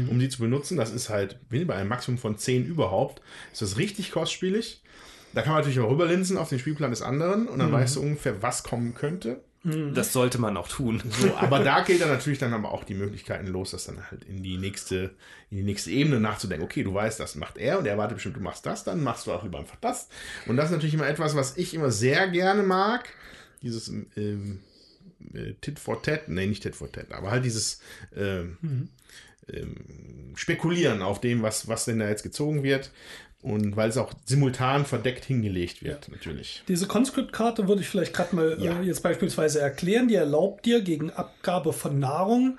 Um die zu benutzen, das ist halt, wenn bei einem Maximum von 10 überhaupt, ist das richtig kostspielig. Da kann man natürlich auch rüberlinsen auf den Spielplan des anderen und dann weißt du ungefähr, was kommen könnte. Das sollte man auch tun. So, aber da geht dann natürlich dann aber auch die Möglichkeiten los, das dann halt in die nächste, in die nächste Ebene nachzudenken. Okay, du weißt, das macht er und er erwartet bestimmt, du machst das, dann machst du auch lieber einfach das. Und das ist natürlich immer etwas, was ich immer sehr gerne mag. Dieses ähm, äh, Tit for Tat, nee, nicht Tit for Tat, aber halt dieses ähm, ähm, spekulieren auf dem, was, was denn da jetzt gezogen wird. Und weil es auch simultan verdeckt hingelegt wird, ja. natürlich. Diese Conscript-Karte würde ich vielleicht gerade mal ja. äh, jetzt beispielsweise erklären. Die erlaubt dir gegen Abgabe von Nahrung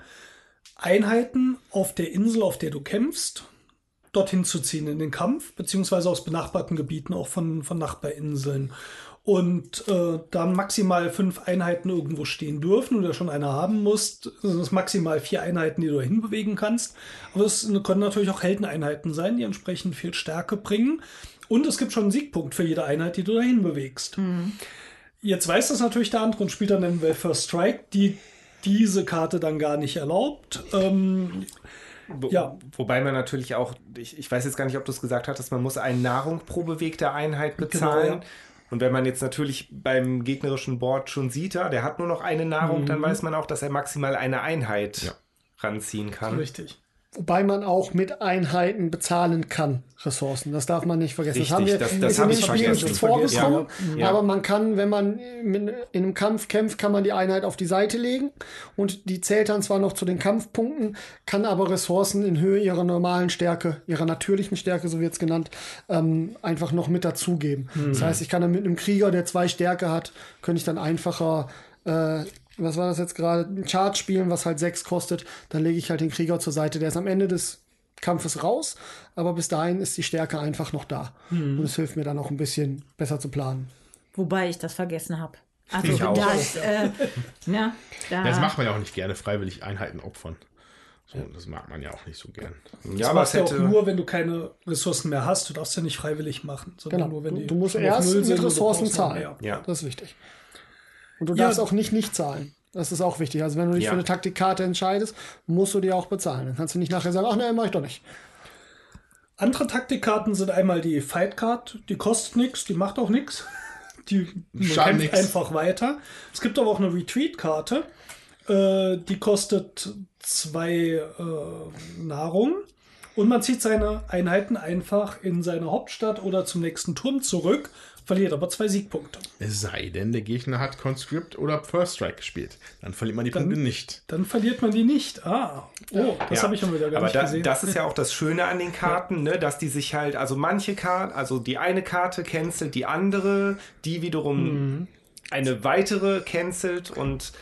Einheiten auf der Insel, auf der du kämpfst, dorthin zu ziehen in den Kampf, beziehungsweise aus benachbarten Gebieten, auch von, von Nachbarinseln und äh, dann maximal fünf Einheiten irgendwo stehen dürfen oder schon eine haben musst, sind es maximal vier Einheiten, die du dahin bewegen kannst. Aber es können natürlich auch Heldeneinheiten sein, die entsprechend viel Stärke bringen. Und es gibt schon einen Siegpunkt für jede Einheit, die du dahin bewegst. Mhm. Jetzt weiß das natürlich der andere und spielt dann den Welfare Strike, die diese Karte dann gar nicht erlaubt. Ähm, wo, ja. Wobei man natürlich auch, ich, ich, weiß jetzt gar nicht, ob du es gesagt hattest, man muss eine Nahrung pro bewegte Einheit bezahlen. Genau, ja. Und wenn man jetzt natürlich beim gegnerischen Board schon sieht, der hat nur noch eine Nahrung, mhm. dann weiß man auch, dass er maximal eine Einheit ja. ranziehen kann. Richtig. Wobei man auch mit Einheiten bezahlen kann, Ressourcen. Das darf man nicht vergessen. Richtig, das haben wir das, das in den Spielen nicht vorgekommen. Ja. Aber man kann, wenn man in einem Kampf kämpft, kann man die Einheit auf die Seite legen. Und die zählt dann zwar noch zu den Kampfpunkten, kann aber Ressourcen in Höhe ihrer normalen Stärke, ihrer natürlichen Stärke, so wird es genannt, ähm, einfach noch mit dazugeben. Mhm. Das heißt, ich kann dann mit einem Krieger, der zwei Stärke hat, könnte ich dann einfacher äh, was war das jetzt gerade, ein Chart spielen, was halt sechs kostet, dann lege ich halt den Krieger zur Seite. Der ist am Ende des Kampfes raus, aber bis dahin ist die Stärke einfach noch da. Mhm. Und es hilft mir dann auch ein bisschen besser zu planen. Wobei ich das vergessen habe. Also ich auch. Das, äh, ja, da. das macht man ja auch nicht gerne, freiwillig Einheiten opfern. So, das mag man ja auch nicht so gern. Ja, das aber es hätte... auch nur, wenn du keine Ressourcen mehr hast. Du darfst ja nicht freiwillig machen, sondern genau. nur, wenn du, du musst erst mit Ressourcen zahlen. Ja. Das ist wichtig. Und du darfst ja. auch nicht nicht zahlen. Das ist auch wichtig. Also wenn du dich ja. für eine Taktikkarte entscheidest, musst du die auch bezahlen. Dann kannst du nicht nachher sagen, ach nee, mach ich doch nicht. Andere Taktikkarten sind einmal die Fight Card, die kostet nichts, die macht auch nichts. Die kämpft einfach weiter. Es gibt aber auch eine Retreat-Karte, äh, die kostet zwei äh, Nahrung und man zieht seine Einheiten einfach in seine Hauptstadt oder zum nächsten Turm zurück verliert aber zwei Siegpunkte. Es sei denn, der Gegner hat Conscript oder First Strike gespielt. Dann verliert man die dann, Punkte nicht. Dann verliert man die nicht. Ah, oh, das ja. habe ich schon wieder gar aber nicht da, gesehen. Das ist ja auch das Schöne an den Karten, ja. ne, dass die sich halt, also manche Karten, also die eine Karte cancelt die andere, die wiederum mhm. eine weitere cancelt und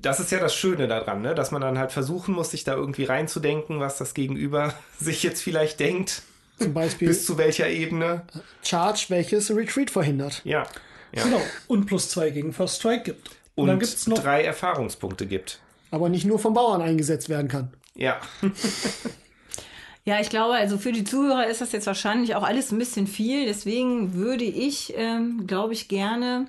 das ist ja das Schöne daran, ne? dass man dann halt versuchen muss, sich da irgendwie reinzudenken, was das Gegenüber sich jetzt vielleicht denkt. Zum Beispiel. Bis zu welcher Ebene? Charge, welches Retreat verhindert. Ja. ja. Genau. Und plus zwei gegen First Strike gibt. Und, Und dann gibt's noch drei Erfahrungspunkte gibt. Aber nicht nur vom Bauern eingesetzt werden kann. Ja. Ja, ich glaube, also für die Zuhörer ist das jetzt wahrscheinlich auch alles ein bisschen viel. Deswegen würde ich, ähm, glaube ich, gerne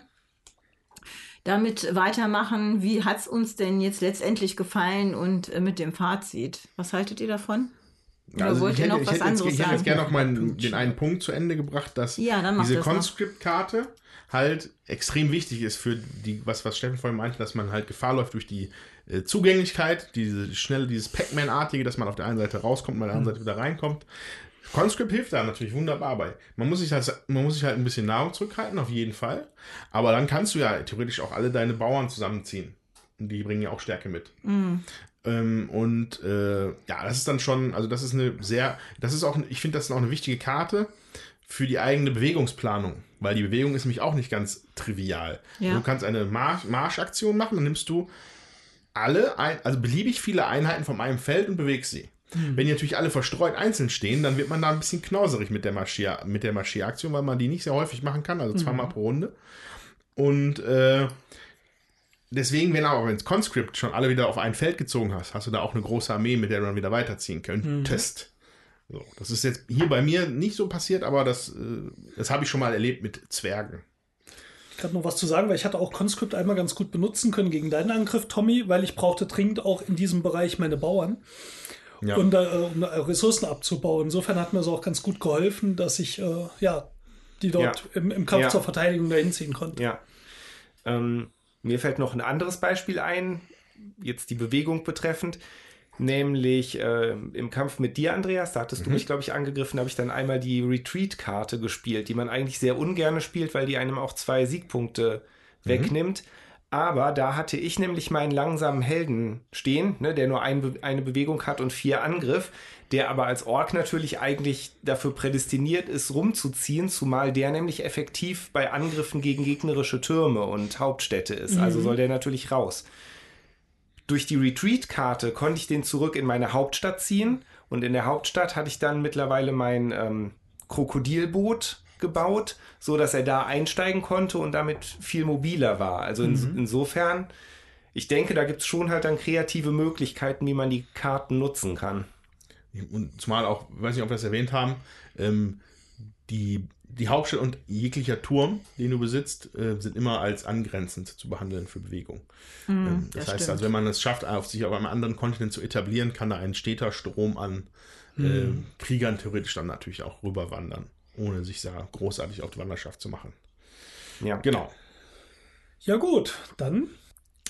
damit weitermachen. Wie hat es uns denn jetzt letztendlich gefallen und äh, mit dem Fazit? Was haltet ihr davon? Oder also wollt ich hätte, noch was ich anderes jetzt, ich hätte jetzt gerne noch mal den einen Punkt zu Ende gebracht, dass ja, diese Conscript-Karte halt extrem wichtig ist für die, was, was Steffen vorhin meinte, dass man halt Gefahr läuft durch die äh, Zugänglichkeit, diese schnelle, dieses Pac-Man-artige, dass man auf der einen Seite rauskommt und auf der anderen Seite wieder reinkommt. Conscript hilft da natürlich wunderbar bei. Man muss, sich halt, man muss sich halt ein bisschen Nahrung zurückhalten, auf jeden Fall. Aber dann kannst du ja theoretisch auch alle deine Bauern zusammenziehen. Und die bringen ja auch Stärke mit. Mm. Ähm, und äh, ja, das ist dann schon, also das ist eine sehr, das ist auch, ich finde, das ist auch eine wichtige Karte für die eigene Bewegungsplanung, weil die Bewegung ist nämlich auch nicht ganz trivial. Ja. Du kannst eine Marsch, Marschaktion machen, dann nimmst du alle, ein, also beliebig viele Einheiten von einem Feld und bewegst sie. Hm. Wenn die natürlich alle verstreut einzeln stehen, dann wird man da ein bisschen knauserig mit der, Marschier, mit der Marschieraktion, weil man die nicht sehr häufig machen kann, also zweimal mhm. pro Runde. Und äh, deswegen, wenn aber ins Conscript schon alle wieder auf ein Feld gezogen hast, hast du da auch eine große Armee, mit der du dann wieder weiterziehen könntest. Mhm. So, das ist jetzt hier bei mir nicht so passiert, aber das, äh, das habe ich schon mal erlebt mit Zwergen. Ich kann noch was zu sagen, weil ich hatte auch Conscript einmal ganz gut benutzen können gegen deinen Angriff, Tommy, weil ich brauchte dringend auch in diesem Bereich meine Bauern. Ja. Und, äh, um Ressourcen abzubauen. Insofern hat mir es auch ganz gut geholfen, dass ich äh, ja, die dort ja. Im, im, Kampf ja. zur Verteidigung dahin ziehen konnte. Ja. Ähm, mir fällt noch ein anderes Beispiel ein, jetzt die Bewegung betreffend. Nämlich äh, im Kampf mit dir, Andreas, da hattest mhm. du mich, glaube ich, angegriffen, habe ich dann einmal die Retreat-Karte gespielt, die man eigentlich sehr ungern spielt, weil die einem auch zwei Siegpunkte mhm. wegnimmt. Aber da hatte ich nämlich meinen langsamen Helden stehen, ne, der nur ein, eine Bewegung hat und vier Angriff, der aber als Ork natürlich eigentlich dafür prädestiniert ist, rumzuziehen, zumal der nämlich effektiv bei Angriffen gegen gegnerische Türme und Hauptstädte ist. Also soll der natürlich raus. Durch die Retreat-Karte konnte ich den zurück in meine Hauptstadt ziehen und in der Hauptstadt hatte ich dann mittlerweile mein ähm, Krokodilboot gebaut, so dass er da einsteigen konnte und damit viel mobiler war. Also in, insofern, ich denke, da gibt es schon halt dann kreative Möglichkeiten, wie man die Karten nutzen kann. Und zumal auch, weiß nicht, ob wir es erwähnt haben, ähm, die, die Hauptstadt und jeglicher Turm, den du besitzt, äh, sind immer als angrenzend zu behandeln für Bewegung. ähm, das, das heißt stimmt. also, wenn man es schafft, auf sich auf einem anderen Kontinent zu etablieren, kann da ein steter Strom an äh, Kriegern theoretisch dann natürlich auch rüberwandern, ohne sich da großartig auf die Wanderschaft zu machen. Ja. Genau. Ja gut, dann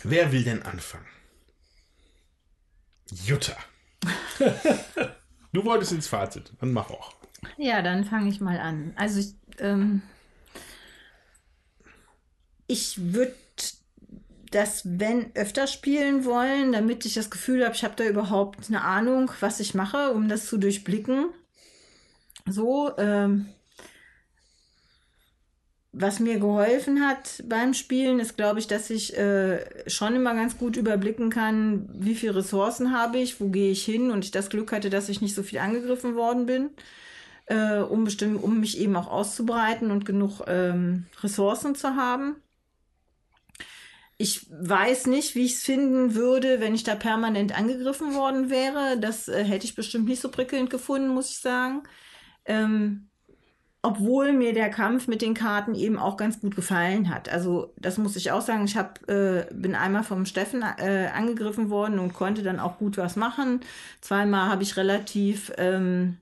Wer will denn anfangen? Jutta. Du wolltest ins Fazit, dann mach auch. Ja, dann fange ich mal an. Also ich, ähm, ich würde das wenn öfter spielen wollen, damit ich das Gefühl habe, ich habe da überhaupt eine Ahnung, was ich mache, um das zu durchblicken. So, ähm, was mir geholfen hat beim Spielen, ist, glaube ich, dass ich äh, schon immer ganz gut überblicken kann, wie viele Ressourcen habe ich, wo gehe ich hin und ich das Glück hatte, dass ich nicht so viel angegriffen worden bin, äh, um, bestimmt, um mich eben auch auszubreiten und genug ähm, Ressourcen zu haben. Ich weiß nicht, wie ich es finden würde, wenn ich da permanent angegriffen worden wäre. Das äh, hätte ich bestimmt nicht so prickelnd gefunden, muss ich sagen. Ähm, obwohl mir der Kampf mit den Karten eben auch ganz gut gefallen hat. Also das muss ich auch sagen. Ich hab, äh, bin einmal vom Steffen äh, angegriffen worden und konnte dann auch gut was machen. Zweimal habe ich relativ ähm,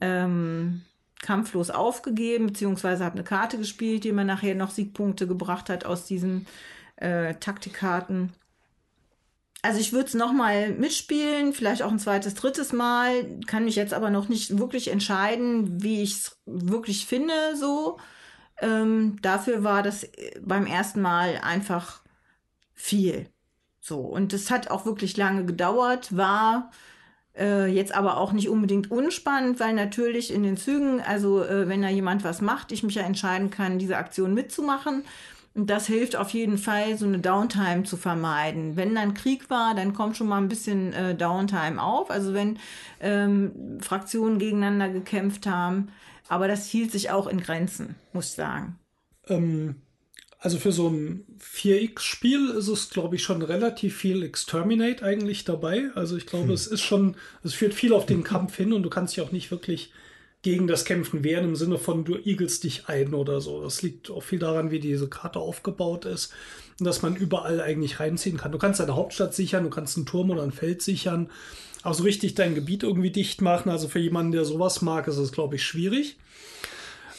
ähm, kampflos aufgegeben, beziehungsweise habe eine Karte gespielt, die mir nachher noch Siegpunkte gebracht hat aus diesen äh, Taktikkarten. Also ich würde es nochmal mitspielen, vielleicht auch ein zweites, drittes Mal, kann mich jetzt aber noch nicht wirklich entscheiden, wie ich es wirklich finde so. Ähm, dafür war das äh, beim ersten Mal einfach viel. So, und es hat auch wirklich lange gedauert, war äh, jetzt aber auch nicht unbedingt unspannend, weil natürlich in den Zügen, also äh, wenn da jemand was macht, ich mich ja entscheiden kann, diese Aktion mitzumachen. Und das hilft auf jeden Fall, so eine Downtime zu vermeiden. Wenn dann Krieg war, dann kommt schon mal ein bisschen äh, Downtime auf. Also wenn ähm, Fraktionen gegeneinander gekämpft haben. Aber das hielt sich auch in Grenzen, muss ich sagen. Ähm, also für so ein 4X-Spiel ist es, glaube ich, schon relativ viel Exterminate eigentlich dabei. Also ich glaube, es ist schon, es führt viel auf den Kampf hin und du kannst dich auch nicht wirklich gegen das Kämpfen wehren im Sinne von du igelst dich ein oder so. Das liegt auch viel daran, wie diese Karte aufgebaut ist und dass man überall eigentlich reinziehen kann. Du kannst deine Hauptstadt sichern, du kannst einen Turm oder ein Feld sichern, aber so richtig dein Gebiet irgendwie dicht machen. Also für jemanden, der sowas mag, ist es, glaube ich, schwierig.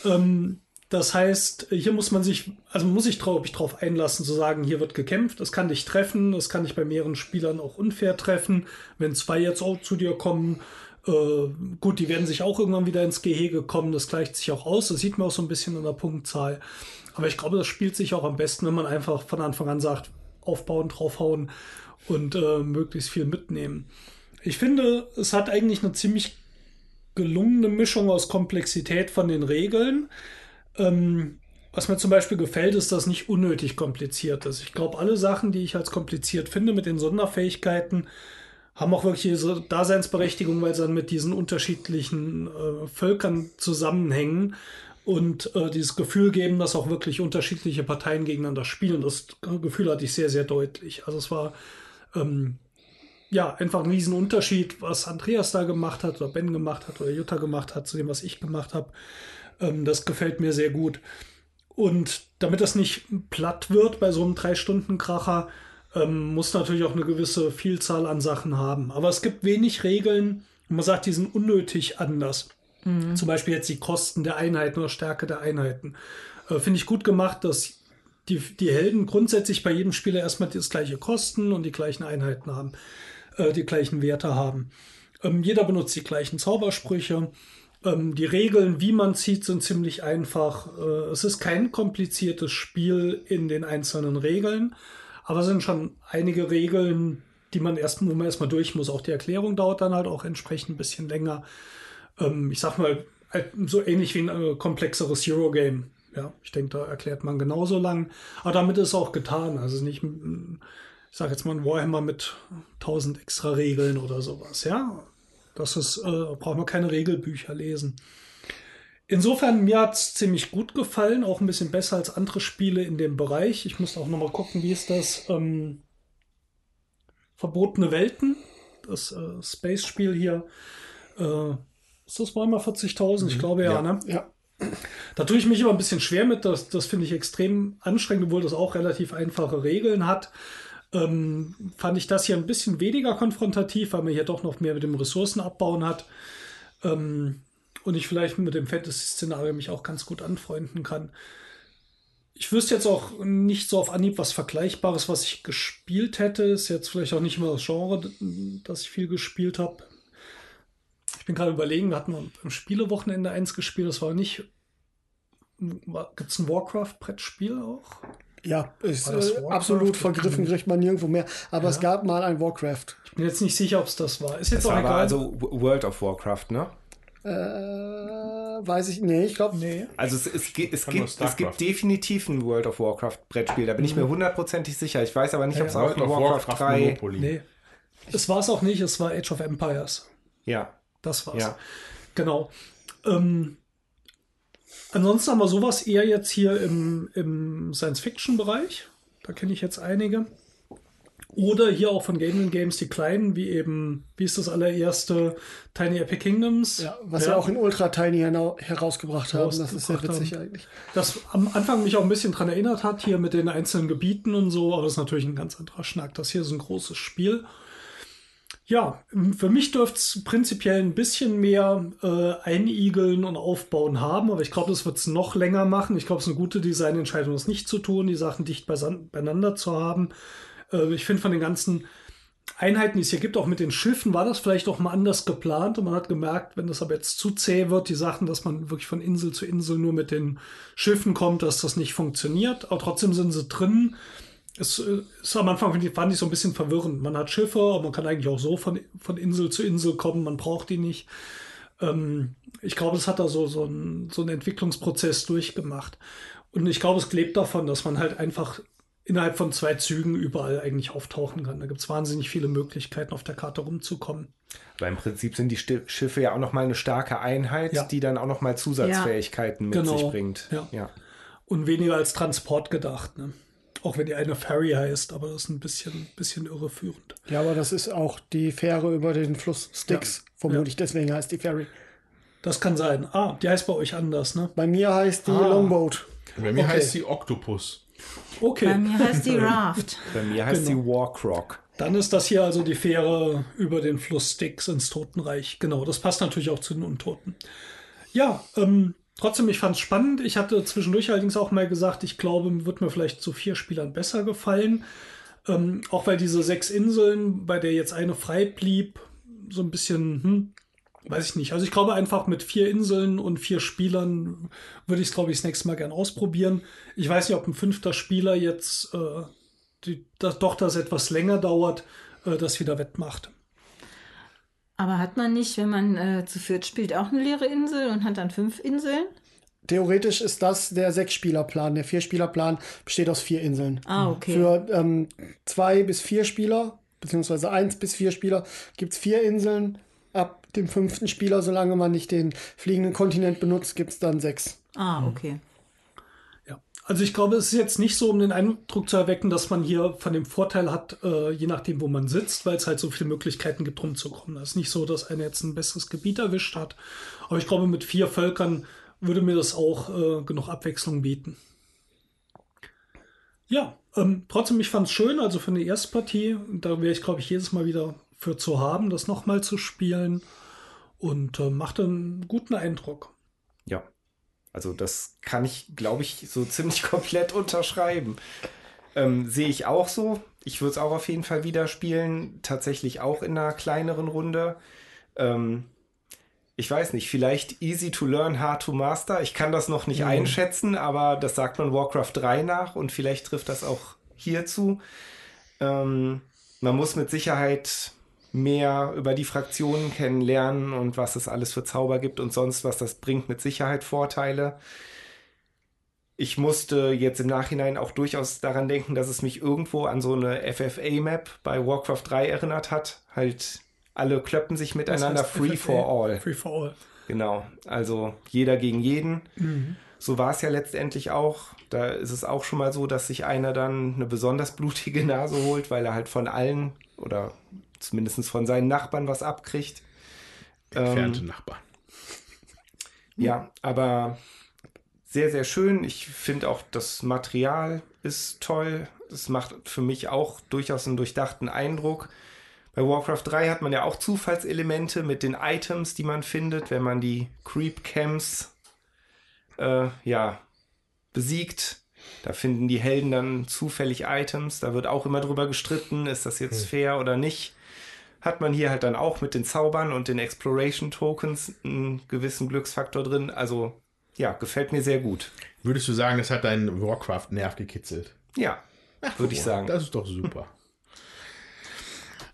Ähm, das heißt, hier muss man sich, also muss ich glaube ich drauf einlassen, zu sagen, hier wird gekämpft, das kann dich treffen, das kann dich bei mehreren Spielern auch unfair treffen. Wenn zwei jetzt auch zu dir kommen, äh, gut, die werden sich auch irgendwann wieder ins Gehege kommen, das gleicht sich auch aus, das sieht man auch so ein bisschen an der Punktzahl. Aber ich glaube, das spielt sich auch am besten, wenn man einfach von Anfang an sagt, aufbauen, draufhauen und äh, möglichst viel mitnehmen. Ich finde, es hat eigentlich eine ziemlich gelungene Mischung aus Komplexität von den Regeln. Ähm, was mir zum Beispiel gefällt, ist, dass nicht unnötig kompliziert ist. Ich glaube, alle Sachen, die ich als kompliziert finde mit den Sonderfähigkeiten, haben auch wirklich ihre Daseinsberechtigung, weil sie dann mit diesen unterschiedlichen äh, Völkern zusammenhängen und äh, dieses Gefühl geben, dass auch wirklich unterschiedliche Parteien gegeneinander spielen. Das Gefühl hatte ich sehr, sehr deutlich. Also es war ähm, ja einfach ein Riesenunterschied, was Andreas da gemacht hat oder Ben gemacht hat oder Jutta gemacht hat zu dem, was ich gemacht habe. Ähm, das gefällt mir sehr gut. Und damit das nicht platt wird bei so einem Drei-Stunden-Kracher, ähm, muss natürlich auch eine gewisse Vielzahl an Sachen haben. Aber es gibt wenig Regeln, und man sagt, die sind unnötig anders. Zum Beispiel jetzt die Kosten der Einheiten oder Stärke der Einheiten. Äh, Finde ich gut gemacht, dass die, die Helden grundsätzlich bei jedem Spieler erstmal das gleiche Kosten und die gleichen Einheiten haben, äh, die gleichen Werte haben. Ähm, jeder benutzt die gleichen Zaubersprüche. Ähm, die Regeln, wie man zieht, sind ziemlich einfach. Äh, es ist kein kompliziertes Spiel in den einzelnen Regeln, aber es sind schon einige Regeln, die man erst, wo man erstmal durch muss. Auch die Erklärung dauert dann halt auch entsprechend ein bisschen länger. Ähm, ich sag mal, halt so ähnlich wie ein äh, komplexeres Eurogame. Ja, ich denke, da erklärt man genauso lang. Aber damit ist es auch getan. Also nicht, ich sage jetzt mal ein Warhammer mit 1000 extra Regeln oder sowas. Ja, das ist, äh, braucht man keine Regelbücher lesen. Insofern, mir hat es ziemlich gut gefallen, auch ein bisschen besser als andere Spiele in dem Bereich. Ich muss auch nochmal gucken, wie ist das ähm, Verbotene Welten, das äh, Space-Spiel hier. Äh, ist das mal 40.000? Ich mhm. glaube ja, ja, ne? Ja. Da tue ich mich immer ein bisschen schwer mit. Das, das finde ich extrem anstrengend, obwohl das auch relativ einfache Regeln hat. Ähm, fand ich das hier ein bisschen weniger konfrontativ, weil man hier doch noch mehr mit dem Ressourcenabbauen hat. Ähm, und ich vielleicht mit dem Fantasy-Szenario mich auch ganz gut anfreunden kann. Ich wüsste jetzt auch nicht so auf Anhieb was Vergleichbares, was ich gespielt hätte. Ist jetzt vielleicht auch nicht immer das Genre, das ich viel gespielt habe. Ich bin gerade überlegen, wir hatten am Spielewochenende eins gespielt, das war nicht. Gibt es ein Warcraft-Brettspiel auch? Ja, ist äh, absolut vergriffen, kriegt man nirgendwo mehr. Aber ja. es gab mal ein Warcraft. Ich bin jetzt nicht sicher, ob es das war. Ist jetzt das auch egal. also World of Warcraft, ne? Äh, weiß ich, nee, ich glaube, nee. Also es, es, es, es gibt, es gibt definitiv ein World of Warcraft Brettspiel, da bin mhm. ich mir mhm. hundertprozentig sicher. Ich weiß aber nicht, ob es auch in Warcraft, Warcraft 3... Monopoly. Nee, es war es auch nicht, es war Age of Empires. Ja. Das war's. Ja. Genau. Ähm, ansonsten haben wir sowas eher jetzt hier im, im Science-Fiction-Bereich. Da kenne ich jetzt einige. Oder hier auch von Gaming Games die kleinen, wie eben, wie ist das allererste Tiny Epic Kingdoms. Ja, was ja, ja auch in Ultra Tiny herausgebracht haben. Das ist sehr witzig haben. eigentlich. Das am Anfang mich auch ein bisschen dran erinnert hat, hier mit den einzelnen Gebieten und so, aber das ist natürlich ein ganz anderer Schnack. Das hier ist ein großes Spiel. Ja, für mich dürfte es prinzipiell ein bisschen mehr äh, Einigeln und Aufbauen haben, aber ich glaube, das wird es noch länger machen. Ich glaube, es ist eine gute Designentscheidung, das nicht zu tun, die Sachen dicht beieinander zu haben. Äh, ich finde von den ganzen Einheiten, die es hier gibt, auch mit den Schiffen, war das vielleicht auch mal anders geplant und man hat gemerkt, wenn das aber jetzt zu zäh wird, die Sachen, dass man wirklich von Insel zu Insel nur mit den Schiffen kommt, dass das nicht funktioniert. Aber trotzdem sind sie drin. Es äh, ist am Anfang, fand ich so ein bisschen verwirrend. Man hat Schiffe, aber man kann eigentlich auch so von, von Insel zu Insel kommen, man braucht die nicht. Ähm, ich glaube, es hat da so, so, ein, so einen Entwicklungsprozess durchgemacht. Und ich glaube, es lebt davon, dass man halt einfach innerhalb von zwei Zügen überall eigentlich auftauchen kann. Da gibt es wahnsinnig viele Möglichkeiten, auf der Karte rumzukommen. Aber im Prinzip sind die Schiffe ja auch nochmal eine starke Einheit, ja. die dann auch nochmal Zusatzfähigkeiten ja. mit genau. sich bringt. Ja. ja. Und weniger als Transport gedacht. Ne? Auch wenn die eine Ferry heißt, aber das ist ein bisschen, bisschen irreführend. Ja, aber das ist auch die Fähre über den Fluss Styx. Vermutlich deswegen heißt die Ferry. Das kann sein. Ah, die heißt bei euch anders, ne? Bei mir heißt die ah. Longboat. Bei mir okay. heißt sie Octopus. Okay. Bei mir heißt die Raft. Bei mir heißt genau. die Warcroc. Dann ist das hier also die Fähre über den Fluss Styx ins Totenreich. Genau, das passt natürlich auch zu den Untoten. Ja, ähm, trotzdem, ich fand es spannend. Ich hatte zwischendurch allerdings auch mal gesagt, ich glaube, wird mir vielleicht zu vier Spielern besser gefallen. Ähm, auch weil diese sechs Inseln, bei der jetzt eine frei blieb, so ein bisschen, hm, weiß ich nicht. Also ich glaube einfach mit vier Inseln und vier Spielern würde ich es, glaube ich, das nächste Mal gern ausprobieren. Ich weiß nicht, ob ein fünfter Spieler jetzt äh, die, das, doch das etwas länger dauert, äh, das wieder wettmacht. Aber hat man nicht, wenn man äh, zu viert spielt, auch eine leere Insel und hat dann fünf Inseln? Theoretisch ist das der Sechs-Spieler-Plan. Der Vier-Spieler-Plan besteht aus vier Inseln. Ah, okay. Für ähm, zwei bis vier Spieler, beziehungsweise eins bis vier Spieler, gibt es vier Inseln dem fünften Spieler, solange man nicht den fliegenden Kontinent benutzt, gibt es dann sechs. Ah, okay. Ja, also ich glaube, es ist jetzt nicht so, um den Eindruck zu erwecken, dass man hier von dem Vorteil hat, äh, je nachdem, wo man sitzt, weil es halt so viele Möglichkeiten gibt, rumzukommen. Es ist nicht so, dass einer jetzt ein besseres Gebiet erwischt hat. Aber ich glaube, mit vier Völkern würde mir das auch äh, genug Abwechslung bieten. Ja, ähm, trotzdem, ich fand es schön, also für eine Erstpartie, da wäre ich, glaube ich, jedes Mal wieder für zu haben, das nochmal zu spielen und äh, macht einen guten Eindruck. Ja, also das kann ich, glaube ich, so ziemlich komplett unterschreiben. Ähm, Sehe ich auch so. Ich würde es auch auf jeden Fall wieder spielen. Tatsächlich auch in einer kleineren Runde. Ähm, ich weiß nicht, vielleicht easy to learn, hard to master. Ich kann das noch nicht mhm. einschätzen, aber das sagt man Warcraft 3 nach und vielleicht trifft das auch hierzu. Ähm, man muss mit Sicherheit mehr über die Fraktionen kennenlernen und was es alles für Zauber gibt und sonst was. Das bringt mit Sicherheit Vorteile. Ich musste jetzt im Nachhinein auch durchaus daran denken, dass es mich irgendwo an so eine FFA-Map bei Warcraft 3 erinnert hat. Halt, alle klöppen sich miteinander free FFA? for all. Free for all. Genau, also jeder gegen jeden. Mhm. So war es ja letztendlich auch. Da ist es auch schon mal so, dass sich einer dann eine besonders blutige Nase holt, weil er halt von allen oder zumindest von seinen Nachbarn was abkriegt. Entfernte ähm, Nachbarn. Ja, aber sehr, sehr schön. Ich finde auch, das Material ist toll. Das macht für mich auch durchaus einen durchdachten Eindruck. Bei Warcraft 3 hat man ja auch Zufallselemente mit den Items, die man findet, wenn man die Creep Camps äh, ja, besiegt. Da finden die Helden dann zufällig Items. Da wird auch immer drüber gestritten, ist das jetzt hm. fair oder nicht. Hat man hier halt dann auch mit den Zaubern und den Exploration Tokens einen gewissen Glücksfaktor drin. Also ja, gefällt mir sehr gut. Würdest du sagen, das hat deinen Warcraft-Nerv gekitzelt? Ja, würde ich sagen. Das ist doch super.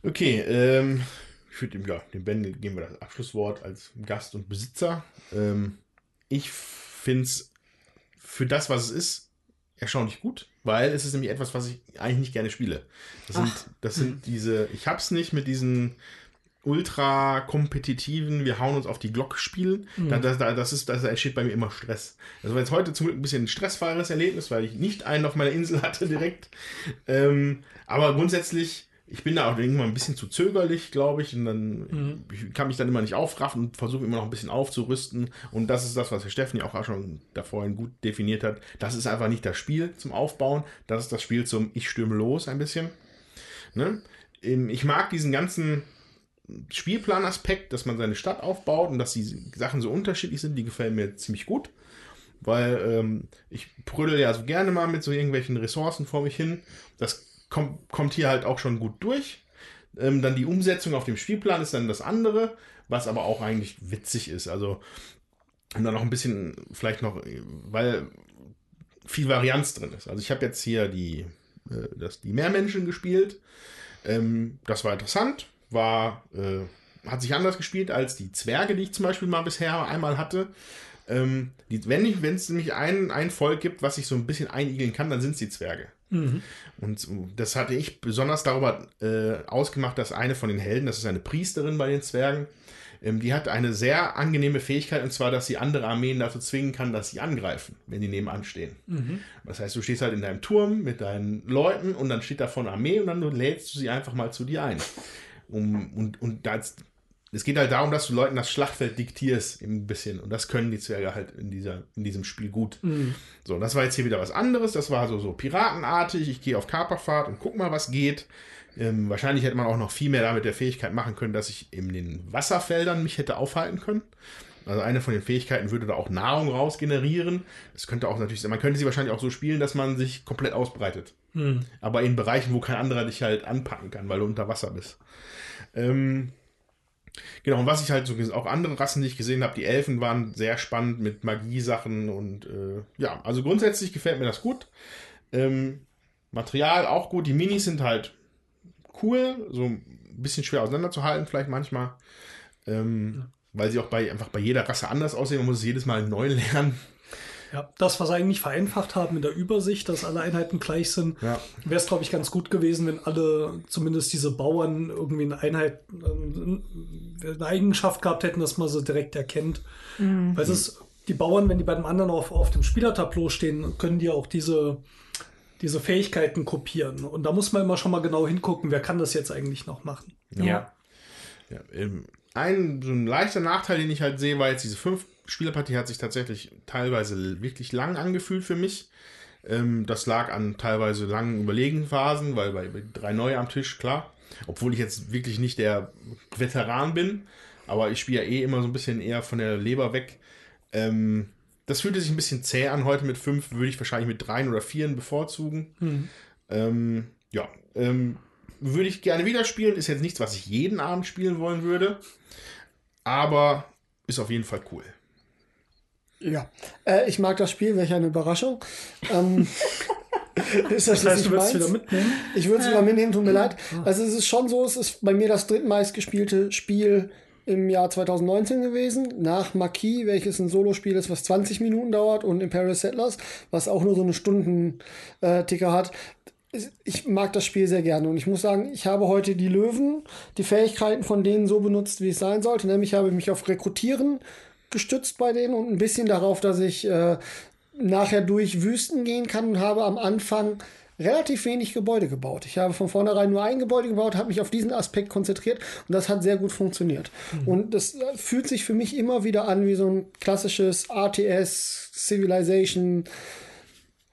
Okay, ähm, ich würde dem, ja, dem Ben geben wir das Abschlusswort als Gast und Besitzer. Ähm, ich finde es für das, was es ist, erstaunlich gut, weil es ist nämlich etwas, was ich eigentlich nicht gerne spiele. Das sind, das sind diese, ich hab's nicht mit diesen ultra kompetitiven, wir hauen uns auf die Glocke spielen, mhm. da, das, das, ist, das entsteht bei mir immer Stress. Das war jetzt heute zum Glück ein bisschen ein stressfreieres Erlebnis, weil ich nicht einen auf meiner Insel hatte direkt. Ähm, aber grundsätzlich, ich bin da auch irgendwann ein bisschen zu zögerlich, glaube ich, und dann mhm. ich kann mich dann immer nicht aufraffen und versuche immer noch ein bisschen aufzurüsten. Und das ist das, was Herr Steffen ja auch schon davor gut definiert hat. Das ist einfach nicht das Spiel zum Aufbauen, das ist das Spiel zum Ich stürme los ein bisschen. Ne? Ich mag diesen ganzen Spielplanaspekt, dass man seine Stadt aufbaut und dass die Sachen so unterschiedlich sind, die gefallen mir ziemlich gut. Weil ähm, ich prödel ja so gerne mal mit so irgendwelchen Ressourcen vor mich hin. Das kommt, kommt hier halt auch schon gut durch. Ähm, dann die Umsetzung auf dem Spielplan ist dann das andere, was aber auch eigentlich witzig ist. Also, und dann noch ein bisschen, vielleicht noch, weil viel Varianz drin ist. Also ich habe jetzt hier die, äh, das, die Meermenschen gespielt. Ähm, das war interessant war, äh, hat sich anders gespielt als die Zwerge, die ich zum Beispiel mal bisher einmal hatte. Ähm, die, wenn es nämlich ein, ein Volk gibt, was sich so ein bisschen einigeln kann, dann sind es die Zwerge. Mhm. Und das hatte ich besonders darüber äh, ausgemacht, dass eine von den Helden, das ist eine Priesterin bei den Zwergen, ähm, die hat eine sehr angenehme Fähigkeit, und zwar, dass sie andere Armeen dazu zwingen kann, dass sie angreifen, wenn die nebenan stehen. Mhm. Das heißt, du stehst halt in deinem Turm mit deinen Leuten und dann steht da vorne Armee und dann lädst du sie einfach mal zu dir ein. Um, und und das, es geht halt darum, dass du Leuten das Schlachtfeld diktierst, ein bisschen. Und das können die Zwerge halt in, dieser, in diesem Spiel gut. Mhm. So, das war jetzt hier wieder was anderes. Das war so, so piratenartig. Ich gehe auf Kaperfahrt und guck mal, was geht. Ähm, wahrscheinlich hätte man auch noch viel mehr damit der Fähigkeit machen können, dass ich in den Wasserfeldern mich hätte aufhalten können. Also eine von den Fähigkeiten würde da auch Nahrung raus generieren. Das könnte auch natürlich sein. Man könnte sie wahrscheinlich auch so spielen, dass man sich komplett ausbreitet. Hm. Aber in Bereichen, wo kein anderer dich halt anpacken kann, weil du unter Wasser bist. Ähm, genau, und was ich halt so auch andere Rassen, die ich gesehen habe, die Elfen waren sehr spannend mit Magiesachen und äh, ja, also grundsätzlich gefällt mir das gut. Ähm, Material auch gut, die Minis sind halt cool, so ein bisschen schwer auseinanderzuhalten, vielleicht manchmal. Ähm, weil sie auch bei einfach bei jeder Rasse anders aussehen. Man muss es jedes Mal neu lernen. Ja, das, was sie eigentlich vereinfacht haben in der Übersicht, dass alle Einheiten gleich sind, ja. wäre es, glaube ich, ganz gut gewesen, wenn alle, zumindest diese Bauern, irgendwie eine Einheit, äh, eine Eigenschaft gehabt hätten, dass man sie direkt erkennt. Mhm. Weil es ist, die Bauern, wenn die bei dem anderen auf, auf dem Spielertableau stehen, können die auch diese, diese Fähigkeiten kopieren. Und da muss man immer schon mal genau hingucken, wer kann das jetzt eigentlich noch machen. Ja. ja. ja ein, so ein leichter Nachteil, den ich halt sehe, war jetzt diese fünf Spielerpartie hat sich tatsächlich teilweise wirklich lang angefühlt für mich. Ähm, das lag an teilweise langen Überlegenphasen, weil bei, drei Neue am Tisch, klar. Obwohl ich jetzt wirklich nicht der Veteran bin, aber ich spiele ja eh immer so ein bisschen eher von der Leber weg. Ähm, das fühlte sich ein bisschen zäh an. Heute mit fünf würde ich wahrscheinlich mit dreien oder vieren bevorzugen. Mhm. Ähm, ja, ähm, würde ich gerne wieder spielen. Ist jetzt nichts, was ich jeden Abend spielen wollen würde. Aber ist auf jeden Fall cool. Ja, äh, ich mag das Spiel, welch eine Überraschung. ähm, ist das, Das heißt, nicht du meins? wieder mitnehmen? Ich würde es wieder mitnehmen, tut mir leid. Also es ist schon so, es ist bei mir das drittmeist gespielte Spiel im Jahr 2019 gewesen, nach Marquis, welches ein Solospiel ist, was 20 Minuten dauert, und Imperial Settlers, was auch nur so eine Stunden-Ticker hat. Ich mag das Spiel sehr gerne und ich muss sagen, ich habe heute die Löwen, die Fähigkeiten von denen so benutzt, wie es sein sollte. Nämlich habe ich mich auf Rekrutieren gestützt bei denen und ein bisschen darauf, dass ich äh, nachher durch Wüsten gehen kann und habe am Anfang relativ wenig Gebäude gebaut. Ich habe von vornherein nur ein Gebäude gebaut, habe mich auf diesen Aspekt konzentriert und das hat sehr gut funktioniert. Und das äh, fühlt sich für mich immer wieder an wie so ein klassisches RTS, Civilization,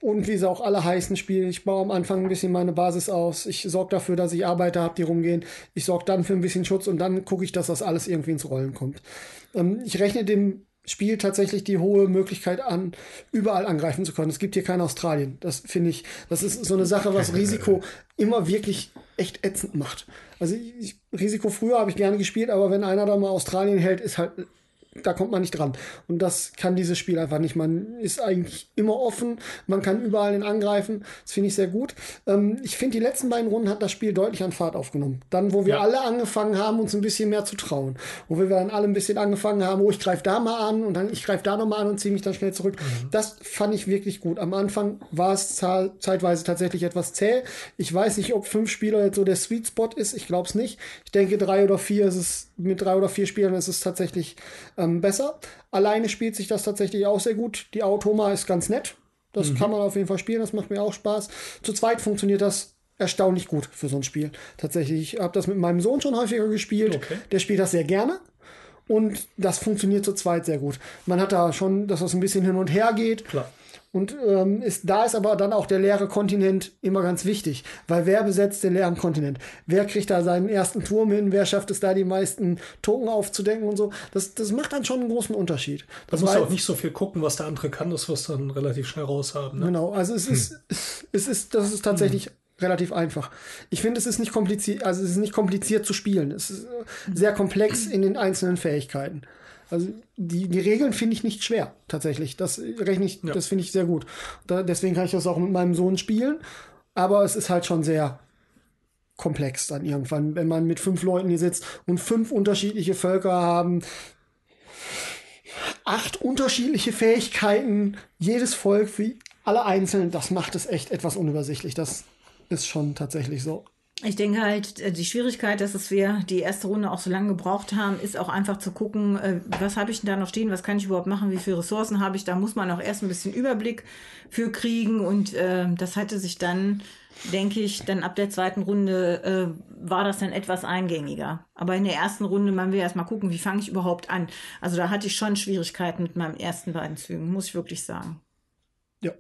und wie sie auch alle heißen Spiele. Ich baue am Anfang ein bisschen meine Basis aus. Ich sorge dafür, dass ich Arbeiter habe, die rumgehen. Ich sorge dann für ein bisschen Schutz und dann gucke ich, dass das alles irgendwie ins Rollen kommt. Ähm, ich rechne dem Spiel tatsächlich die hohe Möglichkeit an, überall angreifen zu können. Es gibt hier kein Australien. Das finde ich, das ist so eine Sache, was Risiko immer wirklich echt ätzend macht. Also ich, Risiko früher habe ich gerne gespielt, aber wenn einer da mal Australien hält, ist halt da kommt man nicht dran. Und das kann dieses Spiel einfach nicht. Man ist eigentlich immer offen, man kann überall in angreifen. Das finde ich sehr gut. Ähm, ich finde, die letzten beiden Runden hat das Spiel deutlich an Fahrt aufgenommen. Dann, wo wir Ja. alle angefangen haben, uns ein bisschen mehr zu trauen. Wo wir dann alle ein bisschen angefangen haben, oh, ich greife da mal an und dann ich greife da nochmal an und ziehe mich dann schnell zurück. Das fand ich wirklich gut. Am Anfang war es zeitweise tatsächlich etwas zäh. Ich weiß nicht, ob fünf Spieler jetzt so der Sweet Spot ist. Ich glaube es nicht. Ich denke, drei oder vier ist es, mit drei oder vier Spielern ist es tatsächlich ähm, besser. Alleine spielt sich das tatsächlich auch sehr gut. Die Automa ist ganz nett. Das kann man auf jeden Fall spielen. Das macht mir auch Spaß. Zu zweit funktioniert das erstaunlich gut für so ein Spiel. Tatsächlich. Ich habe das mit meinem Sohn schon häufiger gespielt. Okay. Der spielt das sehr gerne. Und das funktioniert zu zweit sehr gut. Man hat da schon, dass das ein bisschen hin und her geht. Klar. Und ähm, ist, da ist aber dann auch der leere Kontinent immer ganz wichtig, weil wer besetzt den leeren Kontinent? Wer kriegt da seinen ersten Turm hin? Wer schafft es da, die meisten Token aufzudecken und so? Das, das macht dann schon einen großen Unterschied. Da Das musst war du auch nicht so viel gucken, was der andere kann, das wirst du dann relativ schnell raus haben. Ne? Genau, also es ist, es ist, das ist tatsächlich relativ einfach. Ich finde, es ist nicht kompliziert, also es ist nicht kompliziert zu spielen. Es ist äh, sehr komplex in den einzelnen Fähigkeiten. Also die, die Regeln finde ich nicht schwer, tatsächlich. Das rechne ich, das finde ich sehr gut. Da, deswegen kann ich das auch mit meinem Sohn spielen. Aber es ist halt schon sehr komplex dann irgendwann, wenn man mit fünf Leuten hier sitzt und fünf unterschiedliche Völker haben, acht unterschiedliche Fähigkeiten, jedes Volk wie alle einzeln, das macht es echt etwas unübersichtlich. Das ist schon tatsächlich so. Ich denke halt, äh, die Schwierigkeit, dass es wir die erste Runde auch so lange gebraucht haben, ist auch einfach zu gucken, äh, was habe ich denn da noch stehen, was kann ich überhaupt machen, wie viele Ressourcen habe ich. Da muss man auch erst ein bisschen Überblick für kriegen und äh, das hatte sich dann, denke ich, dann ab der zweiten Runde äh, war das dann etwas eingängiger. Aber in der ersten Runde, man will erst mal gucken, wie fange ich überhaupt an. Also da hatte ich schon Schwierigkeiten mit meinen ersten beiden Zügen, muss ich wirklich sagen. Ja,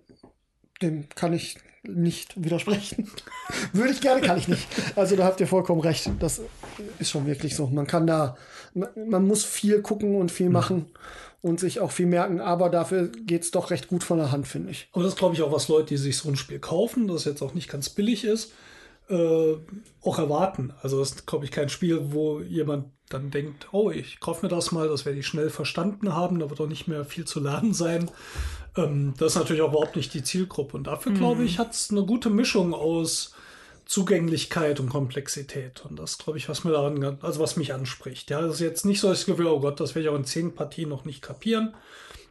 dem kann ich nicht widersprechen. Würde ich gerne, kann ich nicht. Also da habt ihr vollkommen recht. Das ist schon wirklich so. Man kann da, man, muss viel gucken und viel machen und sich auch viel merken, aber dafür geht's doch recht gut von der Hand, finde ich. Aber das glaube ich auch, was Leute, die sich so ein Spiel kaufen, das jetzt auch nicht ganz billig ist, äh, auch erwarten. Also das ist, glaube ich, kein Spiel, wo jemand dann denkt, oh, ich kaufe mir das mal, das werde ich schnell verstanden haben, da wird auch nicht mehr viel zu lernen sein. Ähm, das ist natürlich auch überhaupt nicht die Zielgruppe. Und dafür, glaube ich, hat es eine gute Mischung aus Zugänglichkeit und Komplexität. Und das, glaube ich, was mir daran, also was mich anspricht. Ja, das ist jetzt nicht so, dass ich das Gefühl, oh Gott, das werde ich auch in zehn Partien noch nicht kapieren.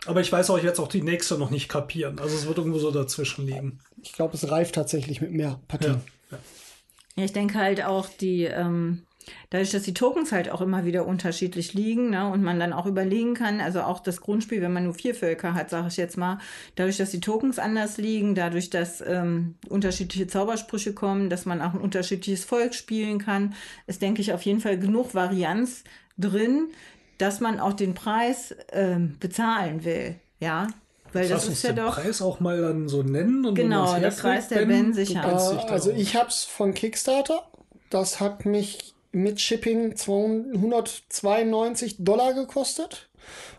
Aber ich weiß auch jetzt auch die nächste noch nicht kapieren. Also es wird irgendwo so dazwischen liegen. Ich glaube, es reift tatsächlich mit mehr Partien. Ja. Ja, ich denke halt auch die, ähm, dadurch, dass die Tokens halt auch immer wieder unterschiedlich liegen, ne, und man dann auch überlegen kann, also auch das Grundspiel, wenn man nur vier Völker hat, sage ich jetzt mal, dadurch, dass die Tokens anders liegen, dadurch, dass ähm, unterschiedliche Zaubersprüche kommen, dass man auch ein unterschiedliches Volk spielen kann, ist, denke ich, auf jeden Fall genug Varianz drin, dass man auch den Preis ähm, bezahlen will, ja. Weil das uns ist ja den doch. Preis auch mal dann so nennen. Und Genau, das weiß der Ben sicher. also ich hab's von Kickstarter. Das hat mich mit Shipping 292 Dollar gekostet.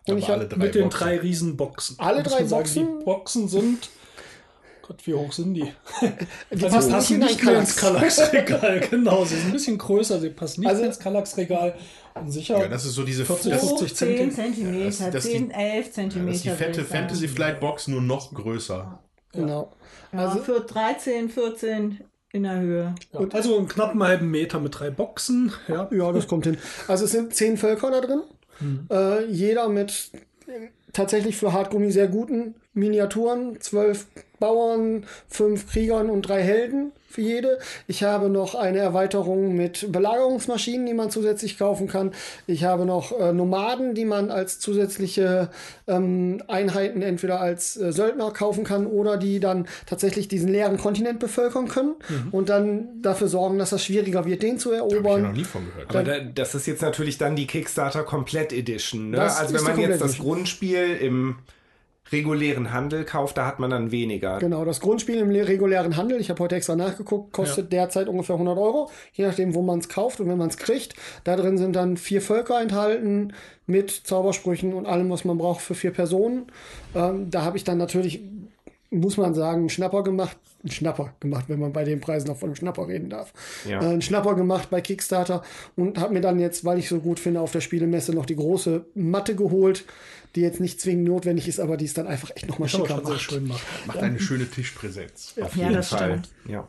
Und Aber ich habe alle drei mit den Boxen. drei Riesenboxen. Alle drei man sagen, Boxen? Die Boxen sind Gott, wie hoch sind die? Die Also passen nicht nicht in mehr ins Kallax-Regal. genau, sie sind ein bisschen größer, sie passen nicht Also- mehr ins Kallax-Regal. Und sicher. Ja, das ist so diese 40, das, 50 10 Zentimeter. Das- Zentimeter, das die- 10, 11 das ist die fette. Fantasy Flight Box nur noch größer. Genau. Ja, Also- für 13, 14 in der Höhe. Ja, also einen knappen halben Meter mit drei Boxen. Ja. Ja, das kommt hin. Also es sind zehn Völker da drin. Äh, jeder mit äh, tatsächlich für Hartgummi sehr guten Miniaturen. Zwölf Bauern, fünf Kriegern und drei Helden für jede. Ich habe noch eine Erweiterung mit Belagerungsmaschinen, die man zusätzlich kaufen kann. Ich habe noch äh, Nomaden, die man als zusätzliche ähm, Einheiten entweder als äh, Söldner kaufen kann oder die dann tatsächlich diesen leeren Kontinent bevölkern können und dann dafür sorgen, dass das schwieriger wird, den zu Habe ich ja erobern. noch nie von gehört. Aber da, das ist jetzt natürlich dann die Kickstarter Komplett Edition. Ne? Also wenn man jetzt das. Grundspiel im regulären Handel kauft, da hat man dann weniger. Genau, das Grundspiel im regulären Handel, ich habe heute extra nachgeguckt, kostet derzeit ungefähr 100 Euro, je nachdem, wo man es kauft und wenn man es kriegt. Da drin sind dann vier Völker enthalten mit Zaubersprüchen und allem, was man braucht für vier Personen. Ähm, da habe ich dann natürlich, muss man sagen, einen Schnapper gemacht. Einen Schnapper gemacht, wenn man bei den Preisen noch von einem Schnapper reden darf. Ja. Äh, einen Schnapper gemacht bei Kickstarter und habe mir dann jetzt, weil ich so gut finde, auf der Spielemesse noch die große Matte geholt, die jetzt nicht zwingend notwendig ist, aber die es dann einfach echt nochmal schicker macht. schön machen. Macht eine schöne Tischpräsenz. Auf Ja, jeden das Fall. stimmt. Ja.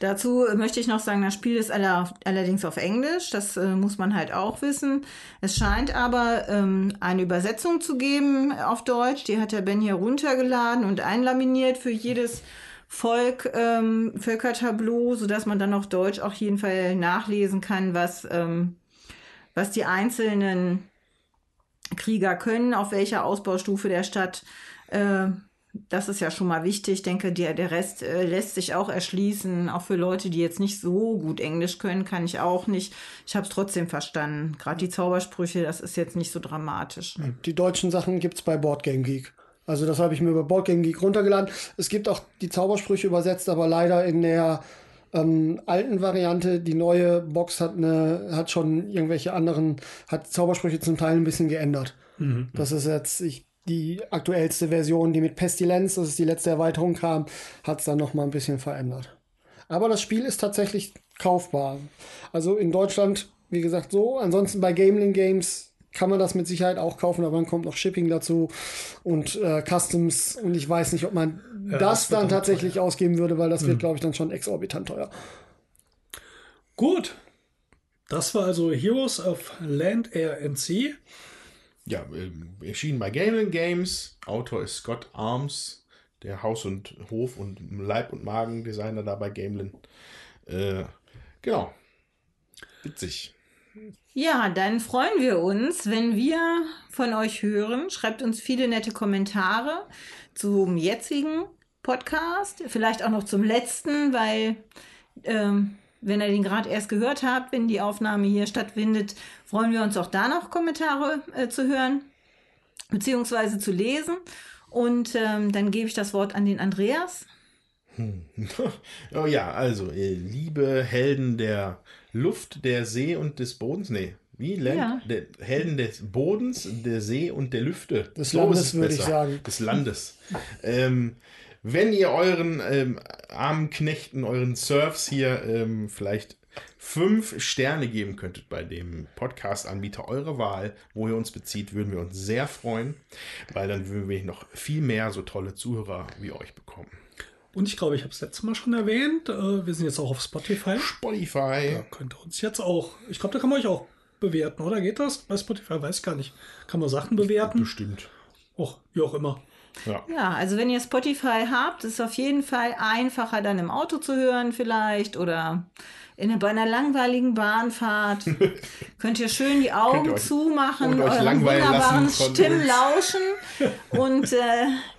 Dazu möchte ich noch sagen, das Spiel ist aller, allerdings auf Englisch. Das äh, muss man halt auch wissen. Es scheint aber ähm, eine Übersetzung zu geben auf Deutsch. Die hat der Ben hier runtergeladen und einlaminiert für jedes Volk, ähm, Völkertableau, sodass man dann auf Deutsch auch jeden Fall nachlesen kann, was, ähm, was die einzelnen Krieger können, auf welcher Ausbaustufe der Stadt. Äh, das ist ja schon mal wichtig. Ich denke, der, der Rest äh, lässt sich auch erschließen. Auch für Leute, die jetzt nicht so gut Englisch können, kann ich auch nicht. Ich habe es trotzdem verstanden. Gerade die Zaubersprüche, das ist jetzt nicht so dramatisch. Die deutschen Sachen gibt's bei Boardgame Geek. Also das habe ich mir über Boardgame Geek runtergeladen. Es gibt auch die Zaubersprüche übersetzt, aber leider in der ähm, alten Variante. Die neue Box hat eine, hat schon irgendwelche anderen, hat Zaubersprüche zum Teil ein bisschen geändert. Das ist jetzt ich, die aktuellste Version, die mit Pestilenz, das ist die letzte Erweiterung kam, hat es dann noch mal ein bisschen verändert. Aber das Spiel ist tatsächlich kaufbar. Also in Deutschland, wie gesagt, so. Ansonsten bei Gameling Games kann man das mit Sicherheit auch kaufen, aber dann kommt noch Shipping dazu und äh, Customs und ich weiß nicht, ob man Ja, das das wird dann tatsächlich ausgeben würde, weil das wird, glaube ich, dann schon exorbitant teuer. Gut. Das war also Heroes of Land, Air and Sea. Ja, ähm, erschienen bei Gaming Games. Autor ist Scott Arms, der Haus- und Hof- und Leib- und Magen-Designer da bei Gamelin. Äh, genau. Witzig. Ja, dann freuen wir uns, wenn wir von euch hören. Schreibt uns viele nette Kommentare zum jetzigen Podcast, vielleicht auch noch zum letzten, weil ähm, wenn ihr den gerade erst gehört habt, wenn die Aufnahme hier stattfindet, freuen wir uns auch da noch Kommentare äh, zu hören beziehungsweise zu lesen. Und ähm, dann gebe ich das Wort an den Andreas. oh ja, also, liebe Helden der Luft, der See und des Bodens. Nee, wie? Land, Ja. der Helden des Bodens, der See und der Lüfte. Des So Landes, würde ich sagen. Des Landes. ähm, wenn ihr euren ähm, armen Knechten, euren Surfs hier ähm, vielleicht fünf Sterne geben könntet bei dem Podcast-Anbieter eurer Wahl, wo ihr uns bezieht, würden wir uns sehr freuen, weil dann würden wir noch viel mehr so tolle Zuhörer wie euch bekommen. Und ich glaube, ich habe es letztes Mal schon erwähnt. Äh, wir sind jetzt auch auf Spotify. Spotify. Da könnt ihr uns jetzt auch. Ich glaube, da kann man euch auch bewerten, oder? Geht das? Bei Spotify weiß ich gar nicht. Kann man Sachen bewerten? Bestimmt. Och, wie auch immer. Ja. Ja, also wenn ihr Spotify habt, ist es auf jeden Fall einfacher, dann im Auto zu hören vielleicht oder in, bei einer langweiligen Bahnfahrt. Könnt ihr schön die Augen zumachen, euren wunderbaren Stimmen lauschen und äh,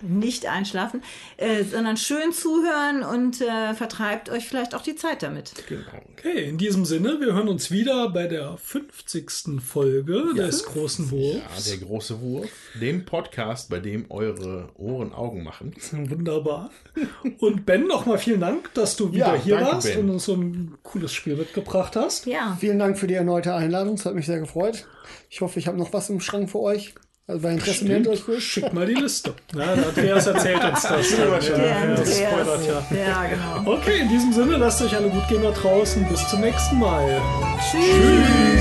nicht einschlafen, äh, sondern schön zuhören und äh, vertreibt euch vielleicht auch die Zeit damit. Genau. Okay, in diesem Sinne, wir hören uns wieder bei der 50. Folge des großen Ja, Wurfs. der große Wurf, dem Podcast, bei dem eure Ohren Augen machen. Wunderbar. Und Ben, nochmal vielen Dank, dass du wieder Ja, hier danke, warst Ben. und uns so ein cooles Spiel mitgebracht hast. Ja, Vielen Dank für die erneute Einladung, es hat mich sehr gefreut. Ich hoffe, ich habe noch was im Schrank für euch. Also bei Interesse meldet euch ruhig. Schick mal die Liste. Ja, der Andreas erzählt uns das. Ja, ja, Andreas. spoilert ja. Ja, genau. Okay, in diesem Sinne, lasst euch alle gut gehen da draußen. Bis zum nächsten Mal. Tschüss.